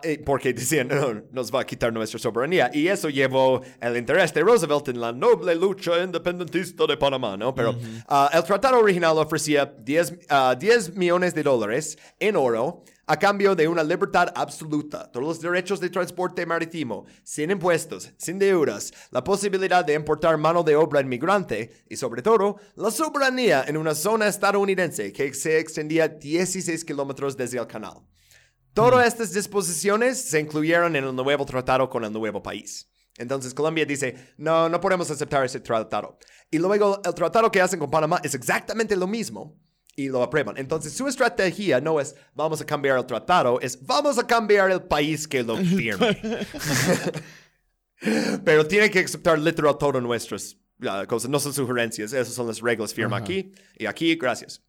eh, porque decían, "No, nos va a quitar nuestra soberanía. Y eso llevó el interés de Roosevelt en la noble lucha independentista de Panamá, ¿no? Pero ah, el tratado original ofrecía 10, ah, 10 millones de dólares en oro a cambio de una libertad absoluta, todos los derechos de transporte marítimo, sin impuestos, sin deudas, la posibilidad de importar mano de obra inmigrante y sobre todo la soberanía en una zona estadounidense que se extendía 16 kilómetros desde el canal. Todas estas disposiciones se incluyeron en el nuevo tratado con el nuevo país. Entonces Colombia dice, no, no podemos aceptar ese tratado. Y luego el tratado que hacen con Panamá es exactamente lo mismo y lo aprueban. Entonces su estrategia no es vamos a cambiar el tratado, es vamos a cambiar el país que lo firme. Pero tiene que aceptar literal todo nuestras ah, cosas, no son sugerencias, esas son las reglas, firma aquí y aquí, gracias.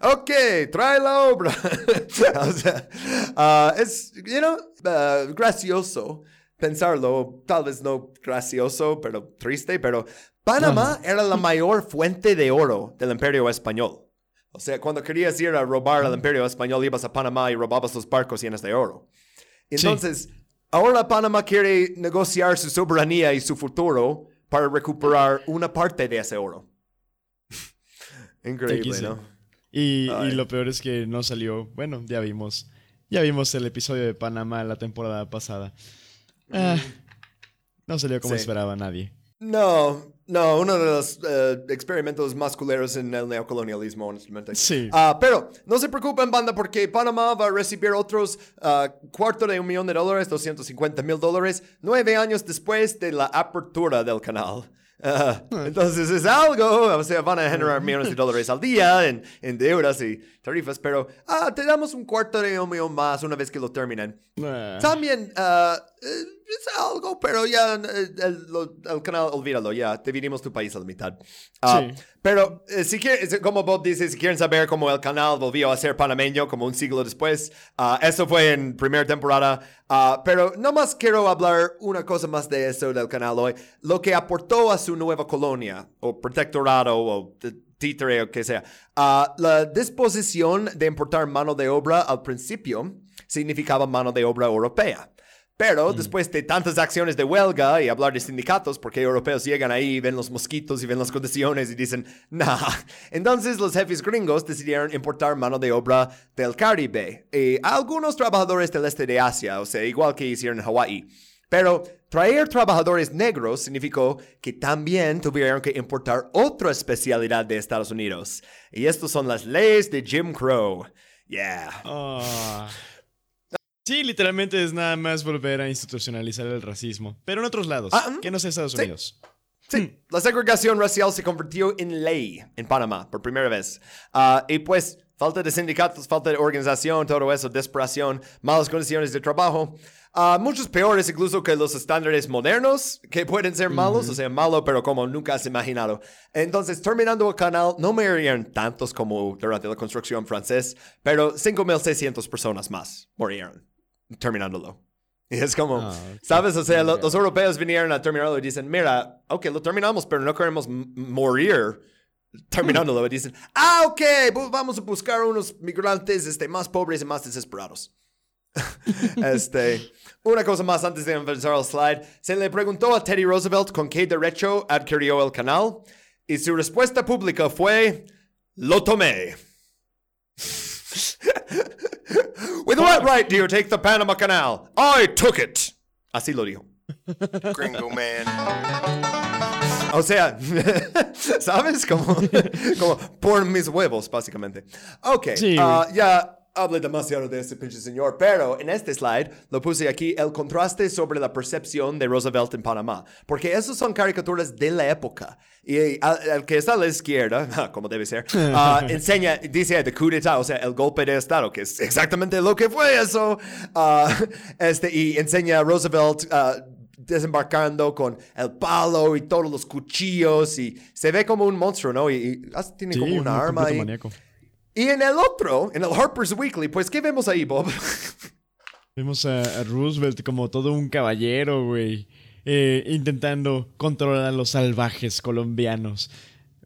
Ok, trae la obra. o sea, ah, es, you know, ah, gracioso pensarlo, tal vez no gracioso, pero triste, pero Panamá era la mayor fuente de oro del imperio español. O sea, cuando querías ir a robar al imperio español, ibas a Panamá y robabas los barcos llenos de oro. Entonces, ahora Panamá quiere negociar su soberanía y su futuro para recuperar una parte de ese oro. Increíble. ¿no? Y, y lo peor es que no salió. Bueno, ya vimos. Ya vimos el episodio de Panamá la temporada pasada. Ah, no salió como Sí. esperaba nadie. No, no, uno de los eh, experimentos más culeros en el neocolonialismo, honestamente. Sí. Ah, pero no se preocupen, banda, porque Panamá va a recibir otros ah, cuarto de un millón de dólares, 250 mil dólares, nueve años después de la apertura del canal. Ah, entonces es algo, o sea, van a generar millones de dólares al día en, en deudas y tarifas, pero te damos un cuarto de un millón más una vez que lo terminen. También eh, es algo, pero ya eh, el, lo- el canal, olvídalo, ya dividimos tu país a la mitad. Ah, Sí. Pero eh, si quieren, como Bob dice, si quieren saber cómo el canal volvió a ser panameño como un siglo después, ah, eso fue en primera temporada. Ah, pero no más quiero hablar una cosa más de eso del canal hoy. Lo que aportó a su nueva colonia, o protectorado, o t- títere, o que sea. La disposición de importar mano de obra al principio significaba mano de obra europea. Pero después de tantas acciones de huelga y hablar de sindicatos, porque europeos llegan ahí, ven los mosquitos y ven las condiciones y dicen, nah. Entonces los jefes gringos decidieron importar mano de obra del Caribe y algunos trabajadores del este de Asia, o sea, igual que hicieron en Hawái. Pero traer trabajadores negros significó que también tuvieron que importar otra especialidad de Estados Unidos. Y estos son las leyes de Jim Crow. Yeah. ah. Sí, literalmente es nada más volver a institucionalizar el racismo. Pero en otros lados, Ah, que no sea Estados sí. Unidos. Sí, la segregación racial se convirtió en ley en Panamá por primera vez. Ah, y pues, falta de sindicatos, falta de organización, todo eso, desesperación, malas condiciones de trabajo. Ah, muchos peores incluso que los estándares modernos, que pueden ser malos, o sea, malo, pero como nunca has imaginado. Entonces, terminando el canal, no murieron tantos como durante la construcción francés, pero 5.600 personas más murieron terminándolo. Y es como, Ah, ¿sabes? O sea, los europeos vinieron a terminarlo y dicen, mira, ok, lo terminamos, pero no queremos morir terminándolo. Y dicen, ah, ok, vamos a buscar unos migrantes este, más pobres y más desesperados. este, una cosa más antes de empezar el slide. Se le preguntó a Teddy Roosevelt con qué derecho adquirió el canal y su respuesta pública fue, lo tomé. With what right do you take the Panama Canal? I took it. Así lo dijo. Gringo man. O sea, ¿sabes? Como, como por mis huevos, básicamente. Ok, Sí, ah, ya hablé demasiado de este pinche señor, pero en este slide lo puse aquí el contraste sobre la percepción de Roosevelt en Panamá, porque esos son caricaturas de la época. Y al, al que está a la izquierda, como debe ser, ah, enseña, dice de coup d'etat, o sea, el golpe de Estado, que es exactamente lo que fue eso. Ah, este, y enseña a Roosevelt ah, desembarcando con el palo y todos los cuchillos y se ve como un monstruo, ¿no? Y, y tiene Sí, como un una arma completo ahí. maníaco. Y en el otro, en el Harper's Weekly, pues, ¿qué vemos ahí, Bob? Vemos a, a Roosevelt como todo un caballero, güey. eh, intentando controlar a los salvajes colombianos.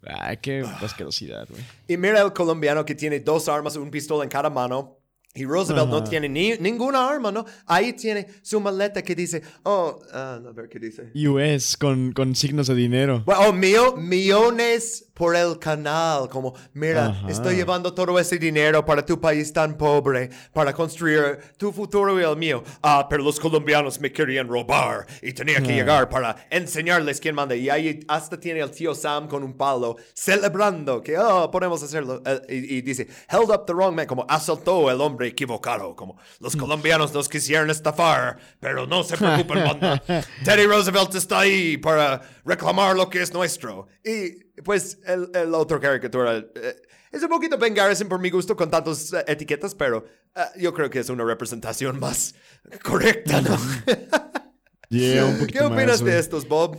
Ay, qué asquerosidad, güey. y mira el colombiano que tiene dos armas, un pistola en cada mano. Y Roosevelt no Ajá. tiene ni, ninguna arma, ¿no? Ahí tiene su maleta que dice, oh, ah, a ver qué dice. US con, con signos de dinero. Bueno, oh, mío, millones por el canal. Como, mira, Ajá. estoy llevando todo ese dinero para tu país tan pobre, para construir tu futuro y el mío. Ah, pero los colombianos me querían robar y tenía que llegar para enseñarles quién manda. Y ahí hasta tiene el tío Sam con un palo celebrando que, oh, podemos hacerlo. Eh, y, y dice, held up the wrong man, como asaltó el hombre equivocado. Como, los colombianos nos quisieron estafar, pero no se preocupen, banda. Teddy Roosevelt está ahí para reclamar lo que es nuestro. Y pues el, el otro caricatura eh, es un poquito Ben Garrison por mi gusto con tantas eh, etiquetas, pero eh, yo creo que es una representación más correcta, ¿no? Yeah, un ¿Qué opinas más, de estos, Bob?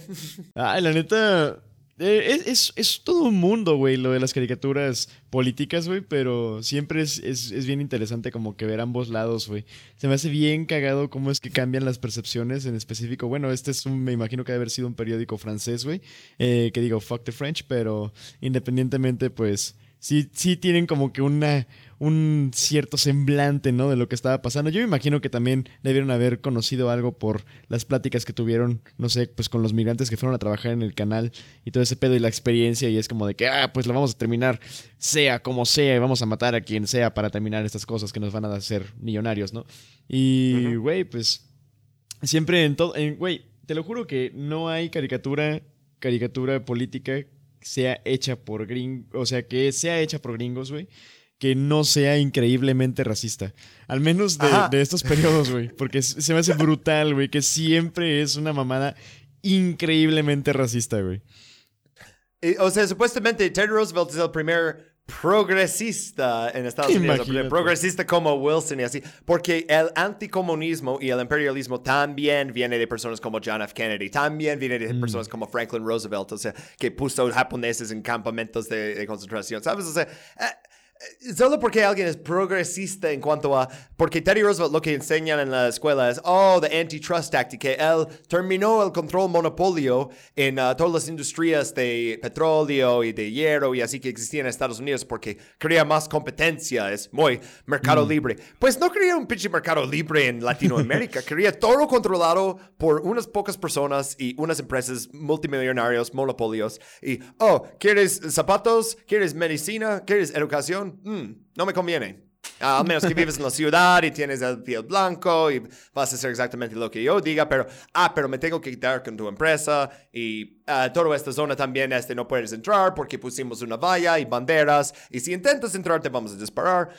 Ay, la neta. Eh, es, es- todo un mundo, güey, lo de las caricaturas políticas, güey, pero siempre es, es- es bien interesante como que ver ambos lados, güey. Se me hace bien cagado cómo es que cambian las percepciones en específico. Bueno, este es un, me imagino que debe haber sido un periódico francés, güey, eh, que digo, fuck the French, pero independientemente, pues sí, sí tienen como que una, un cierto semblante, ¿no? De lo que estaba pasando. Yo me imagino que también debieron haber conocido algo por las pláticas que tuvieron, no sé, pues con los migrantes que fueron a trabajar en el canal y todo ese pedo y la experiencia y es como de que, ah, pues lo vamos a terminar, sea como sea, y vamos a matar a quien sea para terminar estas cosas que nos van a hacer millonarios, ¿no? Y, güey, pues siempre en todo, güey, te lo juro que no hay caricatura, caricatura política sea hecha por gringos, o sea, que sea hecha por gringos, güey, que no sea increíblemente racista. Al menos de, estos periodos, güey, porque se me hace brutal, güey, que siempre es una mamada increíblemente racista, güey. O sea, supuestamente Teddy Roosevelt es el primer progresista en Estados Unidos, progresista como Wilson y así, porque el anticomunismo y el imperialismo también viene de personas como John F. Kennedy, también viene de personas como Franklin Roosevelt, o sea, que puso japoneses en campamentos de, de concentración, ¿sabes? O sea, eh, solo porque alguien es progresista en cuanto a, porque Teddy Roosevelt lo que enseñan en la escuela es, oh, the antitrust act, y que él terminó el control monopolio en uh, todas las industrias de petróleo y de hierro y así que existían en Estados Unidos porque quería más competencia, es muy mercado libre. Pues no quería un pinche mercado libre en Latinoamérica, quería todo controlado por unas pocas personas y unas empresas multimillonarios, monopolios. Y, oh, ¿quieres zapatos? ¿Quieres medicina? ¿Quieres educación? Mm, no me conviene. Ah, al menos que vives en la ciudad y tienes el piel blanco y vas a hacer exactamente lo que yo diga, pero, ah, pero me tengo que quitar con tu empresa y ah, toda esta zona también este, no puedes entrar porque pusimos una valla y banderas y si intentas entrar te vamos a disparar.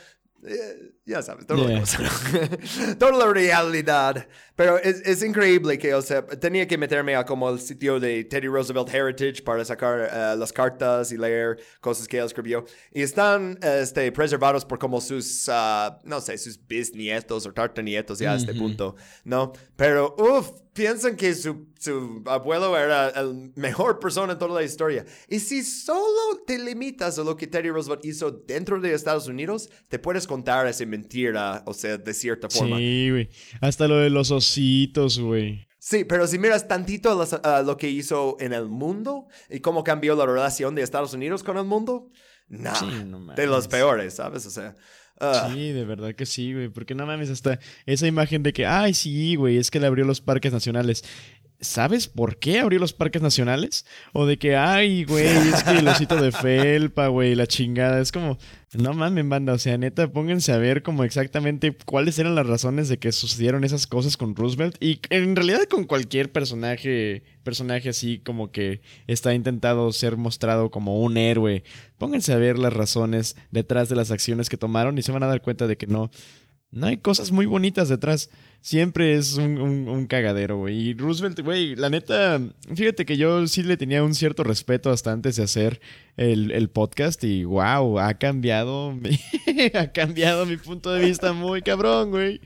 Eh, ya sabes, toda la Yeah. cosa, ¿no? toda la realidad. Pero es, es increíble que, o sea, tenía que meterme a como el sitio de Teddy Roosevelt Heritage para sacar eh, las cartas y leer cosas que él escribió. Y están este, preservados por como sus, ah, no sé, sus bisnietos o tartanietos ya a este punto, ¿no? Pero, uff, piensan que su, su abuelo era el mejor persona en toda la historia. Y si solo te limitas a lo que Teddy Roosevelt hizo dentro de Estados Unidos, te puedes contar esa mentira, o sea, de cierta forma. Sí, güey. Hasta lo de los ositos, güey. Sí, pero si miras tantito las- lo que hizo en el mundo y cómo cambió la relación de Estados Unidos con el mundo, nah, Sí, no de los peores, ¿sabes? O sea, ah, Sí, de verdad que sí, güey. Porque no mames, hasta esa imagen de que, ay, sí, güey, es que le abrió los parques nacionales. ¿Sabes por qué abrió los parques nacionales? O de que, ay, güey, es que el osito de felpa, güey, la chingada. Es como, no mames, banda. O sea, neta, pónganse a ver como exactamente cuáles eran las razones de que sucedieron esas cosas con Roosevelt. Y en realidad con cualquier personaje, personaje así como que está intentado ser mostrado como un héroe. Pónganse a ver las razones detrás de las acciones que tomaron y se van a dar cuenta de que no, no hay cosas muy bonitas detrás. Siempre es un, cagadero, güey. Y Roosevelt, güey, la neta, fíjate que yo sí le tenía un cierto respeto hasta antes de hacer el, el podcast y wow, ha cambiado, mi- ha cambiado mi punto de vista muy cabrón, güey.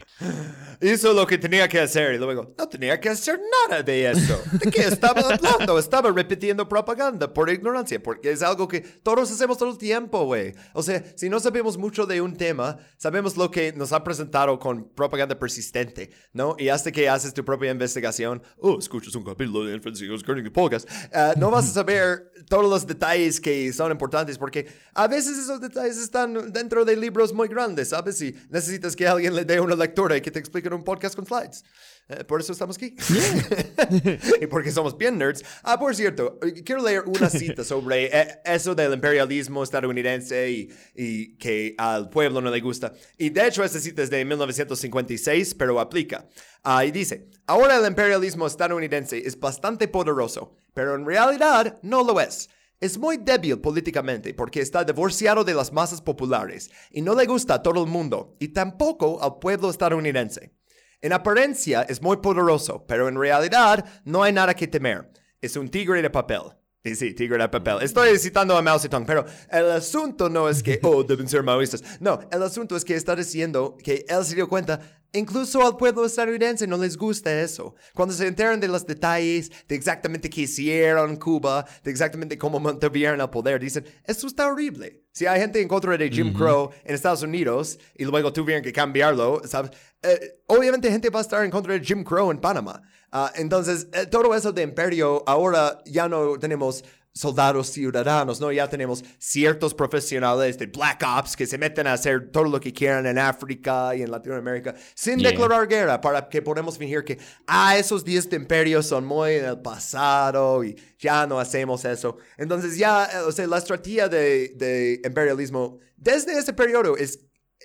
hizo lo que tenía que hacer y luego no tenía que hacer nada de eso. ¿De qué estaba hablando? Estaba repitiendo propaganda por ignorancia, porque es algo que todos hacemos todo el tiempo, güey. O sea, si no sabemos mucho de un tema, sabemos lo que nos ha presentado con propaganda persistente, ¿no? Y hasta que haces tu propia investigación, oh, escuchas un capítulo de Francisco Carnegie Podcast, ah, no vas a saber todos los detalles que son importantes, porque a veces esos detalles están dentro de libros muy grandes, ¿sabes? Y necesitas que alguien le dé una lectura y que te explique en un podcast con slides. Eh, por eso estamos aquí. y porque somos bien nerds. Ah, por cierto, quiero leer una cita sobre eh, eso del imperialismo estadounidense y, y que al pueblo no le gusta. Y de hecho, esta cita es de 1956, pero aplica. Ah, y dice, ahora el imperialismo estadounidense es bastante poderoso, pero en realidad no lo es. Es muy débil políticamente porque está divorciado de las masas populares y no le gusta a todo el mundo y tampoco al pueblo estadounidense. En apariencia es muy poderoso, pero en realidad no hay nada que temer. Es un tigre de papel. Y sí, tigre de papel. Estoy citando a Mao Zedong, pero el asunto no es que, oh, deben ser maoístas. No, el asunto es que está diciendo que él se dio cuenta, incluso al pueblo estadounidense no les gusta eso. Cuando se enteran de los detalles, de exactamente qué hicieron en Cuba, de exactamente cómo mantuvieron el poder, dicen, esto está horrible. Si hay gente en contra de Jim Crow en Estados Unidos y luego tuvieron que cambiarlo, ¿sabes? Eh, obviamente gente va a estar en contra de Jim Crow en Panamá. Ah, entonces, eh, todo eso de imperio, ahora ya no tenemos soldados ciudadanos, ¿no? Ya tenemos ciertos profesionales de Black Ops que se meten a hacer todo lo que quieran en África y en Latinoamérica sin Yeah. declarar guerra para que podamos fingir que, ah, esos días de imperio son muy en el pasado y ya no hacemos eso. Entonces ya, eh, o sea, la estrategia de, de imperialismo desde ese periodo es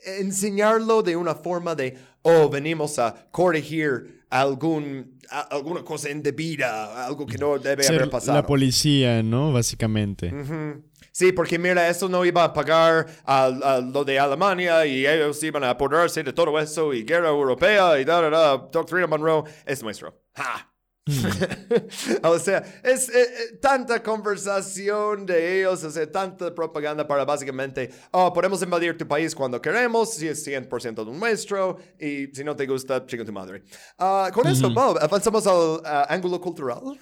enseñarlo de una forma de, oh, venimos a corregir algún, a- alguna cosa indebida, algo que no debe Ser haber pasado. la policía, ¿no? Básicamente. Ujú. Sí, porque mira, eso no iba a pagar a, a lo de Alemania y ellos iban a apoderarse de todo eso y guerra europea y da, da, da, doctrina Monroe es nuestro. ¡Ja! o sea, es eh, eh, tanta conversación de ellos, o sea, tanta propaganda para básicamente, oh, podemos invadir tu país cuando queremos, si es 100% nuestro, y si no te gusta, chica tu madre. Ah, con eso, Bob, avanzamos al ah, ángulo cultural.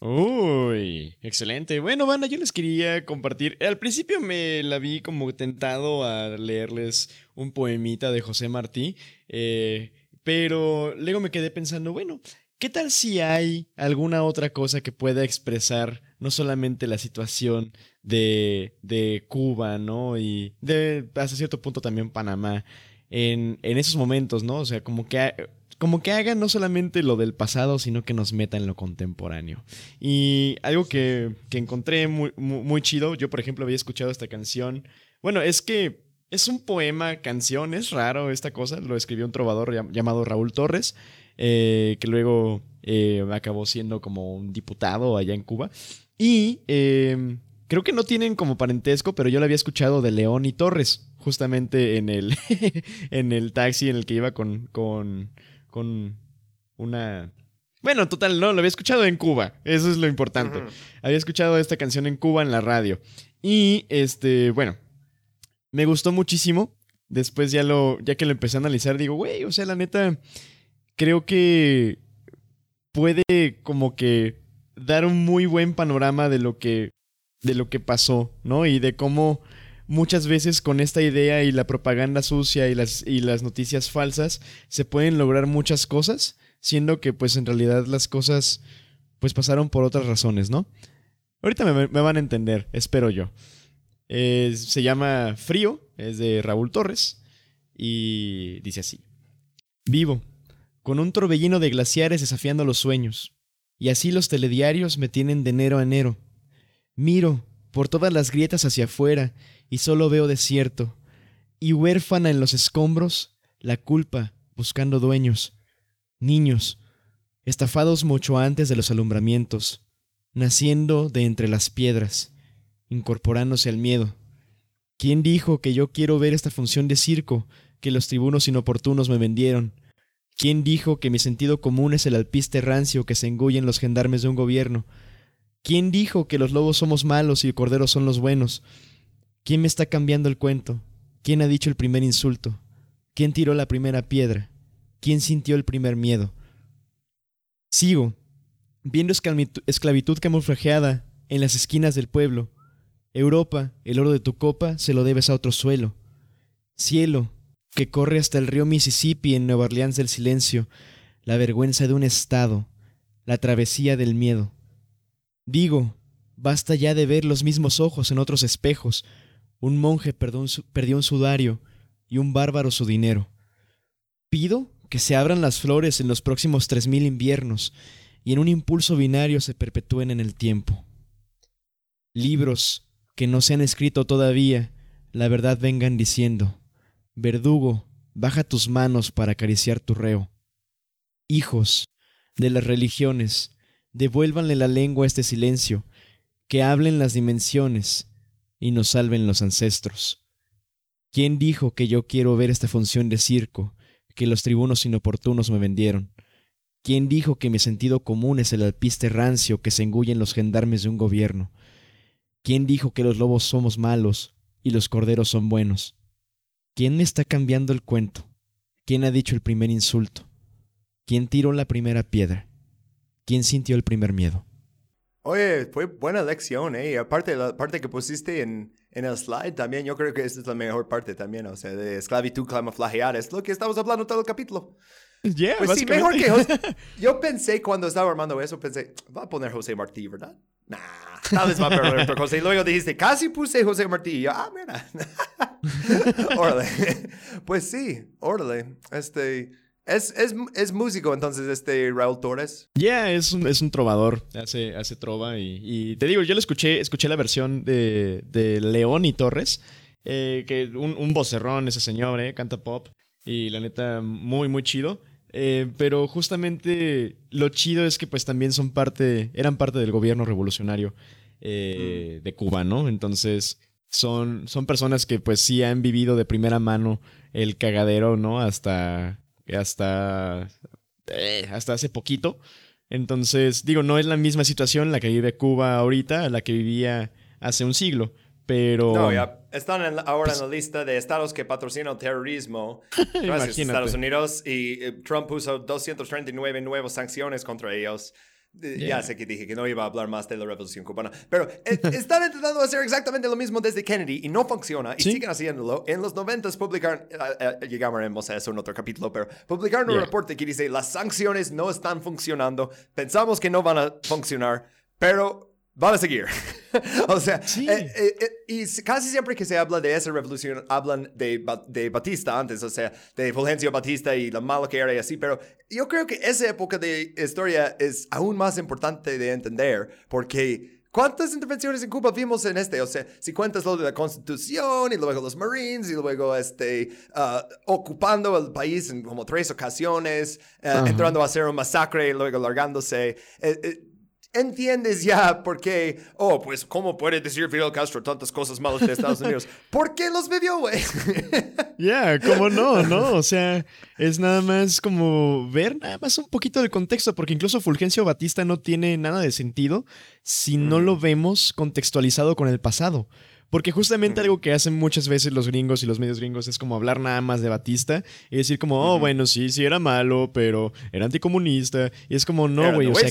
Uy, excelente. Bueno, banda, yo les quería compartir. Al principio me la vi como tentado a leerles un poemita de José Martí, eh, pero luego me quedé pensando, bueno, ¿qué tal si hay alguna otra cosa que pueda expresar no solamente la situación de, de Cuba, ¿no? Y de hasta cierto punto también Panamá en, en esos momentos, ¿no? O sea, como que... como que hagan no solamente lo del pasado, sino que nos meta en lo contemporáneo. Y algo que, que encontré muy, muy, muy chido, yo por ejemplo había escuchado esta canción. Bueno, es que es un poema canción, es raro esta cosa, lo escribió un trovador llam- llamado Raúl Torres, eh, que luego eh, acabó siendo como un diputado allá en Cuba. Y eh, creo que no tienen como parentesco, pero yo lo había escuchado de León y Torres, justamente en el, en el taxi en el que iba con, con, con una... Bueno, total, no, lo había escuchado en Cuba, eso es lo importante. Había escuchado esta canción en Cuba en la radio. Y este, bueno, me gustó muchísimo. Después ya lo, ya que lo empecé a analizar, digo, güey, o sea, la neta, creo que puede como que dar un muy buen panorama de lo que, de lo que pasó, ¿no? Y de cómo muchas veces con esta idea y la propaganda sucia y las, y las noticias falsas se pueden lograr muchas cosas, siendo que pues en realidad las cosas pues pasaron por otras razones, ¿no? Ahorita me, van a entender, espero yo. Eh, se llama Frío, es de Raúl Torres y dice así. Vivo, con un torbellino de glaciares desafiando los sueños, y así los telediarios me tienen de enero a enero. Miro por todas las grietas hacia afuera y solo veo desierto, y huérfana en los escombros, la culpa buscando dueños, niños, estafados mucho antes de los alumbramientos, naciendo de entre las piedras, incorporándose al miedo. ¿Quién dijo que yo quiero ver esta función de circo que los tribunos inoportunos me vendieron? ¿Quién dijo que mi sentido común es el alpiste rancio que se engullen los gendarmes de un gobierno? ¿Quién dijo que los lobos somos malos y corderos son los buenos? ¿Quién me está cambiando el cuento? ¿Quién ha dicho el primer insulto? ¿Quién tiró la primera piedra? ¿Quién sintió el primer miedo? Sigo, viendo esclavitud camuflajeada en las esquinas del pueblo. Europa, el oro de tu copa se lo debes a otro suelo. Cielo, que corre hasta el río Mississippi en Nueva Orleans del silencio, la vergüenza de un estado, la travesía del miedo. Digo, basta ya de ver los mismos ojos en otros espejos. Un monje perdió un, su- perdió un sudario y un bárbaro su dinero. Pido que se abran las flores en los próximos tres mil inviernos y en un impulso binario se perpetúen en el tiempo. Libros que no se han escrito todavía, la verdad vengan diciendo, Verdugo, baja tus manos para acariciar tu reo. Hijos de las religiones, devuélvanle la lengua a este silencio, que hablen las dimensiones y nos salven los ancestros. ¿Quién dijo que yo quiero ver esta función de circo que los tribunos inoportunos me vendieron? ¿Quién dijo que mi sentido común es el alpiste rancio que se engullen los gendarmes de un gobierno? ¿Quién dijo que los lobos somos malos y los corderos son buenos? ¿Quién me está cambiando el cuento? ¿Quién ha dicho el primer insulto? ¿Quién tiró la primera piedra? ¿Quién sintió el primer miedo? Oye, fue buena lección, ¿eh? Y aparte, la parte que pusiste en, en el slide también, yo creo que esta es la mejor parte también, o sea, de esclavitud camuflajeada, es lo que estamos hablando todo el capítulo. Yeah, Pues sí, mejor que José. Yo pensé cuando estaba armando eso, pensé, va a poner José Martí, ¿verdad? Nah. tal vez va a perder otra cosa. Y luego dijiste, casi puse José Martí. Y yo, ah, mira. órale. Pues sí, órale. Este, es, es, es músico entonces este Raúl Torres. Ya, es, un, es un trovador, hace, hace trova y, y te digo, yo lo escuché, escuché la versión de, de León y Torres, eh, que un, un vocerrón ese señor, eh, canta pop y la neta muy, muy chido. Eh, pero justamente lo chido es que pues también son parte, eran parte del gobierno revolucionario eh, de Cuba, ¿no? Entonces son, son personas que pues sí han vivido de primera mano el cagadero, ¿no? Hasta, hasta, eh, hasta hace poquito. Entonces, digo, no es la misma situación la que vive Cuba ahorita a la que vivía hace un siglo. Pero. No, ya están en la- ahora en la lista de estados que patrocinan terrorismo. Gracias. Estados Unidos. Y eh, Trump puso 239 nuevas sanciones contra ellos. Eh, Yeah. Ya sé que dije que no iba a hablar más de la revolución cubana. Pero eh, están intentando hacer exactamente lo mismo desde Kennedy y no funciona. Y Sí. siguen haciéndolo. En los 90 publicaron. eh, llegaremos a eso en otro capítulo, pero publicaron un Yeah. reporte que dice: las sanciones no están funcionando. Pensamos que no van a funcionar, pero. Van a seguir. o sea, Sí. eh, eh, eh, y casi siempre que se habla de esa revolución, hablan de, Ba- de Batista antes, o sea, de Fulgencio Batista y lo malo que era y así, pero yo creo que esa época de historia es aún más importante de entender, porque ¿cuántas intervenciones en Cuba vimos en este? O sea, si cuentas lo de la Constitución y luego los Marines y luego este, ah, ocupando el país en como tres ocasiones, entrando a hacer un masacre y luego largándose. eh, entiendes ya por qué, oh, pues, ¿cómo puede decir Fidel Castro tantas cosas malas de Estados Unidos? ¿Por qué los vivió, güey? Ya, ¿cómo no? ¿No? O sea, es nada más como ver nada más un poquito del contexto, porque incluso Fulgencio Batista no tiene nada de sentido si no lo vemos contextualizado con el pasado. Porque justamente algo que hacen muchas veces los gringos y los medios gringos es como hablar nada más de Batista y decir como, oh, bueno, sí, sí era malo, pero era anticomunista. Y es como, no, güey, o sea.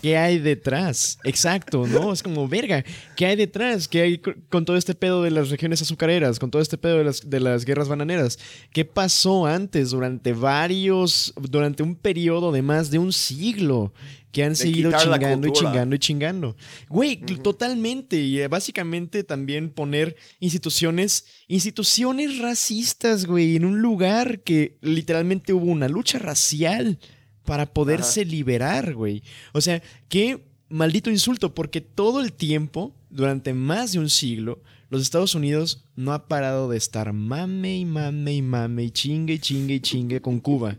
¿Qué hay detrás? Exacto, ¿no? Es como, verga, ¿qué hay detrás? ¿Qué hay co- con todo este pedo de las regiones azucareras? Con todo este pedo de las, de las guerras bananeras? ¿Qué pasó antes, durante varios, durante un periodo de más de un siglo? Que han seguido chingando y chingando y chingando. Güey, totalmente. Y eh, básicamente también poner instituciones, instituciones racistas, güey, en un lugar que literalmente hubo una lucha racial para poderse liberar, güey. O sea, qué maldito insulto, porque todo el tiempo, durante más de un siglo, los Estados Unidos no ha parado de estar mame y mame y mame y chingue y chingue y chingue con Cuba.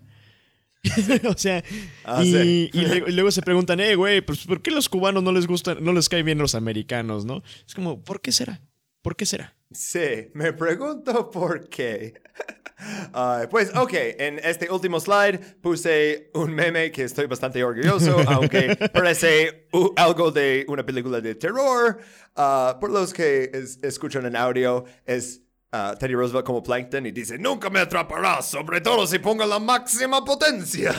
o sea, Ah, y, sí. y luego, y luego se preguntan, eh, güey, pues ¿por qué los cubanos no les gustan, no les caen bien los americanos, no? Es como, ¿por qué será? ¿Por qué será? Sí, me pregunto por qué. Ah, pues, ok, en este último slide puse un meme que estoy bastante orgulloso, aunque parece algo de una película de terror. Ah, por los que es- escuchan en audio, es Teddy Roosevelt como Plankton y dice, nunca me atraparás, sobre todo si pongo la máxima potencia.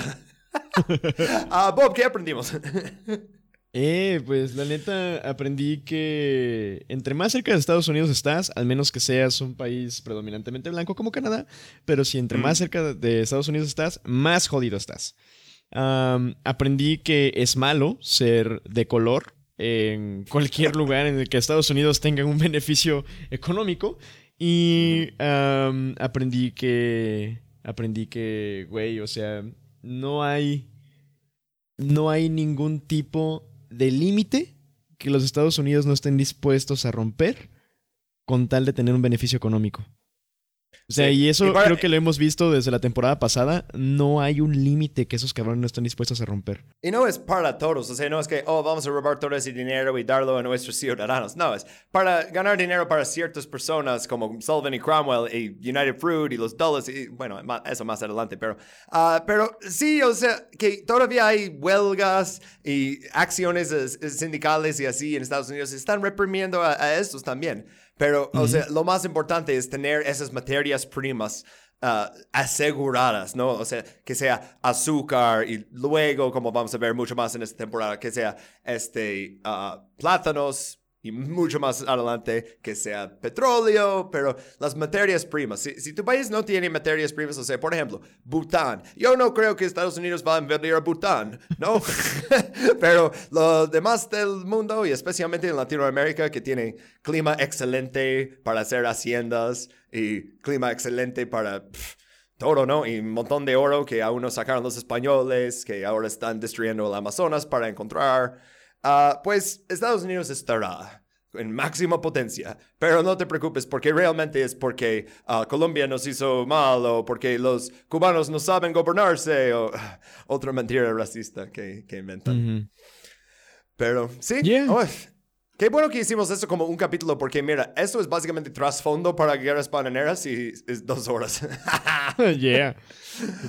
Bob, ¿qué aprendimos? Eh, pues la neta aprendí que entre más cerca de Estados Unidos estás, al menos que seas un país predominantemente blanco como Canadá, pero si entre más cerca de Estados Unidos estás, más jodido estás. Aprendí que es malo ser de color en cualquier lugar en el que Estados Unidos tenga un beneficio económico y aprendí que aprendí que, güey, o sea, no hay no hay ningún tipo de límite que los Estados Unidos no estén dispuestos a romper con tal de tener un beneficio económico. O sea, Sí. y eso Y para- creo que lo hemos visto desde la temporada pasada. No hay un límite que esos cabrones no estén dispuestos a romper. Y no es para todos, o sea, no es que, oh, vamos a robar todo ese dinero y darlo a nuestros ciudadanos. No, es para ganar dinero para ciertas personas como Sullivan y Cromwell y United Fruit y los Dulles, y bueno, eso más adelante, pero, ah, pero sí, o sea, que todavía hay huelgas y acciones eh, sindicales y así en Estados Unidos, están reprimiendo a, a estos también. Pero, o sea, lo más importante es tener esas materias primas ah, aseguradas, ¿no? O sea, que sea azúcar y luego, como vamos a ver mucho más en esta temporada, que sea este, ah, plátanos y mucho más adelante que sea petróleo, pero las materias primas. Si, tu país no tiene materias primas, o sea, por ejemplo, Bután. Yo no creo que Estados Unidos va a invertir a Bután, ¿no? pero los demás del mundo, y especialmente en Latinoamérica, que tiene clima excelente para hacer haciendas y clima excelente para... todo, ¿no? Y un montón de oro que aún no sacaron los españoles, que ahora están destruyendo el Amazonas para encontrar. Uh, pues Estados Unidos estará en máxima potencia, pero no te preocupes porque realmente es porque uh, Colombia nos hizo mal o porque los cubanos no saben gobernarse o uh, otra mentira racista que, que inventan. Mm -hmm. Pero sí, yeah. oh, Qué bueno que hicimos eso como un capítulo, porque mira, esto es básicamente trasfondo para guerras bananeras y es dos horas. yeah.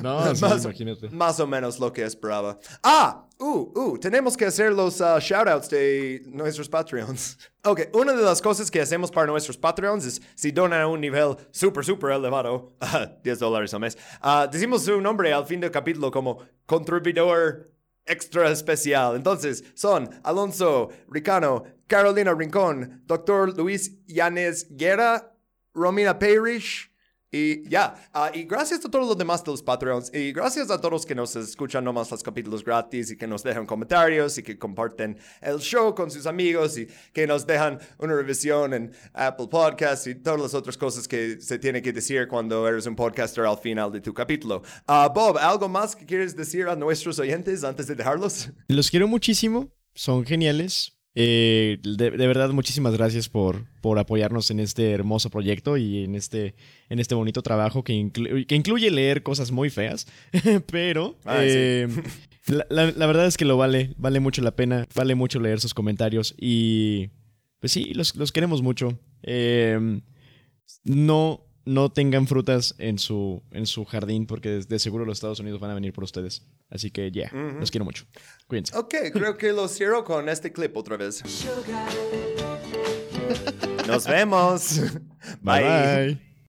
No, más, sí, imagínate. Más o menos lo que esperaba. Ah, uh, uh, tenemos que hacer los uh, shoutouts de nuestros Patreons. Ok, una de las cosas que hacemos para nuestros Patreons es si donan a un nivel súper, súper elevado, 10 dólares al mes, uh, decimos su nombre al fin del capítulo como contribuidor extra especial. Entonces, son Alonso Ricano, Carolina Rincón, Dr. Luis Yanes Guerra, Romina Parrish, y ya, uh, y gracias a todos los demás de los Patreons, y gracias a todos que nos escuchan nomás los capítulos gratis y que nos dejan comentarios y que comparten el show con sus amigos y que nos dejan una revisión en Apple Podcasts y todas las otras cosas que se tiene que decir cuando eres un podcaster al final de tu capítulo. Uh, Bob, ¿algo más que quieres decir a nuestros oyentes antes de dejarlos? Los quiero muchísimo, son geniales. Eh, de, de, verdad, muchísimas gracias por, por apoyarnos en este hermoso proyecto y en este, en este bonito trabajo que, inclu que incluye leer cosas muy feas, pero Ah, eh, la, la, la, verdad es que lo vale, vale mucho la pena, vale mucho leer sus comentarios y pues sí, los, los queremos mucho. Eh, no, no tengan frutas en su, en su jardín porque de, de, seguro los Estados Unidos van a venir por ustedes. Así que ya, yeah, uh -huh. los quiero mucho. Cuídense. Ok, creo que lo cierro con este clip otra vez. Nos vemos. bye. bye.